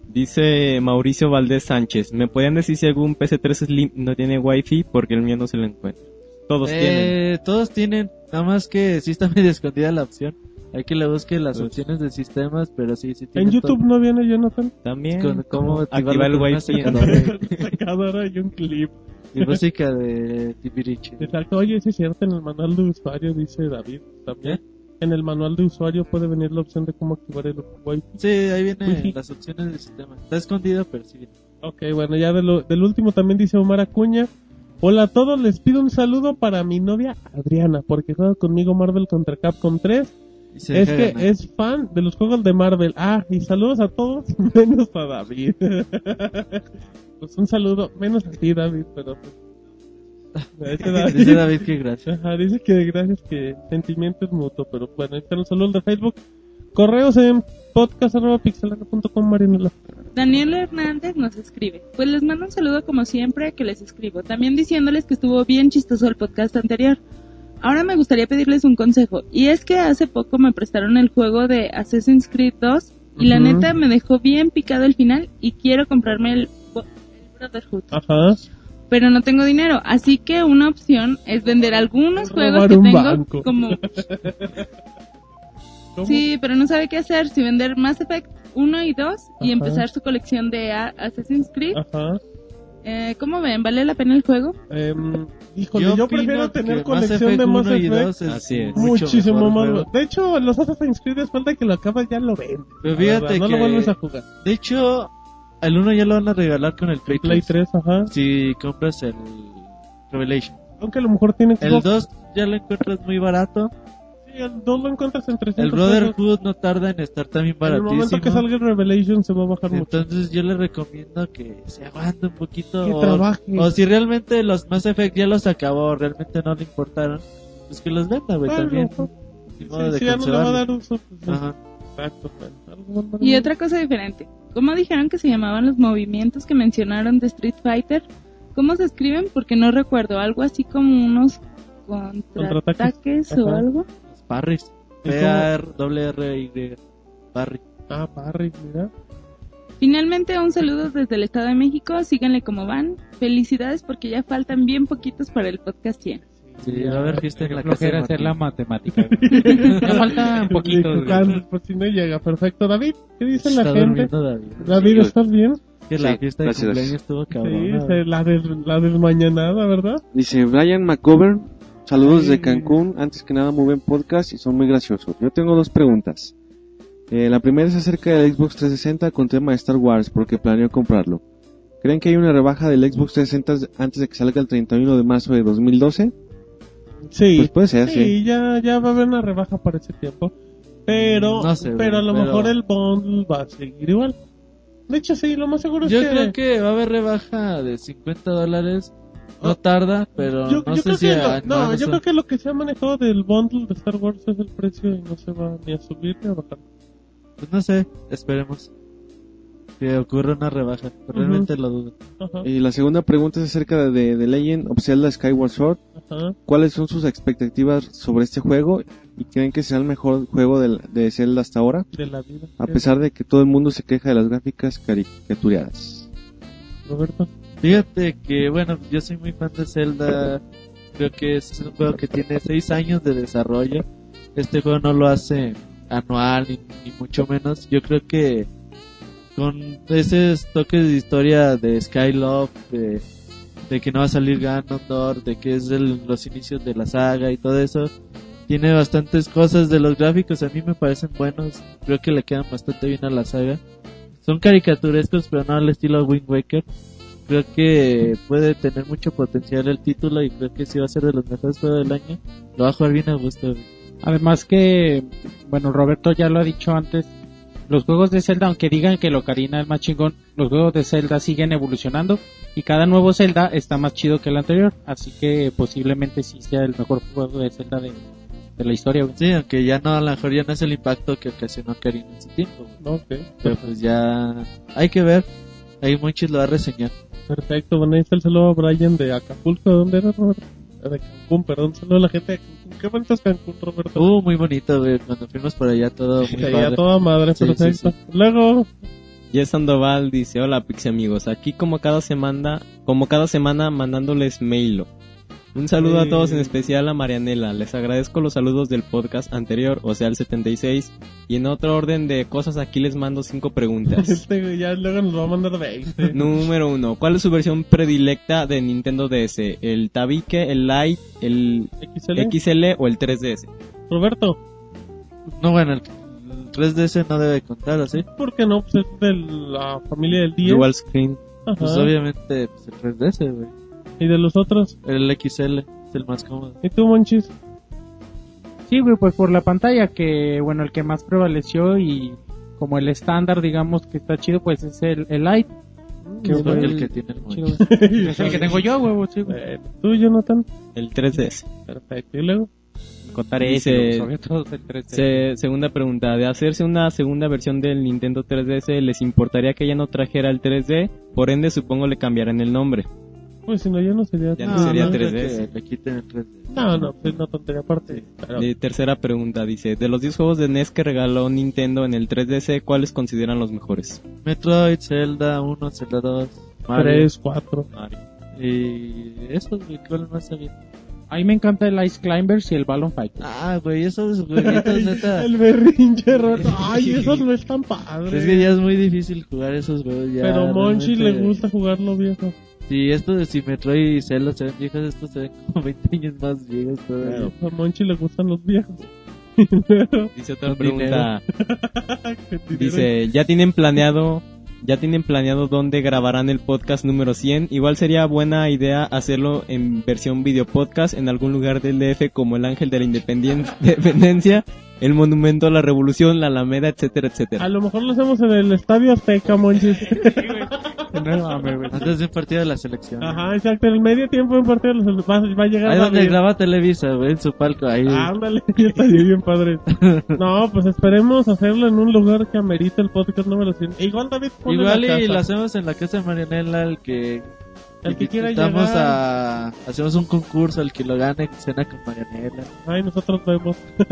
Dice Mauricio Valdés Sánchez, ¿me podían decir si algún PC3 Slim no tiene Wi-Fi? Porque el mío no se lo encuentra. Todos tienen. Eh, todos tienen, nada más que sí está medio escondida la opción. Hay que le busque las Pues- opciones de sistemas, pero sí, sí En tienen YouTube no viene Jonathan. También. todo. Con, cómo Activar el Wi-Fi. Secadora y un clip. y música de Tibiriche. Exacto. Oye, sí es cierto, en el manual de usuario dice David también. En el manual de usuario puede venir la opción de cómo activar el Wi-Fi. Sí, ahí vienen Wi-Fi. las opciones del sistema. Está escondido, pero sí viene. Ok, bueno, ya de lo- del último también dice Omar Acuña. Hola a todos, les pido un saludo para mi novia Adriana, porque juega conmigo Marvel contra Capcom 3. Se Es que ganar. es fan de los juegos de Marvel. Ah, y saludos a todos, menos a David. pues un saludo, menos a ti, David, pero... pues, Dice David. Dice David que gracias. Ajá, dice que gracias que sentimiento es mutuo, pero bueno, ahí están los saludos de Facebook. Correos en podcast.pixelano.com, Marinela. Daniel Hernández nos escribe. Pues les mando un saludo como siempre que les escribo. También diciéndoles que estuvo bien chistoso el podcast anterior. Ahora me gustaría pedirles un consejo. Y es que hace poco me prestaron el juego de Assassin's Creed 2 y la neta me dejó bien picado el final y quiero comprarme el, Brotherhood. Ajá. Pero no tengo dinero. Así que una opción es vender algunos juegos que tengo banco. como... ¿Cómo? Sí, pero no sabe qué hacer. Si vender Mass Effect 1 y 2 y Ajá. empezar su colección de Assassin's Creed Ajá. Eh, ¿Cómo ven? ¿Vale la pena el juego? Em, híjole, Yo yo, prefiero tener Mass colección Effect de Mass 1 y Effect. 2 es Así es. Muchísimo más. juego. De hecho, los Assassin's Creed después de que lo acabas ya lo ven. Pero fíjate no que- lo vuelves a jugar. De hecho, el 1 ya lo van a regalar con el Play, Play 3. 3, ajá. Si compras el Revelation. Aunque a lo mejor tiene El 2 ya lo encuentras muy barato. El 2 lo encuentras en 300 El Brotherhood no tarda en estar también En el momento que baratísimo. salga el Revelation se va a bajar mucho. Entonces yo le recomiendo que se aguante un poquito. Que o, trabaje. o si realmente los Mass Effect ya los acabó, realmente no le importaron, pues que los venda, güey, Bueno, también. pues, Sí, sí, ya no le va a dar uso. pues, Ajá. Exacto, pues, Y otra cosa diferente. ¿Cómo dijeron que se llamaban los movimientos que mencionaron de Street Fighter? ¿Cómo se escriben? Porque no recuerdo. Algo así como unos contraataques o Ajá. algo. Es P-A-R-R-Y. Parry. Ah, Parry, mira. Finalmente, un saludo desde el Estado de México. Síganle como van. Felicidades porque ya faltan bien poquitos para el podcast 100. Sí, va a haber fiesta en la casa. flojera hacer la matemática. ya faltan poquitos. Por si no llega, perfecto. David, ¿qué dice la gente? David. David, ¿estás bien? Que la Sí, fiesta de gracias. cumpleaños estuvo Sí, cabrona. se- la, des- la desmañanada, ¿verdad? Dice Brian McGovern, saludos de Cancún, antes que nada muy buen podcast y son muy graciosos. Yo tengo dos preguntas. Eh, la primera es acerca del Xbox 360 con tema de Star Wars, porque planeo comprarlo. ¿Creen que hay una rebaja del Xbox 360 antes de que salga el 31 de marzo de 2012? Sí. Pues puede ser, sí. Sí, ya, ya va a haber una rebaja para ese tiempo. Pero, No sé, pero a lo pero- mejor el bundle va a seguir igual. De hecho, sí, lo más seguro es Yo que... creo que va a haber rebaja de 50 dólares. No tarda, pero Yo, no yo sé creo si que a- lo, no, no, yo creo que lo que se ha manejado del bundle de Star Wars es el precio y no se va ni a subir ni a bajar. Pues no sé, esperemos que ocurra una rebaja. pero Realmente lo dudo. Y la segunda pregunta es acerca de The Legend of Zelda Skyward Sword. ajá. ¿Cuáles son sus expectativas sobre este juego? ¿Y creen que será el mejor juego del- de Zelda hasta ahora? De la vida. A pesar de que todo el mundo se queja de las gráficas caricaturiadas. Roberto. Fíjate que, bueno, yo soy muy fan de Zelda. Creo que es un juego que tiene 6 años de desarrollo. Este juego no lo hace anual ni, mucho menos. Yo creo que con esos toques de historia de Skylove, de, de que no va a salir Ganondorf, de que es el- los inicios de la saga y todo eso, tiene bastantes cosas de los gráficos. A mí me parecen buenos. Creo que le quedan bastante bien a la saga. Son caricaturescos, pero no al estilo Wind Waker creo que puede tener mucho potencial el título y creo que sí va a ser de los mejores juegos del año. Lo va a jugar bien a gusto. Además que, bueno, Roberto ya lo ha dicho antes, los juegos de Zelda, aunque digan que lo Ocarina es más chingón, los juegos de Zelda siguen evolucionando y cada nuevo Zelda está más chido que el anterior, así que posiblemente sí sea el mejor juego de Zelda de, de la historia. güey. Sí, aunque ya no, a lo mejor ya no es el impacto que ocasionó Karina en su tiempo. güey. Pero pues ya hay que ver. Ahí muchos lo va a reseñar. Perfecto, bueno, ahí está el saludo a Brian de Acapulco. ¿De dónde era, Roberto? De Cancún, perdón. Saludo a la gente de Cancún. Qué bonito es Cancún, Roberto. Uh, muy bonito, güey. Cuando fuimos por allá todo muy Sí, a padre. toda madre, Sí, perfecto. sí, Luego, Jess Sandoval dice, hola Pixie amigos, aquí como cada semana, como cada semana mandándoles mailo. Un saludo Sí. a todos, en especial a Marianela. Les agradezco los saludos del podcast anterior, o sea, el 76. Y en otro orden de cosas, aquí les mando cinco preguntas. este güey ya luego nos va a mandar 20. Número uno, ¿cuál es su versión predilecta de Nintendo DS? ¿El Tabique, el Lite, el XL. XL o el 3DS? Roberto, No, bueno, el, el 3DS no debe contar, ¿así? ¿por qué no? Pues es de la familia del 10. Dual Screen. Ajá. Pues obviamente pues, el 3DS, güey. ¿Y de los otros? El XL es el más cómodo. ¿Y tú, Monchis? Sí, güey, pues por la pantalla que, bueno, el que más prevaleció y como el estándar, digamos, que está chido, pues es el, el Lite. Que Soy fue el que tiene el chido. Es el que tengo yo, güey, sí, güey. Bueno, ¿Tú, Jonathan? El 3DS. Perfecto. ¿Y luego? Contaré ese, sobre todo el 3D. Se- segunda pregunta, de hacerse una segunda versión del Nintendo 3DS, ¿les importaría que ya no trajera el 3D? Por ende, supongo le cambiarán el nombre. Pues si no, ya no sería... Ya no sería no creo 3DS. que Le quiten el 3DS. No, no, pues no tontería aparte. Tercera pregunta, dice, de los 10 juegos de NES que regaló Nintendo en el 3DS, ¿cuáles consideran los mejores? Metroid, Zelda 1, Zelda 2, Mario. 3, 4. Y esos, güey, ¿cuál más había? A mí me encanta el Ice Climbers y el Balloon Fight. Ah, güey, esos jueguitos, neta. El berrinche, Roberto. Ay, esos no están padres. Es que ya es muy difícil jugar esos juegos. Ya, Pero Monchi le realmente- gusta jugarlo viejo. Si esto de si Metroid y Zelda se ven viejos, estos se ven como 20 años más viejos todavía. A Monchi le gustan los viejos. Dice otra Con pregunta. Dice, ya tienen planeado, ya tienen planeado dónde grabarán el podcast número 100. Igual sería buena idea hacerlo en versión video podcast en algún lugar del DF como el Ángel de la Independencia, el Monumento a la Revolución, la Alameda, etcétera, A etcétera. lo mejor lo hacemos en el Estadio Azteca, Monchis. No. Antes de un partido de la selección. Ajá, exacto. En el medio tiempo de un partido los- va, va a llegar Ahí donde graba Televisa, güey, en su palco. Ahí. Ándale, ya estaría bien padre. No, pues esperemos hacerlo en un lugar que amerite el podcast número 100. E igual David pone Igual la y casa. lo hacemos en la casa de Marianela, el que... El que quiera llegar. a... Hacemos un concurso, el que lo gane, cena con Marianela. Ay, nosotros vemos.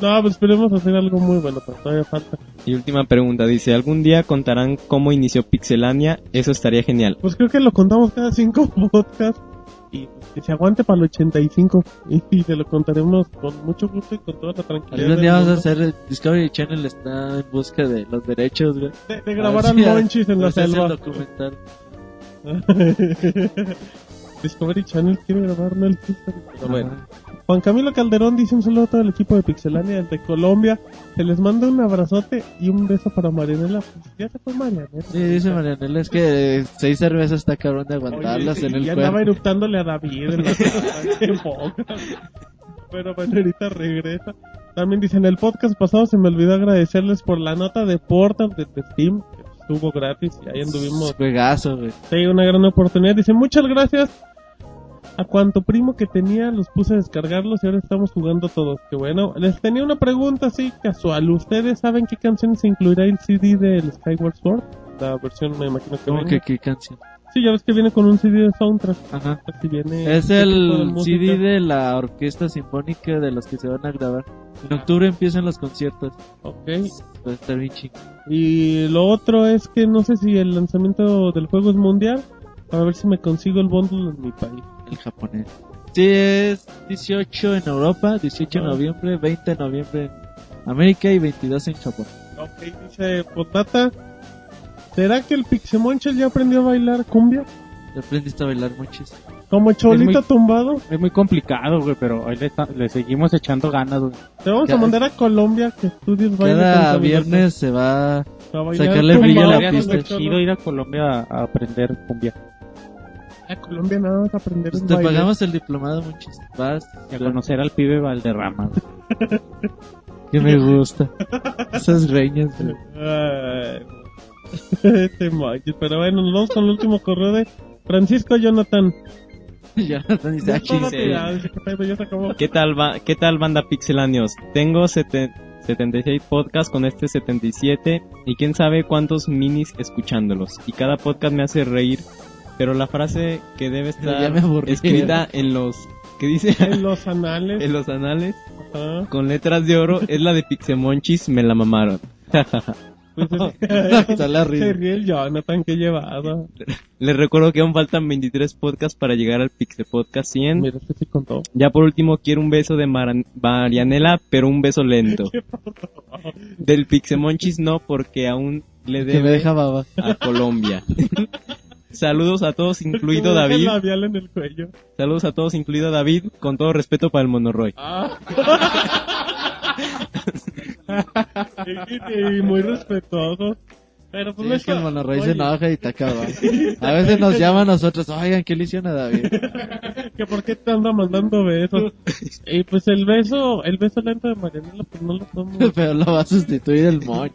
no, pues esperemos hacer algo muy bueno, pero todavía falta. Y última pregunta, dice, ¿algún día contarán cómo inició Pixelania? Eso estaría genial. Pues creo que lo contamos cada cinco podcasts. Y que se aguante para el 85. Y, y se lo contaremos con mucho gusto y con toda la tranquilidad. Algún día vamos a hacer... el Discovery Channel está en busca de los derechos, güey. De, de grabar A ver si- Monchis en a la selva. el documental. Discovery Channel quiere grabar, el History. Pero bueno. Juan Camilo Calderón dice un saludo a todo el equipo de Pixelania de Colombia. Se les manda un abrazote y un beso para Marianela. Pues ya se fue Marianela. Sí, dice Marianela, es que seis cervezas está cabrón de aguantarlas Oye, en el y andaba cuerpo. eruptándole a David en la. Pero bueno, ahorita regresa. También dicen, el podcast pasado se me olvidó agradecerles por la nota de Portal de, de Steam, estuvo gratis y ahí anduvimos. Juegazo, güey. Sí, una gran oportunidad. Dice, muchas gracias. A cuanto primo que tenía los puse a descargarlos y ahora estamos jugando todos. Que bueno. Les tenía una pregunta así casual. ¿Ustedes saben qué canciones incluirá el CD del Skyward Sword? La versión me imagino que ¿Cómo venga. que qué canción? Sí, ya ves que viene con un CD de soundtrack. Ajá. Así viene Es este de el música. CD de la orquesta sinfónica de los que se van a grabar. En octubre empiezan los conciertos. Ok. Va a estar bien chido. Y lo otro es que no sé si el lanzamiento del juego es mundial. A ver si me consigo el bundle en mi país. El japonés. Sí, es 18 en Europa, 18 de Ah. noviembre, 20 de noviembre en América y 22 en Japón. Ok, dice Potata. ¿Será que el Pixemonchel ya aprendió a bailar cumbia? ¿Te aprendiste a bailar muchis? Como cholito muy- tumbado. Es muy complicado, güey, pero ahí le, ta- le seguimos echando ganas, güey. Te vamos a Cada- mandar a Colombia que estudies baile. Cada viernes se va A sacarle brillo a la pista. el chido ir a Colombia a, a aprender cumbia. A Colombia nada más aprender Pues un te baile. pagamos el diplomado muchis. Vas, Y a conocer al pibe Valderrama. que me gusta. Esas reñas, güey. Este Monchis. Pero bueno, nos vamos con el último correo de Francisco Jonathan. Jonathan dice, ah, dice, "¿Qué pedo? Ya se acabó. ¿Qué tal, va- ¿Qué tal banda Pixelanios? Tengo sete- 76 podcasts con este 77 y quién sabe cuántos minis escuchándolos. Y cada podcast me hace reír, pero la frase que debe estar escrita en los... ¿Qué dice? En los anales. en los anales Ajá. con letras de oro es la de Pixemonchis, me la mamaron. Pues es- la risa. Se ríe el Jonathan, que llevado. Les recuerdo que aún faltan 23 podcasts para llegar al Pixel Podcast 100. Mira, este sí contó. Ya por último quiero un beso de Marianela, pero un beso lento. Del Pixemonchis no, porque aún le Que me debe deja baba. a Colombia. Saludos a todos, incluido David. labial en el cuello. Saludos a todos, incluido David, con todo respeto para el Monoroy. Ah. y, y muy respetuoso. Pero pues Sí, no es que el monorrey se enoja y está cabrón. A veces nos llama a nosotros, oigan, ¿qué le hicieron a David? que por qué te anda mandando besos. y pues el beso, el beso lento de Marianela, pues no lo podemos. Pero lo va a sustituir el moch.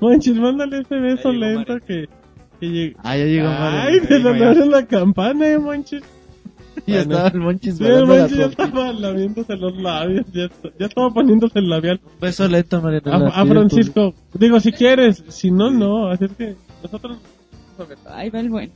Monchis, mándale ese beso lento que, que. Ah, ya llegó Ay, Mario. te sonaron la campana, eh, Monchis. Y ya estaba el monchis Sí, el Monchis ya estaba lamiéndose los labios, ya, ya estaba poniéndose el labial. Un beso lento, Mariana. A, a Francisco, digo, si quieres, si no, no, así es que nosotros... Ahí va el bueno.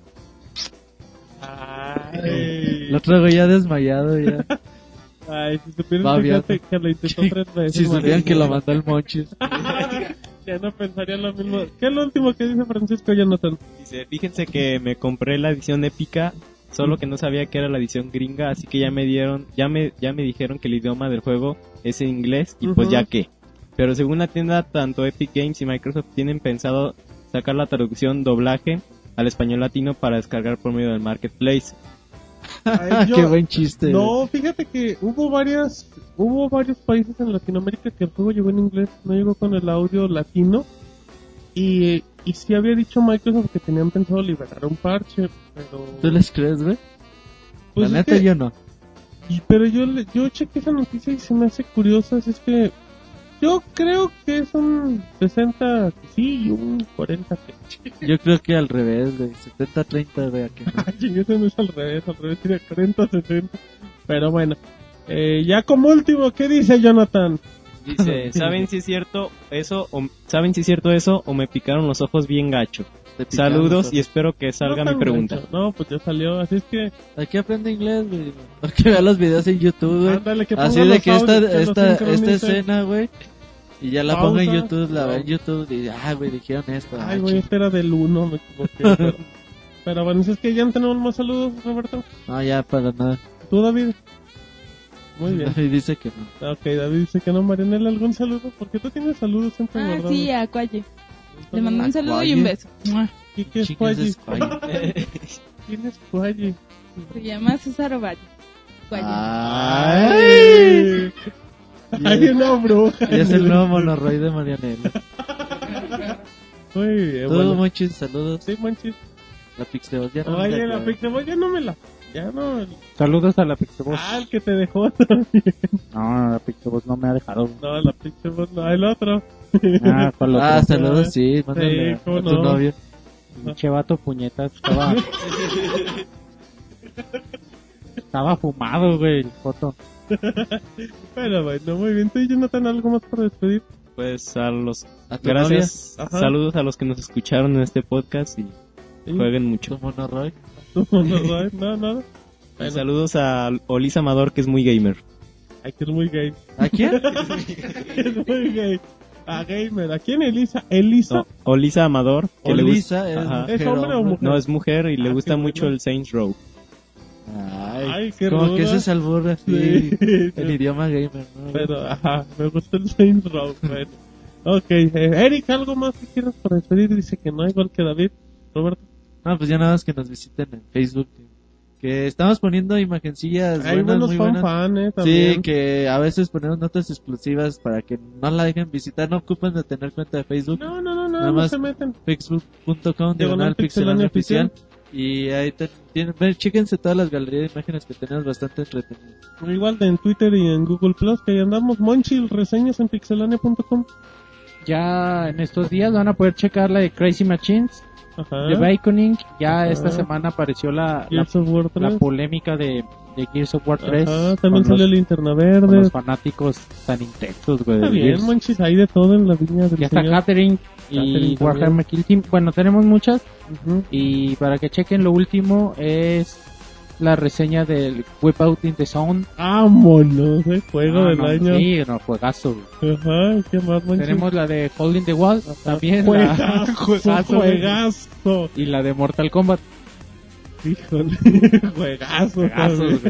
Ay, Lo traigo ya desmayado ya. ay si supieran fíjate que lo intentó tres veces. Si supieran que lo mandó el monchis. Ya no pensaría lo mismo. ¿Qué es lo último que dice Francisco Jonathan? Dice, fíjense que me compré la edición épica, solo que no sabía que era la edición gringa, así que ya me dieron, ya me, ya me dijeron que el idioma del juego es en inglés y pues ya que. Pero según la tienda, tanto Epic Games y Microsoft tienen pensado sacar la traducción doblaje al español latino para descargar por medio del marketplace. Ay, yo- Qué buen chiste. No, fíjate que hubo varias, hubo varios países en Latinoamérica que el juego llegó en inglés, no llegó con el audio latino. Y, y sí había dicho Microsoft que tenían pensado liberar un parche, pero... ¿Tú les crees, güey? Pues la neta que- yo no. y- pero yo, le- yo chequé esa noticia y se me hace curiosa, así es que yo creo que es un 60 que sí y un 40 que... Yo creo que al revés, güey. 70-30, güey. Ay, eso no es al revés, al revés tiene 40 60. Pero bueno, eh, ya como último, ¿qué dice Jonathan? Dice, ¿saben si es cierto eso o saben si es cierto eso o me picaron los ojos bien gacho? Saludos y espero que salga No mi pregunta. gacho. No, pues ya salió, así es que... Aquí aprende inglés, güey. Que vea los videos en YouTube, güey. Ándale, que Así de que esta, esta, esta escena, güey. Y ya la pongo en. YouTube, la ve en YouTube y ah, güey, dijeron esto. Ay, ah, güey, este era del 1, me equivoqué. pero, pero bueno, si es que ya no tenemos más saludos, Roberto. No, ya para nada. ¿Tú, David? Muy bien. Y dice que no. Ok, David dice que no, Marianela, ¿algún saludo? Porque tú tienes saludos siempre Ah, guardados. sí, a Cualle. Le mando un saludo y un beso. ¿Y qué es Cualle? ¿Quién es Cualle? Se llama César Ovalle. Cualle. ¡Ay! Hay una bruja. Y es el nuevo monorroy de Marianela. Muy bien, Todo bueno. Monchis, saludos. Sí, Monchis. La Pixel ya no Oye, me la. Pixeboy ya no me la... Ya no... Saludos a la Pixeboss. Ah, el que te dejó también. No, la Pixeboss no me ha dejado. No, la Pixeboy no, el otro. Ah, ¿cuál otro? Ah, saludos, sí, mándale Sí, cómo a tu no. novio. Pinche vato puñetas. Estaba, estaba fumado, güey, el foto. Pero bueno, muy bien. ¿Tú y Jonathan algo más para despedir? Pues a los A tu gracias, saludos a los que nos escucharon en este podcast y Sí. jueguen mucho. Tu monorroy. No, no, no, no, nada. Y Bueno. saludos a Olisa Amador que es muy gamer. Ay, que es muy gay. ¿A quién? es muy gay. A gamer. ¿A quién Elisa? Elisa. No, Olisa Amador que le gusta- es Ajá. ¿Es hombre o mujer? No, es mujer y le Ah, gusta mucho bueno. el Saints Row. Ay, Ay, qué como que ruda. ese es albur así. Sí. El idioma gamer, ¿no? Pero, ajá, me gustó el Saints Row. Bueno. Ok, eh, Eric, ¿algo más que quieras para despedir? Dice que no, igual que David. Roberto. No, pues ya nada más que nos visiten en Facebook. Que estamos poniendo imagencillas Hay buenas, muy fan buenas. fan, eh, también. Sí, que a veces ponemos notas exclusivas para que no la dejen visitar. No ocupen de tener cuenta de Facebook. No, no, no, no, Nada no más se meten. Facebook.com, Diagonal pixelania pixelania oficial. Y ahí te- tienen, ven, chéquense todas las galerías de imágenes que tenemos bastante entretenidas. Igual de en Twitter y en Google Plus, que ahí andamos. Monchil, reseñas en pixelania.com. Ya en estos días van a poder checar la de Crazy Machines, Ajá. de Baconing. Ya Ajá. esta semana apareció la, la, Gears of War 3. la polémica de, de Gears of War 3. Ajá, también salió los, Linterna Verde. los fanáticos tan intensos, güey. Está bien. Monchis, hay de todo en la viña del señor. Catherine Catherine y. Warhammer Kill Team. Bueno, tenemos muchas. Y para que chequen, lo último es la reseña del Whip Out in the Zone. Vámonos, eh, juego Ah, del no, año. Sí, no, juegazo. Ajá, ¿qué más, Monchis? Tenemos la de Holding the Wall, también. la- Juegazo, juegazo, juegazo. Y la de Mortal Kombat. Híjole, juegazo. Güey.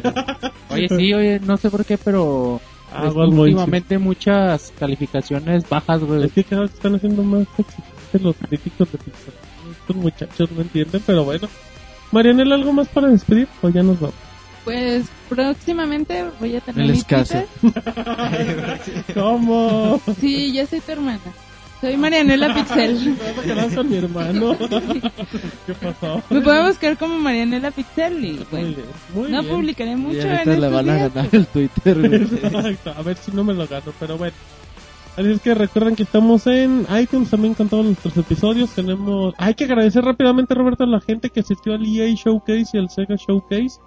Oye, sí, oye, no sé por qué, pero Ah, últimamente muchas calificaciones bajas, güey. Es que cada vez están haciendo más los críticos de Pixar. Estos muchachos no entienden, pero bueno. Marianela, ¿algo más para despedir? O ya nos vamos. Pues próximamente voy a tener El escaso. ¿Cómo? Sí, yo soy tu hermana. Soy Marianela Pixel. ¿Te vas a con mi hermano? ¿Qué pasó? Me pueden buscar como Marianela Pixel y Muy bueno, bien, muy no bien. publicaré Y mucho en ahorita le van a días. ganar el Twitter. Exacto, a ver si no me lo gano, pero bueno. Así es que recuerden que estamos en iTunes también con todos nuestros episodios. Tenemos. Hay que agradecer rápidamente, Roberto, a la gente que asistió al EA Showcase y al Sega Showcase.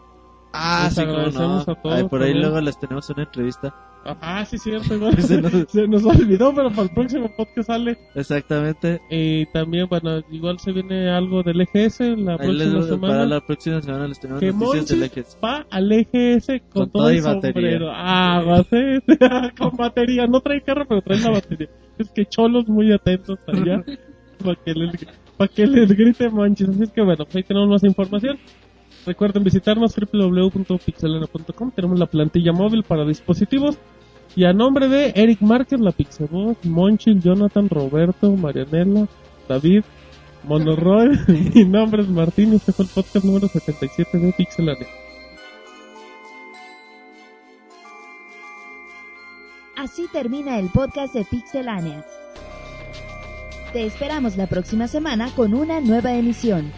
Ah, Les sí, agradecemos no. a todos Ay, por ahí también. luego les tenemos una entrevista. Ah, sí, cierto. igual. Se nos- Se nos olvidó, pero para el próximo podcast sale. Exactamente. Y también, bueno, igual se viene algo del EGS la Ahí próxima les, semana. para la próxima semana les tenemos que noticias del EGS. va al EGS con, Con todo todo el y batería. sombrero. Ah, va a ser con batería. No trae carro, pero trae la batería. Es que cholos muy atentos allá para que les, para que les grite Monchis. Así es que bueno, ahí tenemos más información. Recuerden visitarnos www.pixelena.com. Tenemos la plantilla móvil para dispositivos. Y a nombre de Eric Márquez, la Pixelvoz, Monchil, Jonathan, Roberto, Marianela, David, Monoroy, mi nombre es Martín y este fue el podcast número 77 de Pixelania. Así termina el podcast de Pixelania. Te esperamos la próxima semana con una nueva emisión.